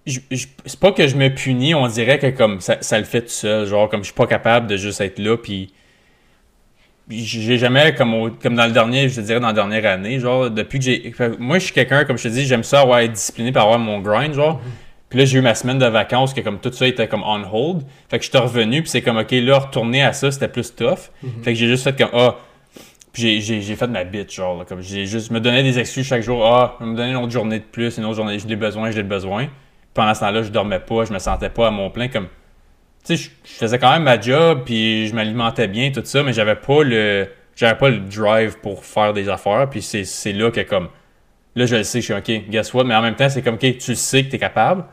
C'est pas que je me punis, on dirait que comme ça, ça le fait tout seul, genre comme je suis pas capable de juste être là puis j'ai jamais comme au- comme dans le dernier, je te dirais dans la dernière année, genre depuis que j'ai moi je suis quelqu'un comme je te dis, j'aime ça avoir être discipliné pour avoir mon grind genre. Puis là j'ai eu ma semaine de vacances que comme tout ça était comme on hold. Fait que je suis revenu puis c'est comme OK, là retourner à ça, c'était plus tough. Fait que j'ai juste fait comme ah puis j'ai, fait ma bite, genre, là, comme j'ai juste, me donnais des excuses chaque jour. Ah, je me donner une autre journée de plus, une autre journée, j'ai besoin, j'ai besoin. Pendant ce temps-là, je dormais pas, je me sentais pas à mon plein, comme, sais, je, faisais quand même ma job, puis je m'alimentais bien, tout ça, mais j'avais pas le, j'avais pas le drive pour faire des affaires, puis c'est, là que, comme, là, je le sais, je suis OK, guess what, mais en même temps, c'est comme, OK, tu le sais que t'es capable,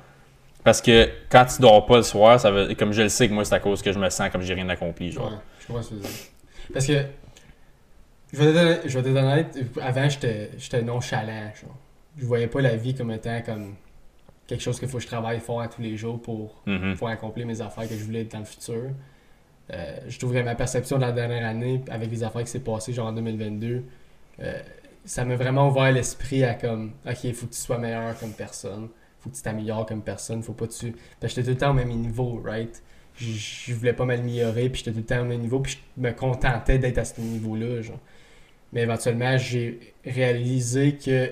parce que quand tu dors pas le soir, ça veut, comme je le sais que moi, c'est à cause que je me sens comme j'ai rien accompli, genre. Ouais, je comprends ce que tu. Parce que, je vais donner honnête, avant, j'étais nonchalant. Genre. Je voyais pas la vie comme étant comme quelque chose qu'il faut que je travaille fort à tous les jours pour Mhm. pour accomplir mes affaires que je voulais dans le futur. Euh, je trouve que ma perception de la dernière année, avec les affaires qui s'est passées genre en 2022, euh, ça m'a vraiment ouvert l'esprit à comme, ok, il faut que tu sois meilleur comme personne, faut que tu t'améliores comme personne, faut pas que tu. Parce que j'étais tout le temps au même niveau, right? Je, je voulais pas m'améliorer, puis j'étais tout le temps au même niveau, puis je me contentais d'être à ce niveau-là, genre. Mais éventuellement, j'ai réalisé que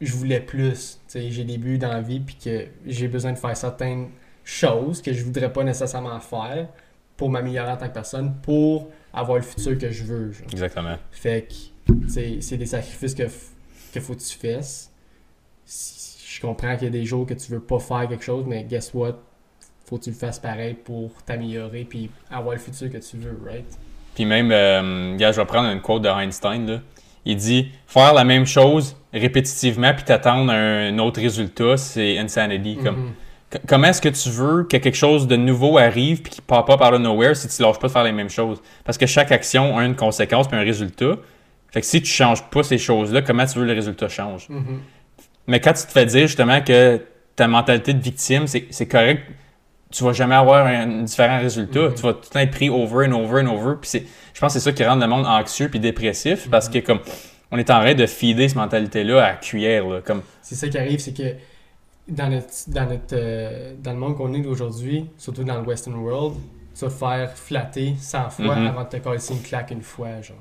je voulais plus. J'ai des buts dans la vie, puis que j'ai besoin de faire certaines choses que je voudrais pas nécessairement faire pour m'améliorer en tant que personne, pour avoir le futur que je veux. genre. Exactement. Fait que c'est des sacrifices que, que faut que tu fasses. Je comprends qu'il y a des jours que tu veux pas faire quelque chose, mais guess what? Faut que tu le fasses pareil pour t'améliorer puis avoir le futur que tu veux, right? Puis même, euh, je vais prendre une quote de Einstein. Là. Il dit Faire la même chose répétitivement puis t'attendre un autre résultat, c'est insanity. Comme, Mhm. comment est-ce que tu veux que quelque chose de nouveau arrive puis qui pop up out of nowhere si tu lâches pas de faire les mêmes choses? Parce que chaque action a une conséquence puis un résultat. Fait que si tu changes pas ces choses-là, comment tu veux que le résultat change? Mhm. Mais quand tu te fais dire justement que ta mentalité de victime, c'est correct, tu vas jamais avoir un, différent résultat. Mhm. Tu vas tout le temps être pris over and over and over. Puis je pense que c'est ça qui rend le monde anxieux puis dépressif parce que comme on est en train de feeder cette mentalité-là à cuillère. Là, comme, C'est ça qui arrive, c'est que dans notre, dans notre euh, dans le monde qu'on est d'aujourd'hui, surtout dans le Western world, tu vas te faire flatter 100 fois Mhm. avant de te coller une claque une fois, genre.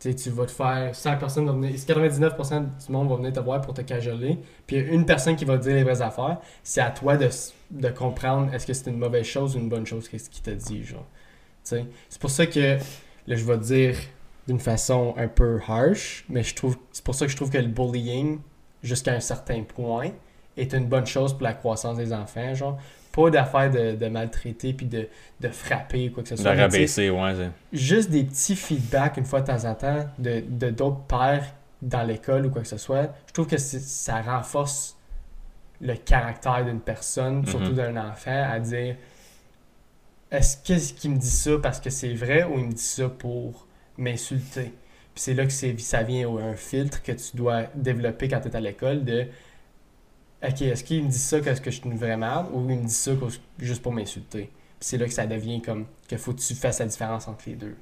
Tu vas te faire 100 personnes vont venir 99% du monde va venir te voir pour te cajoler puis il y a une personne qui va te dire les vraies affaires c'est à toi de, de comprendre est-ce que c'est une mauvaise chose ou une bonne chose qu'est-ce qu'il t'a dit genre c'est pour ça que là je vais te dire d'une façon un peu harsh mais je trouve c'est pour ça que je trouve que le bullying jusqu'à un certain point est une bonne chose pour la croissance des enfants genre pas d'affaire de, de maltraiter puis de, de frapper ou quoi que ce De soit sais, rabaisser, ouais. juste des petits feedbacks une fois de temps en temps de de d'autres pères dans l'école ou quoi que ce soit, je trouve que ça renforce le caractère d'une personne, Mhm. surtout d'un enfant, à dire est-ce qu'est-ce qu'il me dit ça parce que c'est vrai ou il me dit ça pour m'insulter? Puis c'est là que ça vient au- un filtre que tu dois développer quand tu es à l'école de OK, est-ce qu'il me dit ça parce que je suis une vraie merde ou il me dit ça juste pour m'insulter? Puis c'est là que ça devient comme qu'il faut que tu fasses la différence entre les deux.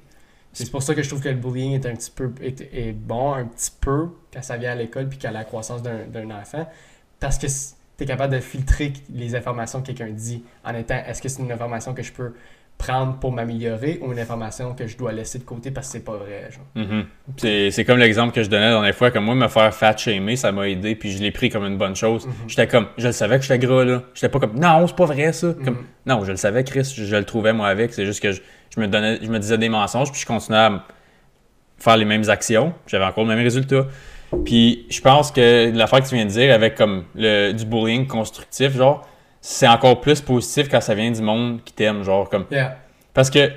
C'est pour ça que je trouve que le bullying est un petit peu est, est bon un petit peu quand ça vient à l'école puis qu'à la croissance d'un d'un enfant parce que tu es capable de filtrer les informations que quelqu'un dit en étant est-ce que c'est une information que je peux prendre pour m'améliorer ou une information que je dois laisser de côté parce que c'est pas vrai genre. Mhm. C'est c'est comme l'exemple que je donnais la dernière fois, comme moi, me faire fat shamer, ça m'a aidé, puis je l'ai pris comme une bonne chose. Mhm. J'étais comme, je le savais que j'étais gras, là. J'étais pas comme, non, c'est pas vrai, ça. Comme, Mhm. non, je le savais, Chris, je, je le trouvais, moi, avec. C'est juste que je, je me donnais, je me disais des mensonges, puis je continuais à faire les mêmes actions. J'avais encore le même résultat. Puis je pense que l'affaire que tu viens de dire avec comme le, du bullying constructif, genre, c'est encore plus positif quand ça vient du monde qui t'aime, genre, comme, Yeah. parce que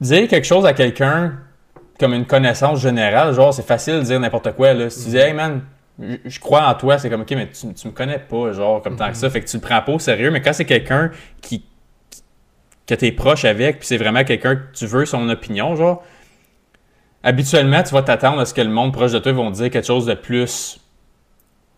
dire quelque chose à quelqu'un comme une connaissance générale, genre, c'est facile de dire n'importe quoi. Là. Si tu dis, hey man, je- crois en toi, c'est comme, ok, mais tu, tu me connais pas, genre, comme tant que ça. Fait que tu le prends pas au sérieux. Mais quand c'est quelqu'un qui, qui- que t'es proche avec, puis c'est vraiment quelqu'un que tu veux son opinion, genre, habituellement, tu vas t'attendre à ce que le monde proche de toi vont te dire quelque chose de plus.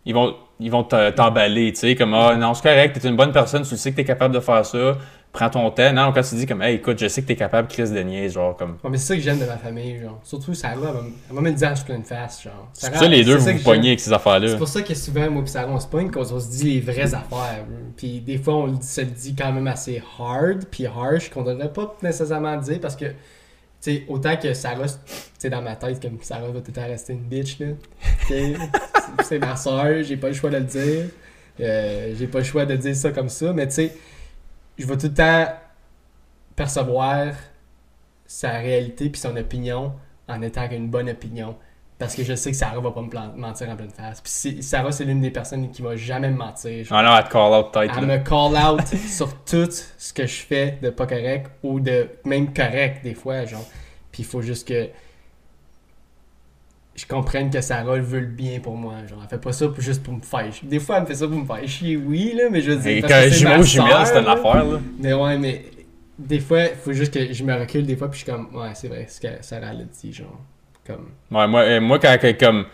Ils vont, ils vont te- t'emballer, tu sais, comme, ah, non, c'est correct, t'es une bonne personne, tu sais que t'es capable de faire ça, prends ton temps. Non, quand tu dis comme, hey, écoute, je sais que t'es capable, Chris de niaise, genre, comme. Ouais, mais c'est ça que j'aime de ma famille genre. Surtout Sarah, elle va, me le dire en pleine face genre. C'est pour ça les deux, vous vous pognez avec ces affaires-là. C'est pour ça que souvent, moi et Sarah, on se pogne quand on se dit les vraies affaires. Puis des fois, on se le dit quand même assez hard, puis harsh, qu'on devrait pas nécessairement dire parce que, sais, autant que Sarah, tu dans ma tête, comme Sarah va tout le temps rester une bitch, là. C'est- ma soeur, j'ai pas le choix de le dire. Euh, j'ai pas le choix de dire ça comme ça, mais tu je vais tout le temps percevoir sa réalité puis son opinion en étant une bonne opinion. Parce que je sais que Sarah va pas me mentir en pleine face. Puis Sarah, c'est l'une des personnes qui va jamais me mentir. Ah non, à te call out tête, Elle me call out sur tout ce que je fais de pas correct ou de même correct des fois, genre. Puis il faut juste que je comprenne que Sarah veut le bien pour moi, genre. Elle fait pas ça pour- juste pour me faire chier. Des fois, elle me fait ça pour me faire chier, oui, là, mais je veux dire. Et parce quand que c'est une affaire, là. Mais ouais, mais des fois, il faut juste que je me recule des fois, puis je suis comme, ouais, c'est vrai, ce que Sarah l'a dit, genre. Comme. Ouais, moi, euh, moi quand, que- comme,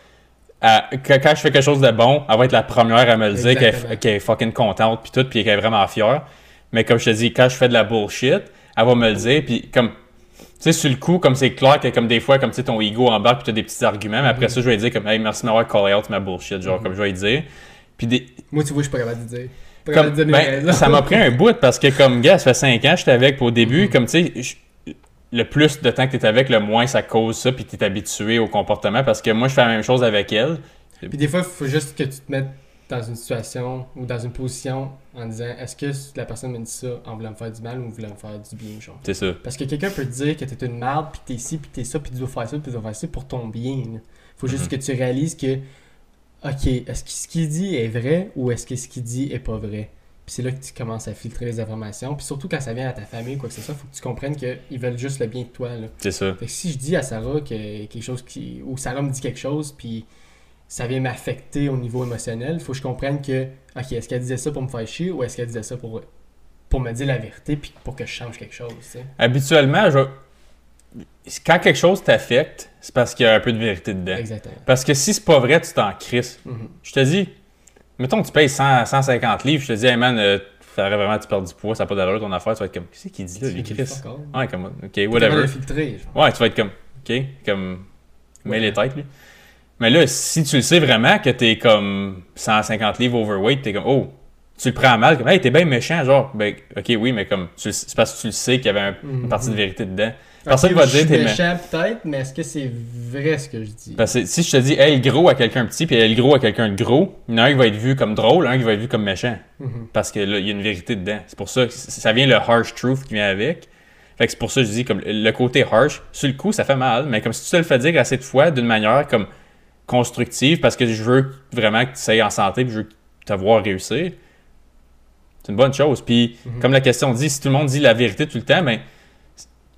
à- quand, quand je fais quelque chose de bon, elle va être la première à me le dire qu'elle est fucking contente puis tout, puis qu'elle est vraiment fière. Mais comme je te dis, quand je fais de la bullshit, elle va me le dire, puis comme, tu sais, sur le coup, comme c'est clair que comme des fois, comme tu sais, ton ego embarque puis t'as des petits arguments, mais après Mhm. ça, je vais lui dire comme, hey, merci de m'avoir callé out ma bullshit, genre, Mhm. comme je vais lui dire. Puis des, Moi, tu vois, je suis pas capable de dire. Pas comme, capable de donner ben, ça m'a pris un bout parce que comme gars, ça fait 5 ans que j'étais avec, puis au début, Mhm. comme tu sais, le plus de temps que tu es avec, le moins ça cause ça, puis tu es habitué au comportement parce que moi, je fais la même chose avec elle. Puis des fois, il faut juste que tu te mettes dans une situation ou dans une position en disant est-ce que la personne me dit ça en voulant me faire du mal ou en voulant me faire du bien, genre? C'est ça. Parce que quelqu'un peut te dire que t'es une merde, puis t'es ci, puis t'es ça, puis tu dois faire ça, puis tu dois faire ça pour ton bien. là. Faut juste Mhm. que tu réalises que, ok, est-ce que ce qu'il dit est vrai ou est-ce que ce qu'il dit est pas vrai? Puis c'est là que tu commences à filtrer les informations. Puis surtout quand ça vient à ta famille, quoi que ce soit, faut que tu comprennes qu'ils veulent juste le bien de toi. C'est ça. Fait que si je dis à Sarah que quelque chose qui. ou Sarah me dit quelque chose, puis ça vient m'affecter au niveau émotionnel, faut que je comprenne que, ok, est-ce qu'elle disait ça pour me faire chier ou est-ce qu'elle disait ça pour, pour me dire la vérité, puis pour que je change quelque chose, tu sais. Habituellement, je... quand quelque chose t'affecte, c'est parce qu'il y a un peu de vérité dedans. Exactement. Parce que si c'est pas vrai, tu t'en crisses. Mhm. Je te dis, mettons que tu payes 100, 150 livres, je te dis, hey man, euh, faudrait vraiment tu perds du poids, ça n'a pas d'allure ton affaire, tu vas être comme, qu'est-ce qu'il dit là, lui, Chris? Ouais, comme, ok, whatever. filtrer. Ouais, tu vas être comme, ok, comme, mets Ouais. les têtes, lui. Mais là, si tu le sais vraiment que t'es comme 150 livres overweight, t'es comme, oh, tu le prends mal, comme, hey, t'es bien méchant, genre, ben, ok, oui, mais comme, c'est parce que tu le sais qu'il y avait un- une Mhm. partie de vérité dedans. Personne Ok, va dire t'es mé- méchant peut-être, mais est-ce que c'est vrai ce que je dis? Parce que si je te dis, hey, le gros à quelqu'un petit, puis hey, le gros à quelqu'un de gros, il y en a un qui va être vu comme drôle, un qui va être vu comme méchant. Mhm. Parce que là, il y a une vérité dedans. C'est pour ça que ça vient le harsh truth qui vient avec. Fait que c'est pour ça que je dis, comme le côté harsh, sur le coup, ça fait mal, mais comme si tu te le fais dire assez de fois d'une manière comme constructive, parce que je veux vraiment que tu sois en santé, puis je veux te voir réussir, c'est une bonne chose. Puis, Mhm. comme la question dit, si tout le monde dit la vérité tout le temps, ben,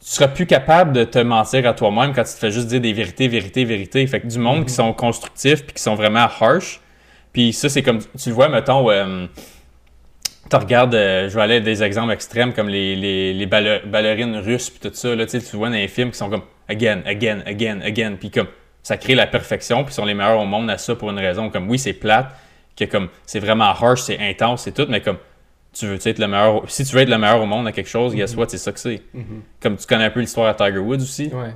tu seras plus capable de te mentir à toi-même quand tu te fais juste dire des vérités, vérités, vérités. Fait que du monde Mhm. qui sont constructifs puis qui sont vraiment harsh. Puis ça, c'est comme, tu le vois, mettons, euh, tu regardes, euh, je vais aller à des exemples extrêmes comme les, les, les balle- ballerines russes puis tout ça. Là, tu vois dans les films qui sont comme again, again, again, again. Puis comme, ça crée la perfection puis sont les meilleurs au monde à ça pour une raison. Comme, oui, c'est plate, que comme, c'est vraiment harsh, c'est intense, c'est tout, mais comme, tu veux être le meilleur, si tu veux être le meilleur au monde à quelque chose, guess Mhm. what, c'est ça que c'est. Mhm. Comme tu connais un peu l'histoire à Tiger Woods aussi. Ouais.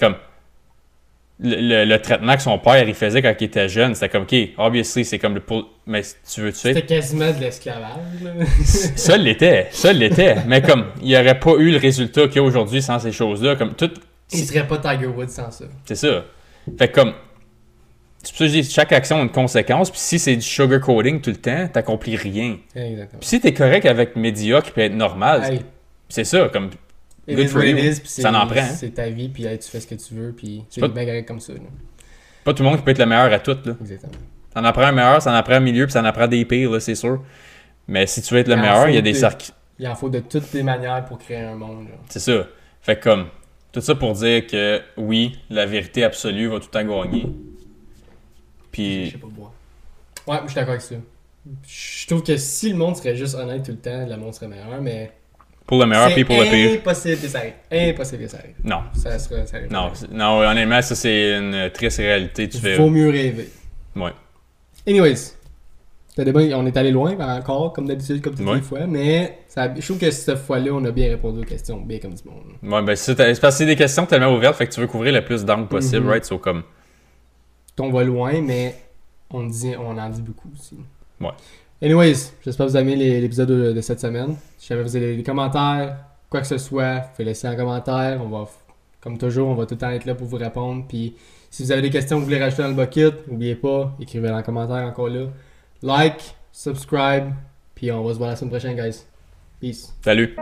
Comme le, le- le traitement que son père il faisait quand il était jeune, c'était comme, OK, obviously, c'est comme le. pour- Mais tu veux tu sais. C'était quasiment de l'esclavage, là. Ça l'était, ça l'était. Mais comme, il n'y aurait pas eu le résultat qu'il y a aujourd'hui sans ces choses-là. Comme tout. Il serait pas Tiger Woods sans ça. C'est ça. Fait que comme. C'est pour ça que je dis, chaque action a une conséquence. Puis si c'est du sugarcoating tout le temps, t'accomplis rien. Exactement. Puis si t'es correct avec médiocre puis être normal, Hey, c'est ça. Comme, it good for you. is, Ça en prend. C'est ta vie, puis hey, tu fais ce que tu veux, puis c'est pas- bien correct comme ça. là. pas tout le monde qui peut être le meilleur à tout. Là. Exactement. Ça en apprend un meilleur, ça en apprend un milieu, puis ça en apprend des pires, là, c'est sûr. Mais si tu veux être le Il meilleur, il y a des cercles. Il en faut de toutes les manières pour créer un monde. C'est ça. Fait que comme, tout ça pour dire que oui, la vérité absolue va tout le temps gagner. Je Puis, sais pas boire. Ouais, je suis d'accord avec ça. Je trouve que si le monde serait juste honnête tout le temps, le monde serait meilleur, mais. pour le meilleur, puis pour le pire. impossible que ça arrive. Impossible que ça arrive. Non. Ça serait. Ça arrive Non, non, honnêtement, ça c'est une triste réalité. Tu fais. Vaut mieux rêver. Ouais. Anyways. On est allé loin encore, comme d'habitude, comme toutes Ouais. les fois, mais ça, je trouve que cette fois-là, on a bien répondu aux questions, bien comme du monde. Ouais, ben c'est c'est parce que c'est des questions tellement ouvertes, fait que tu veux couvrir le plus d'angles possible, Mhm. right? So, comme, On va loin, mais on, dit, on en dit beaucoup aussi. Ouais. Anyways, j'espère que vous avez aimé l'épisode de, de cette semaine. Si jamais vous avez des commentaires, quoi que ce soit, faites laisser en commentaire. On va, comme toujours, on va tout le temps être là pour vous répondre. Puis si vous avez des questions que vous voulez rajouter dans le bucket, n'oubliez pas, écrivez dans les commentaires encore là. Like, subscribe, puis on va se voir la semaine prochaine, guys. Peace. salut!